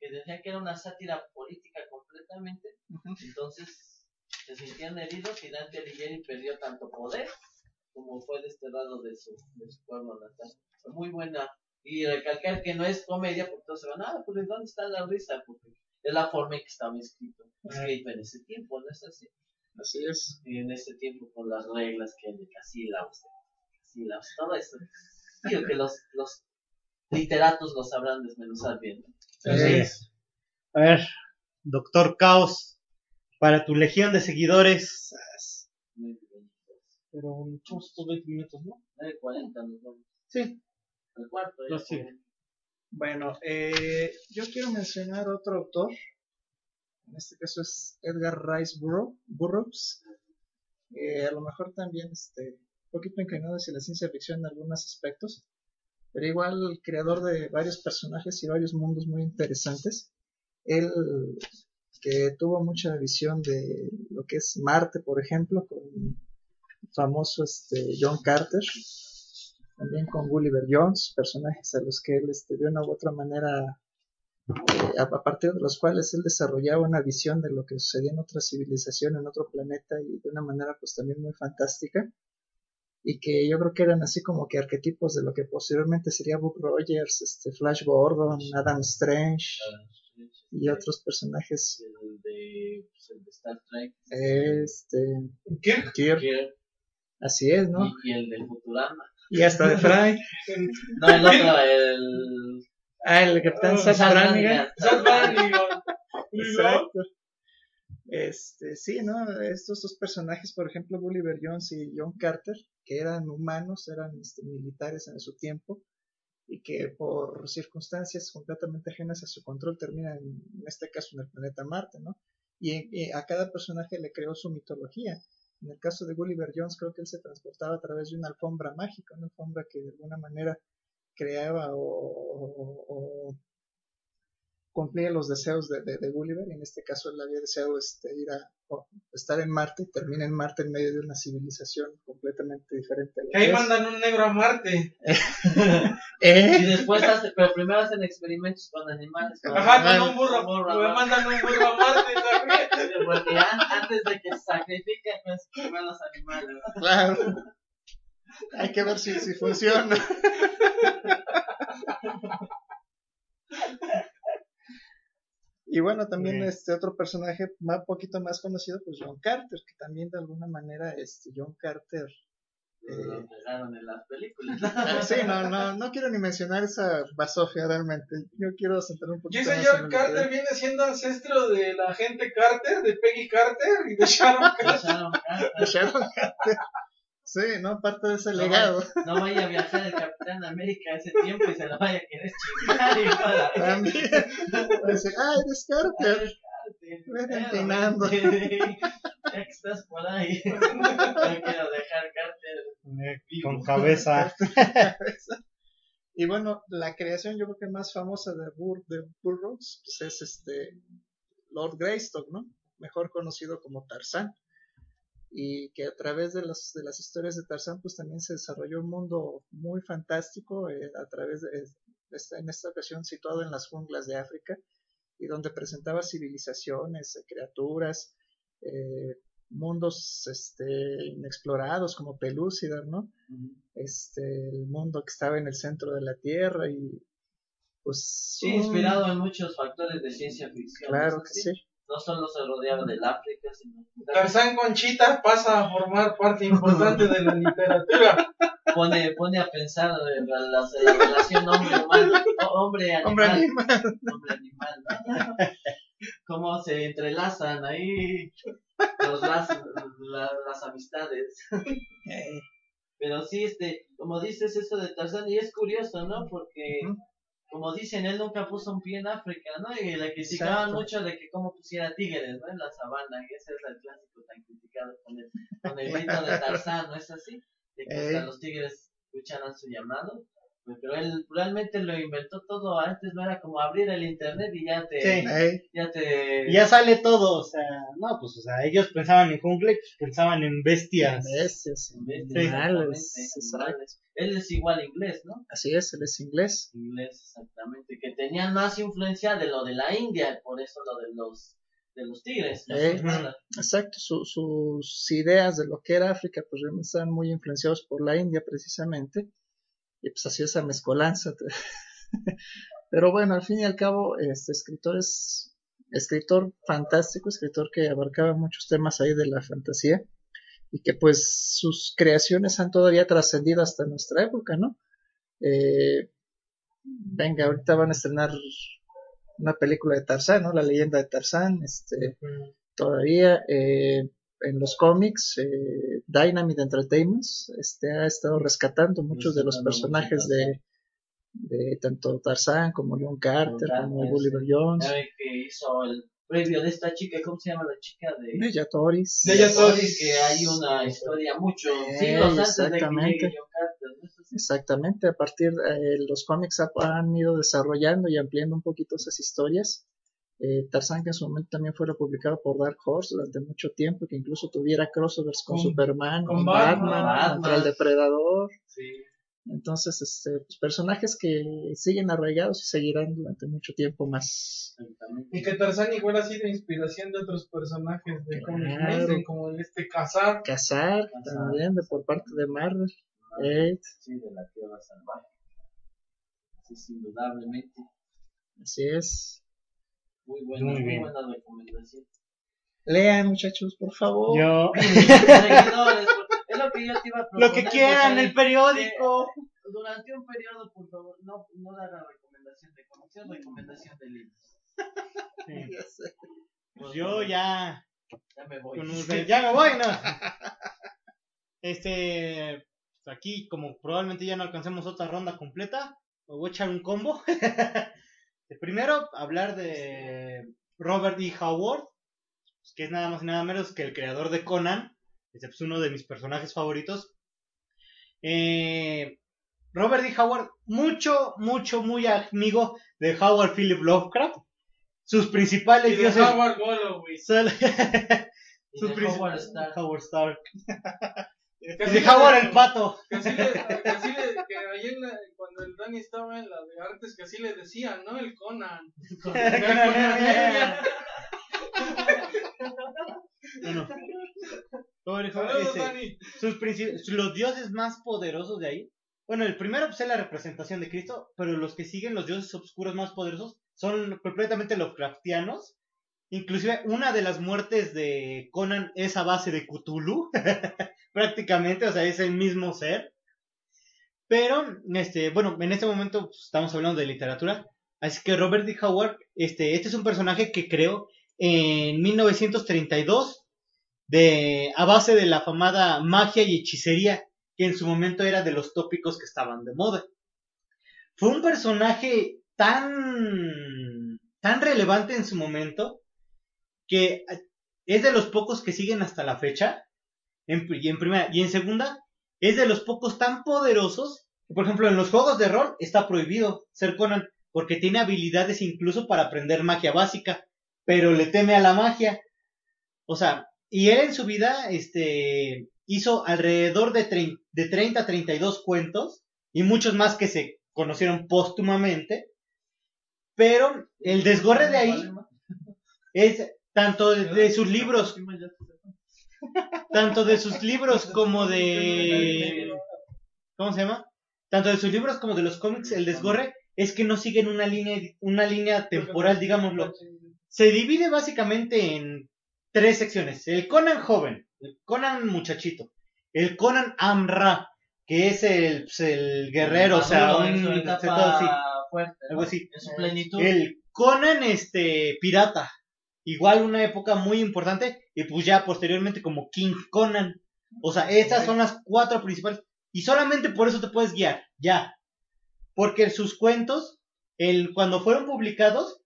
que decían que era una sátira política completamente. Entonces se sintieron heridos y Dante Alighieri perdió tanto poder como fue desterrado de su, de su pueblo natal. Muy buena. Y recalcar que no es comedia, porque todos se van, ah, pues ¿dónde está la risa? Porque es la forma en que estaba escrito, escrito en ese tiempo, ¿no es así? Así es. Y en ese tiempo con las reglas que hay de casílabos, casílabos, todo esto. Digo que los, los literatos lo sabrán desmenuzar bien. A ver, Doctor Caos, para tu legión de seguidores. Pero echamos estos 20 minutos, ¿no? 9.40 nos vamos. Sí. Al cuarto. ya No, sí. fue. Bueno, eh, yo quiero mencionar otro autor. En este caso es Edgar Rice Burroughs. Eh, a lo mejor también este, un poquito inclinado hacia la ciencia ficción en algunos aspectos. Pero igual creador de varios personajes y varios mundos muy interesantes. Él que tuvo mucha visión de lo que es Marte, por ejemplo, con el famoso este, John Carter también con Gulliver Jones, personajes a los que él este, de una u otra manera, eh, a partir de los cuales él desarrollaba una visión de lo que sucedía en otra civilización, en otro planeta y de una manera pues también muy fantástica. Y que yo creo que eran así como que arquetipos de lo que posteriormente sería Buck Rogers, este Flash Gordon, Adam Strange y otros personajes. El de, pues, el de Star Trek. Este, ¿Kirk? Kirk, Kirk, así es, ¿no? y, y el de Futurama. Y hasta de Fry. No, el otro, el. Ah, el Capitán Zach Zach Brannigan. Zack Brannigan. Exacto. Este, sí, ¿no? Estos dos personajes, por ejemplo, Gulliver Jones y John Carter, que eran humanos, eran este, militares en su tiempo, y que por circunstancias completamente ajenas a su control terminan, en este caso, en el planeta Marte, ¿no? Y, a cada personaje le creó su mitología. En el caso de Gulliver Jones, creo que él se transportaba a través de una alfombra mágica, una alfombra que de alguna manera creaba o cumplía los deseos de, de, de Gulliver, y en este caso él había deseado este, ir a o estar en Marte, y termina en Marte en medio de una civilización completamente diferente. Que ahí es. mandan un negro a Marte. Y ¿Eh? después hace, pero primero hacen experimentos con animales. con Ajá, animales, con un burro. burro, Me mandan un burro a Marte también. Porque an- antes de que se sacrifiquen, pues primero los animales. Claro. Hay que ver si, si funciona. Y bueno, también Bien. este otro personaje más poquito más conocido, pues John Carter, que también de alguna manera este John Carter Lo pegaron en las películas. Sí, no, no, no quiero ni mencionar esa basofia realmente. Yo quiero centrar un Y poquito ese más George en el Carter que- viene siendo ancestro de la gente Carter, de Peggy Carter y de. Sharon Carter. de Sharon Carter. Sí, no, parte de ese No legado. vaya, no vaya a viajar el Capitán América ese tiempo y se lo vaya a querer chingar y para También. Dice, ay, eres Carter. Ven empinando. Ya que estás por ahí. No quiero dejar Carter. Vivo. Con cabeza. Y bueno, la creación yo creo que más famosa de, Bur de Burroughs pues es este Lord Greystock, ¿no? Mejor conocido como Tarzán. Y que a través de, las de las historias de Tarzán pues también se desarrolló un mundo muy fantástico eh, a través de, en esta ocasión situado en las junglas de África y donde presentaba civilizaciones, eh, criaturas, eh, mundos este, inexplorados como Pelúcidar, ¿no? este el mundo que estaba en el centro de la Tierra y pues Sí, un- inspirado en muchos factores de ciencia ficción. claro ¿no? que sí No solo se rodeaba del África, sino Tarzán Conchita pasa a formar parte importante de la literatura. pone, pone a pensar en la, la- la relación hombre-humano, hombre-animal. hombre animal hombre animal, ¿no? Cómo se entrelazan ahí los lazos, la- las amistades. Eh, Pero sí, este, como dices eso de Tarzán, y es curioso, ¿no? Porque. Como dicen, él nunca puso un pie en África, ¿no? Y le criticaban Exacto. mucho de que cómo pusiera tigres, ¿no? En la sabana, y ese es el clásico tan criticado con el, con el grito de Tarzán, ¿no es así? De que hasta Ey. los tigres escucharan su llamado. Pero él realmente lo inventó todo antes, no era como abrir el internet y ya te, Sí. eh, ya te, Y ya sale todo, o sea, no, pues, o sea, ellos pensaban en y pues, pensaban en bestias. bestias, Exactamente, animales, animales. exacto. Él es igual inglés, ¿no? así es él es inglés Inglés, exactamente. Que tenían más influencia de lo de la India, por eso lo de los de los Eh, tigres. exacto su- sus ideas de lo que era África pues realmente estaban muy influenciados por la India precisamente y pues así esa mezcolanza pero bueno al fin y al cabo este escritor es escritor fantástico escritor que abarcaba muchos temas ahí de la fantasía y que pues sus creaciones han todavía trascendido hasta nuestra época, ¿no? Eh, venga, ahorita van a estrenar una película de Tarzán, ¿no? La leyenda de Tarzán, este, todavía eh, en los cómics, eh, Dynamite Entertainment este, ha estado rescatando muchos de los personajes de, de tanto Tarzán como John Carter, Carter, como sí. Gulliver Jones, que hizo el previo de esta chica, ¿cómo se llama la chica de Bella Toris. De ella Sorry, Toris. que hay una historia mucho Eh, antes de exactamente. llegue John. Exactamente, a partir de los cómics ha- han ido desarrollando y ampliando un poquito esas historias. Eh, Tarzán, que en su momento también fuera publicado por Dark Horse durante mucho tiempo, que incluso tuviera crossovers con, Con- Superman, con Batman, Batman, contra el. Depredador. Sí. Entonces, este, pues, personajes que siguen arraigados y seguirán durante mucho tiempo más. Y que Tarzán igual ha sido inspiración de otros personajes de Claro. como el este Cazar. Cazar también de por parte de Marvel. Sí, de la tierra salvaje. Sí, indudablemente. así es. Muy buena, Muy buena recomendación. Lean, muchachos, por favor. Yo, Seguidores, es lo que yo te iba a proponer. lo que quieran, el periódico. Durante un periodo, por favor, no, no haga recomendación de es recomendación de libros. Ya sé. Pues yo ya, Ya me voy. ya me voy, ¿no? Este, pues aquí como probablemente ya no alcancemos otra ronda completa, me voy a echar un combo. Primero, hablar de Robert E. Howard, que es nada más y nada menos que el creador de Conan, es pues, uno de mis personajes favoritos. Eh, Robert E. Howard, mucho, mucho, muy amigo de Howard Philip Lovecraft. Sus Y principales de dioses Howard Y de princip- Stark. Howard Stark. Así de Howard el pato. Le, le- que ahí en la- cuando el Dani estaba en la de artes, que así le decían, ¿no? El Conan. Bueno. Robert E. Howard, Saludos, este, Dani. sus los dioses más poderosos de ahí. Bueno, el primero pues, es la representación de Cristo, pero los que siguen, los dioses oscuros más poderosos, son completamente Lovecraftianos. Inclusive una de las muertes de Conan es a base de Cthulhu, prácticamente, o sea, es el mismo ser. Pero, este, bueno, en este momento pues, estamos hablando de literatura, así que Robert D. Howard, este, este es un personaje que creó en 1932 de, a base de la famada magia y hechicería, que en su momento era de los tópicos que estaban de moda. Fue un personaje tan, tan relevante en su momento, que es de los pocos que siguen hasta la fecha, en, y en primera, y en segunda, es de los pocos tan poderosos, que, por ejemplo, en los juegos de rol está prohibido ser Conan, porque tiene habilidades incluso para aprender magia básica, pero le teme a la magia. O sea, y él en su vida, este, hizo alrededor de, trein- de 30 a 32 cuentos, y muchos más que se conocieron póstumamente, pero el desgorre de ahí es tanto de, sus libros, tanto de sus libros como de, ¿cómo se llama? Tanto de sus libros como de los cómics, el desgorre es que no siguen una línea, una línea temporal, digámoslo. Se divide básicamente en tres secciones. El Conan joven, el Conan muchachito, el Conan Amra, que es el, pues, el guerrero, o sea, Maduro en un, su etapa todo así, fuerte, ¿no? algo así. En su plenitud. El Conan este pirata, igual una época muy importante y pues ya posteriormente como King Conan. O sea, estas son las cuatro principales y solamente por eso te puedes guiar, ya. Porque sus cuentos, el cuando fueron publicados,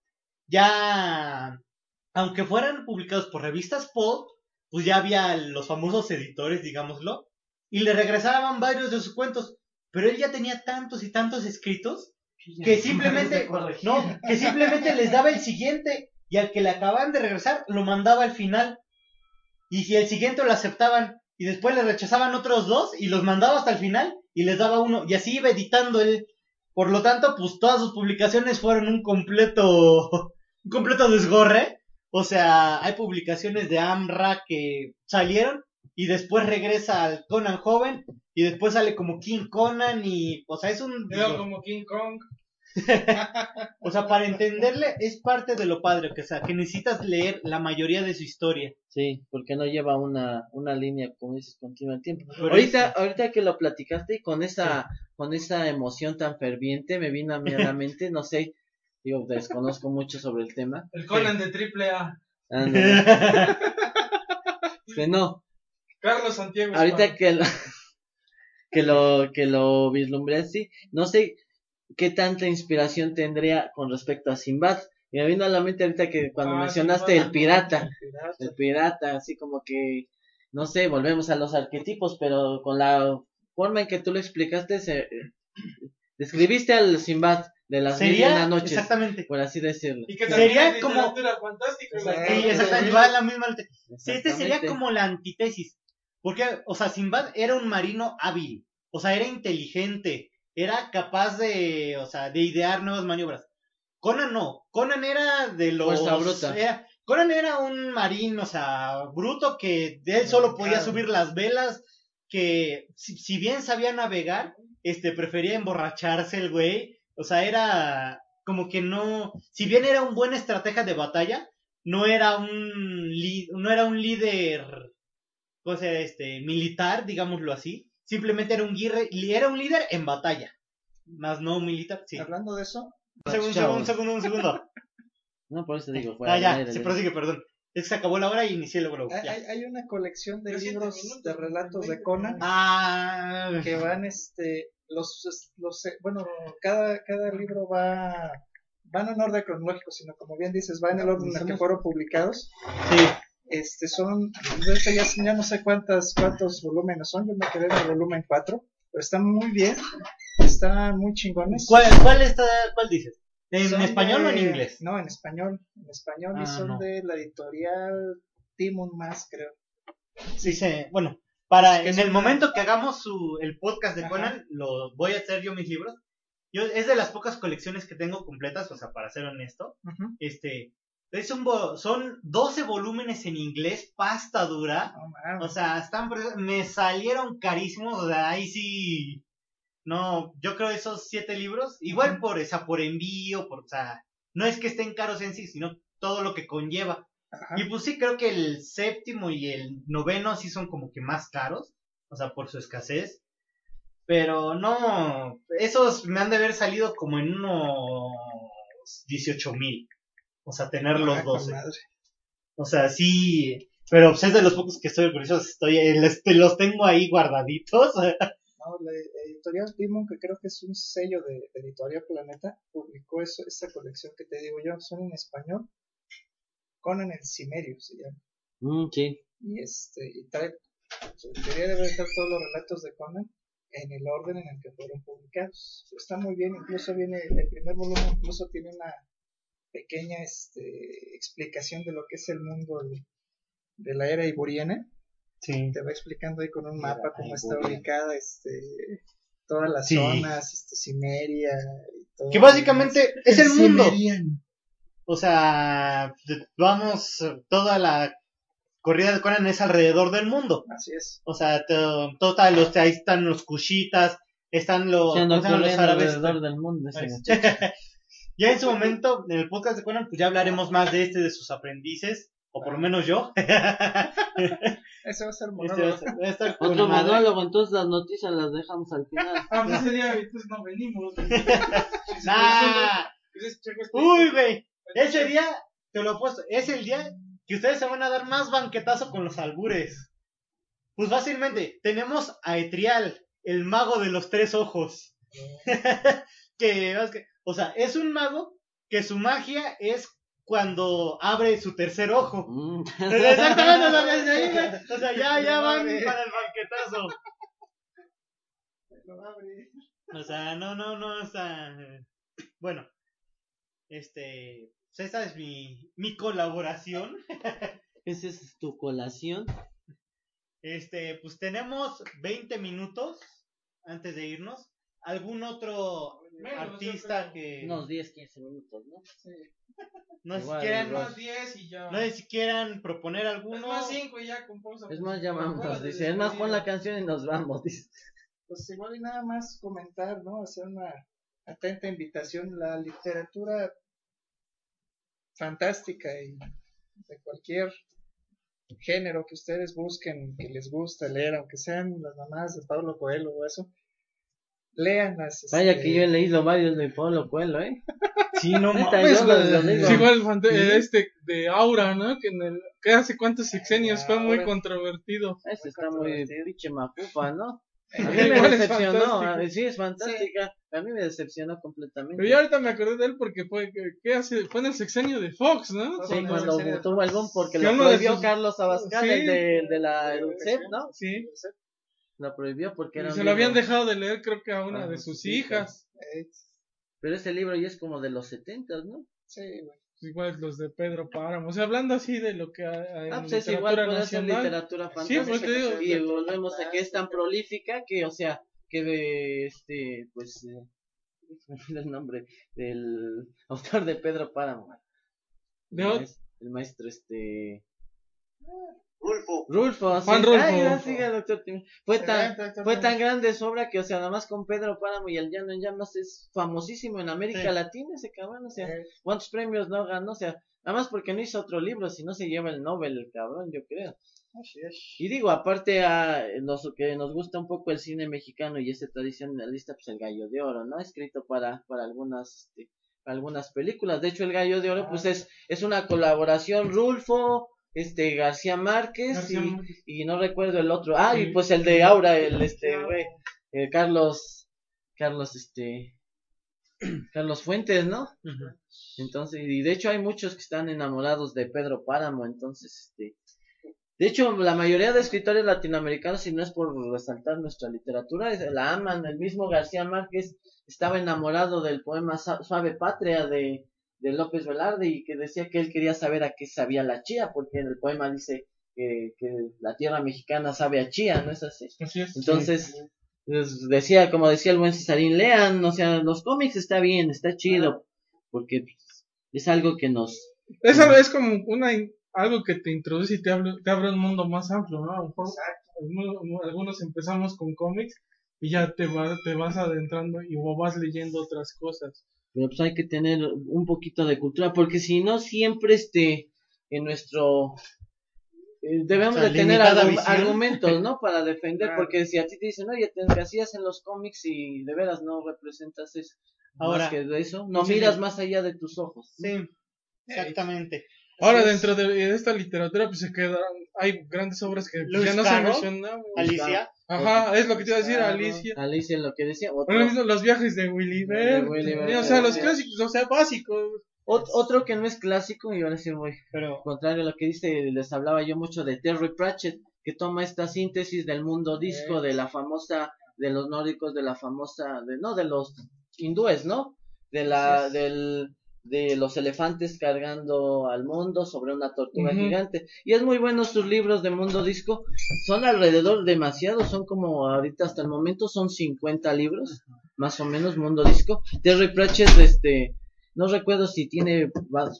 ya aunque fueran publicados por revistas pulp, pues ya había los famosos editores, digámoslo, y le regresaban varios de sus cuentos, pero él ya tenía tantos y tantos escritos que simplemente no, que simplemente les daba el siguiente y al que le acababan de regresar lo mandaba al final. Y si el siguiente lo aceptaban y después le rechazaban otros dos y los mandaba hasta el final y les daba uno y así iba editando él. Por lo tanto, pues todas sus publicaciones fueron un completo un completo desgorre. O sea, hay publicaciones de Amra que salieron y después regresa al Conan joven y después sale como King Conan y o sea, es un como King Kong. o sea, para entenderle es parte de lo padre, que, o sea, que necesitas leer la mayoría de su historia. Sí, porque no lleva una, una línea, como dices, continua el tiempo. Pero ahorita, es- ahorita que lo platicaste y con esa, con esa emoción tan ferviente, me vino a mí a la mente, no sé, digo, desconozco mucho sobre el tema. El Conan de triple A. Ándale. Este, no, Carlos Santiago. ahorita que lo, que lo, que lo vislumbré así, no sé qué tanta inspiración tendría con respecto a Sinbad. Y me vino a la mente ahorita que cuando Ah, mencionaste Sinbad. el pirata, el pirata, así como que, no sé, volvemos a los arquetipos, pero con la forma en que tú lo explicaste, se, describiste al Sinbad de las mil y Sería una noches, exactamente. por así decirlo. Y que Sería como- fantástica. Exacto. Sí, exactamente, va la misma. Sí, este sería Exactamente. como la antítesis. Porque, o sea, Sinbad era un marino hábil. O sea, era inteligente. Era capaz de, o sea, de idear nuevas maniobras. Conan no, Conan era de los... Bruta. era- Conan era un marín, o sea, bruto que él solo podía subir las velas, que si, si bien sabía navegar, este, prefería emborracharse el güey, o sea, era como que no, si bien era un buen estratega de batalla, no era un, no era un líder, o sea, este, militar, digámoslo así, simplemente era un, guirre- era un líder en batalla, más no militar, sí. Hablando de eso, Un segundo, un Chavos. segundo, un segundo, un segundo. No, por eso digo, fuera Ah, ya, se prosigue, perdón. Es que se acabó la hora y inicié luego, luego, hay, hay- hay una colección de libros de relatos de 20 Conan Ah, que van, este, los, los, eh, bueno, cada, cada libro va, va no en orden cronológico, sino como bien dices, va en el orden en el que fueron publicados. sí. Este, son, de hecho ya, ya no sé cuántas, cuántos volúmenes son, yo me quedé en el volumen 4, pero están muy bien, están muy chingones. ¿Cuál, cuál, está, ¿Cuál dices? ¿En Son español o en inglés? No, en español, en español Ah, y son no. de la editorial Timon Más, creo. Dice, bueno, para en el una- momento que hagamos su, el podcast de Ajá. Conan, lo voy a hacer yo mis libros. Yo, es de las pocas colecciones que tengo completas, o sea, para ser honesto. Este, es un son 12 volúmenes en inglés, pasta dura. O sea, están, me salieron carísimos, o sea, ahí sí, no, yo creo esos siete libros, igual por esa, por envío, por, o sea, no es que estén caros en sí, sino todo lo que conlleva. Ajá. Y pues sí, creo que el séptimo y el noveno sí son como que más caros, o sea, por su escasez. Pero no, esos me han de haber salido como en unos 18 mil. O sea, tener los Ah, con 12. madre. O sea, sí, pero pues es de los pocos que estoy orgulloso, estoy, les- los tengo ahí guardaditos. No, la editorial Timon, que creo que es un sello de, de Editorial Planeta, publicó eso, esa colección que te digo yo, son en español. Conan el Cimerio se llama. Mm, sí. Y este, y trae, su teoría debe estar todos los relatos de Conan en el orden en el que fueron publicados. Está muy bien, incluso viene el primer volumen, incluso tiene una pequeña este, explicación de lo que es el mundo de, de la era iboriana. Sí. Te va explicando ahí con un mapa Era cómo está ubicada este, todas las Sí. zonas, este, Cimeria y todo. Que básicamente es el mundo. Cimeriano. O sea, vamos, toda la corrida de Conan es alrededor del mundo. Así es. O sea, to- total, los, ahí están los kushitas, están los, Sí, ando ¿cómo se llaman los árabes. alrededor del mundo ese. ya en su momento, en el podcast de Conan, pues ya hablaremos más de este, de sus aprendices, o por lo menos yo. Ese va a ser Este monólogo. va a ser- va a estar con Otro monólogo, entonces las noticias las dejamos al final. Ah, pues ese día entonces no venimos. Nah. Este- Uy, güey. Ese día, te lo he puesto, es el día que ustedes se van a dar más banquetazo con los albures. Pues fácilmente, tenemos a Etrial, el mago de los tres ojos. que, que- o sea, es un mago que su magia es cuando abre su tercer ojo. Mm. Exactamente, o sea, desde ahí. O sea, ya, ya van para el banquetazo. O sea, no, no, no, o sea, bueno, este, esa es mi, mi colaboración. Esa es tu colación. Este, pues tenemos 20 minutos antes de irnos. ¿Algún otro artista que Unos 10, 15 minutos, ¿no? no sé si igual. Más 10 y ya. no sé si quieran proponer Es alguno? más 5 y ya con pausa. Es más, ya vamos. de Dice, es más, pon la canción y nos vamos. Dice. Pues igual y nada más comentar, ¿no? Hacer una atenta invitación. La literatura fantástica y de cualquier género que ustedes busquen, que les gusta leer, aunque sean las mamás de Pablo Coelho o eso, léanlas. Vaya este, que yo he leído varios de Pablo Coelho, ¿eh? Sí, no mames. Es igual el fante- este de Aura, ¿no? Que en el que hace cuántos sexenios fue muy controvertido. Ese está muy pinche macupa, ¿no? A mí me es decepcionó. a- Sí, es fantástica. A mí me decepcionó completamente. Pero yo ahorita me acordé de él porque fue que, que hace fue en el sexenio de Fox, ¿no? Sí, cuando de tuvo el boom porque Que lo de prohibió sus- Carlos Abascal, Sí. el de, el de la EDUCEP, ¿no? Sí. Lo prohibió porque era se lo habían dejado de leer creo que a una Ah, de sus hijas. Pero ese libro ya es como de los 70, ¿no? sí, güey. Igual los de Pedro Páramo. O sea, hablando así de lo que hay en Ah, pues es igual literatura ser nacional. literatura Sí, fantástica. pues te digo. y volvemos a que es tan prolífica que, o sea, que de este, pues, eh, el nombre del autor de Pedro Páramo. De El el maestro, este, Rulfo. Rulfo, sí. Juan Rulfo. Ay, gracias, siga, doctor Tim. Fue tan, fue tan grande su obra que, o sea, nada más con Pedro Páramo y el Llano en Llamas es famosísimo en América Sí. Latina ese cabrón, o sea, ¿cuántos premios no ganó? O sea, nada más porque no hizo otro libro, si no se lleva el Nobel el cabrón, yo creo. así es. Y digo, aparte a los que nos gusta un poco el cine mexicano y ese tradicionalista, pues el Gallo de Oro, ¿no? Escrito para, para algunas, este, para algunas películas. De hecho, el Gallo de Oro, pues es, es una colaboración Rulfo, este, García Márquez García y, Márquez. y no recuerdo el otro. Ah, y pues el de Aura, el este, güey, eh, Carlos, Carlos, este, Carlos Fuentes, ¿no? Entonces, y de hecho hay muchos que están enamorados de Pedro Páramo, entonces, este, de hecho, la mayoría de escritores latinoamericanos, si no es por resaltar nuestra literatura, la aman. El mismo García Márquez estaba enamorado del poema Suave Patria de, de López Velarde y que decía que él quería saber a qué sabía la chía, porque en el poema dice que, que la tierra mexicana sabe a chía, ¿no es así? Así es. Entonces, pues, decía, como decía el buen Cesarín, lean, o sea, los cómics está bien, está chido, porque es algo que nos... Es, es como una algo que te introduce y te abre, te abre un mundo más amplio, ¿no? A lo mejor algunos, algunos empezamos con cómics y ya te, va- te vas adentrando y vas leyendo otras cosas. Pero pues hay que tener un poquito de cultura, porque si no siempre este, en nuestro... eh, debemos O sea, de tener limitada argu- visión. argumentos, ¿no? Para defender, Claro. porque si a ti te dicen, oye, te hacías en los cómics y de veras no representas eso, Ahora- más que de eso, no Sí, miras sí. más allá de tus ojos. Sí, exactamente. Ahora, es. dentro de, de esta literatura, pues se quedaron, hay grandes obras que pues, Luis ya no se Caro, mencionaban. Alicia, Ajá, es lo que te iba a decir, Claro, Alicia. Alicia, lo que decía. Otro, Bueno, los viajes de Willy Bert, o sea, los clásicos, o sea, básicos. ot- otro que no es clásico, y ahora sí voy pero contrario a lo que dice, les hablaba yo mucho de Terry Pratchett, que toma esta síntesis del mundo disco, de la famosa, de los nórdicos, de la famosa, de, no, de los hindúes, ¿no? De la, del, de los elefantes cargando al mundo sobre una tortuga gigante. Y es muy bueno sus libros de mundo disco. Son alrededor demasiados, son como ahorita hasta el momento son 50 libros, más o menos mundo disco. Terry Pratchett, este, no recuerdo si tiene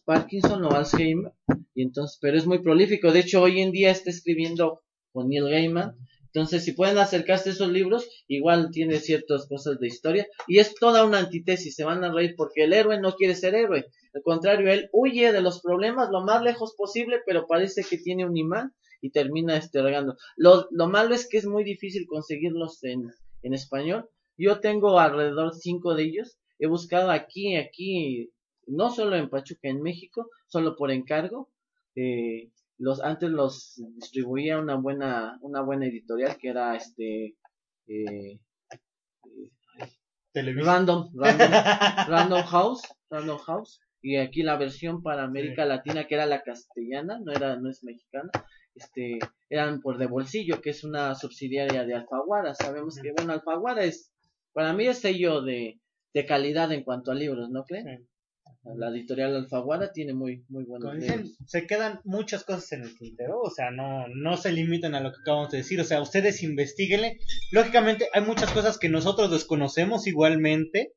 Parkinson o Alzheimer, y entonces, pero es muy prolífico. De hecho, hoy en día está escribiendo con Neil Gaiman. Entonces, si pueden acercarse a esos libros, igual tiene ciertas cosas de historia. Y es toda una antitesis, se van a reír porque el héroe no quiere ser héroe. Al contrario, él huye de los problemas lo más lejos posible, pero parece que tiene un imán y termina este regando. Lo, lo malo es que es muy difícil conseguirlos en, en español. Yo tengo alrededor cinco de ellos. He buscado aquí, aquí, no solo en Pachuca, en México, solo por encargo. Eh, los antes los distribuía una buena una buena editorial que era este eh, Random Random House Random House. Y aquí la versión para América Latina que era la castellana no era no es mexicana este eran por de bolsillo que es una subsidiaria de Alfaguara. Sabemos que bueno Alfaguara es para mí es sello de de calidad en cuanto a libros no creen la editorial Alfaguara tiene muy muy buenos Como dicen, se quedan muchas cosas en el tintero, o sea, no, no se limitan a lo que acabamos de decir, o sea, ustedes investiguenle. Lógicamente, hay muchas cosas que nosotros desconocemos igualmente.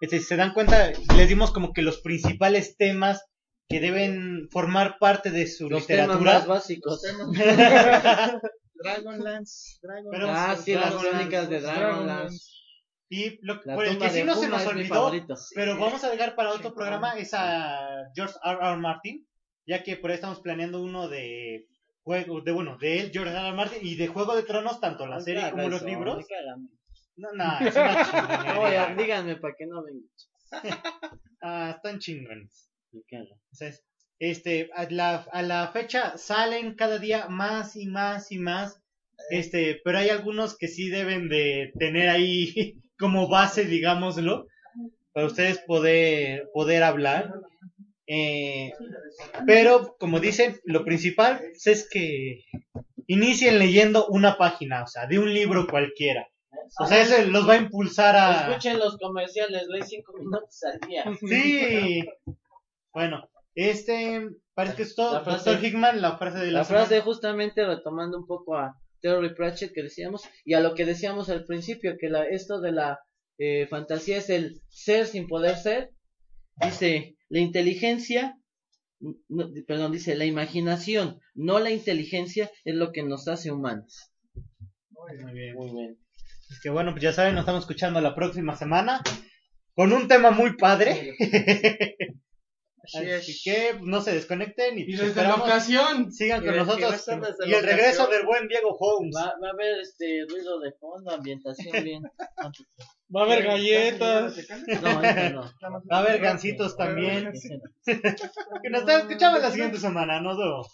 Este, si se dan cuenta, les dimos como que los principales temas que deben formar parte de su los temas literatura. más básicos Dragonlance, Dragonlance. Ah sí las crónicas de Dragonlance y lo, La por el que sí no se nos olvidó, pero vamos a dejar para otro programa, es a George R. R. Martin, ya que por ahí estamos planeando uno de juego, de bueno, de él, George R. R. Martin, y de Juego de Tronos, tanto la serie como los libros. No, no, es una chingonería. Díganme para que no vengan. Ah, están chingones. Entonces, este, a la, a la fecha salen cada día más y más y más. Este, pero hay algunos que sí deben de tener ahí como base, digámoslo, para ustedes poder, poder hablar. Eh, pero, como dicen, lo principal es que inicien leyendo una página, o sea, de un libro cualquiera. O sea, eso los va a impulsar a... Escuchen los comerciales, leí cinco minutos al día. Sí. Bueno, este parece que es todo. Doctor Hickman, la frase de la, La frase justamente retomando un poco a, Terry Pratchett que decíamos, y a lo que decíamos al principio, que la, esto de la eh, fantasía es el ser sin poder ser. Dice, la inteligencia, no, perdón, dice, la imaginación, no la inteligencia, es lo que nos hace humanos. Muy bien. Muy bien. Es que bueno, pues ya saben, nos estamos escuchando la próxima semana con un tema muy padre. Así que pues, no se desconecten y, Y pues, desde esperamos locación. sigan con nosotros. Y el regreso del buen Diego Holmes. Va, va a haber este ruido de fondo, ambientación bien. Va a haber galletas. No, ahorita no. Va a haber gancitos también. Que nos están escuchando la siguiente semana. Nos vemos.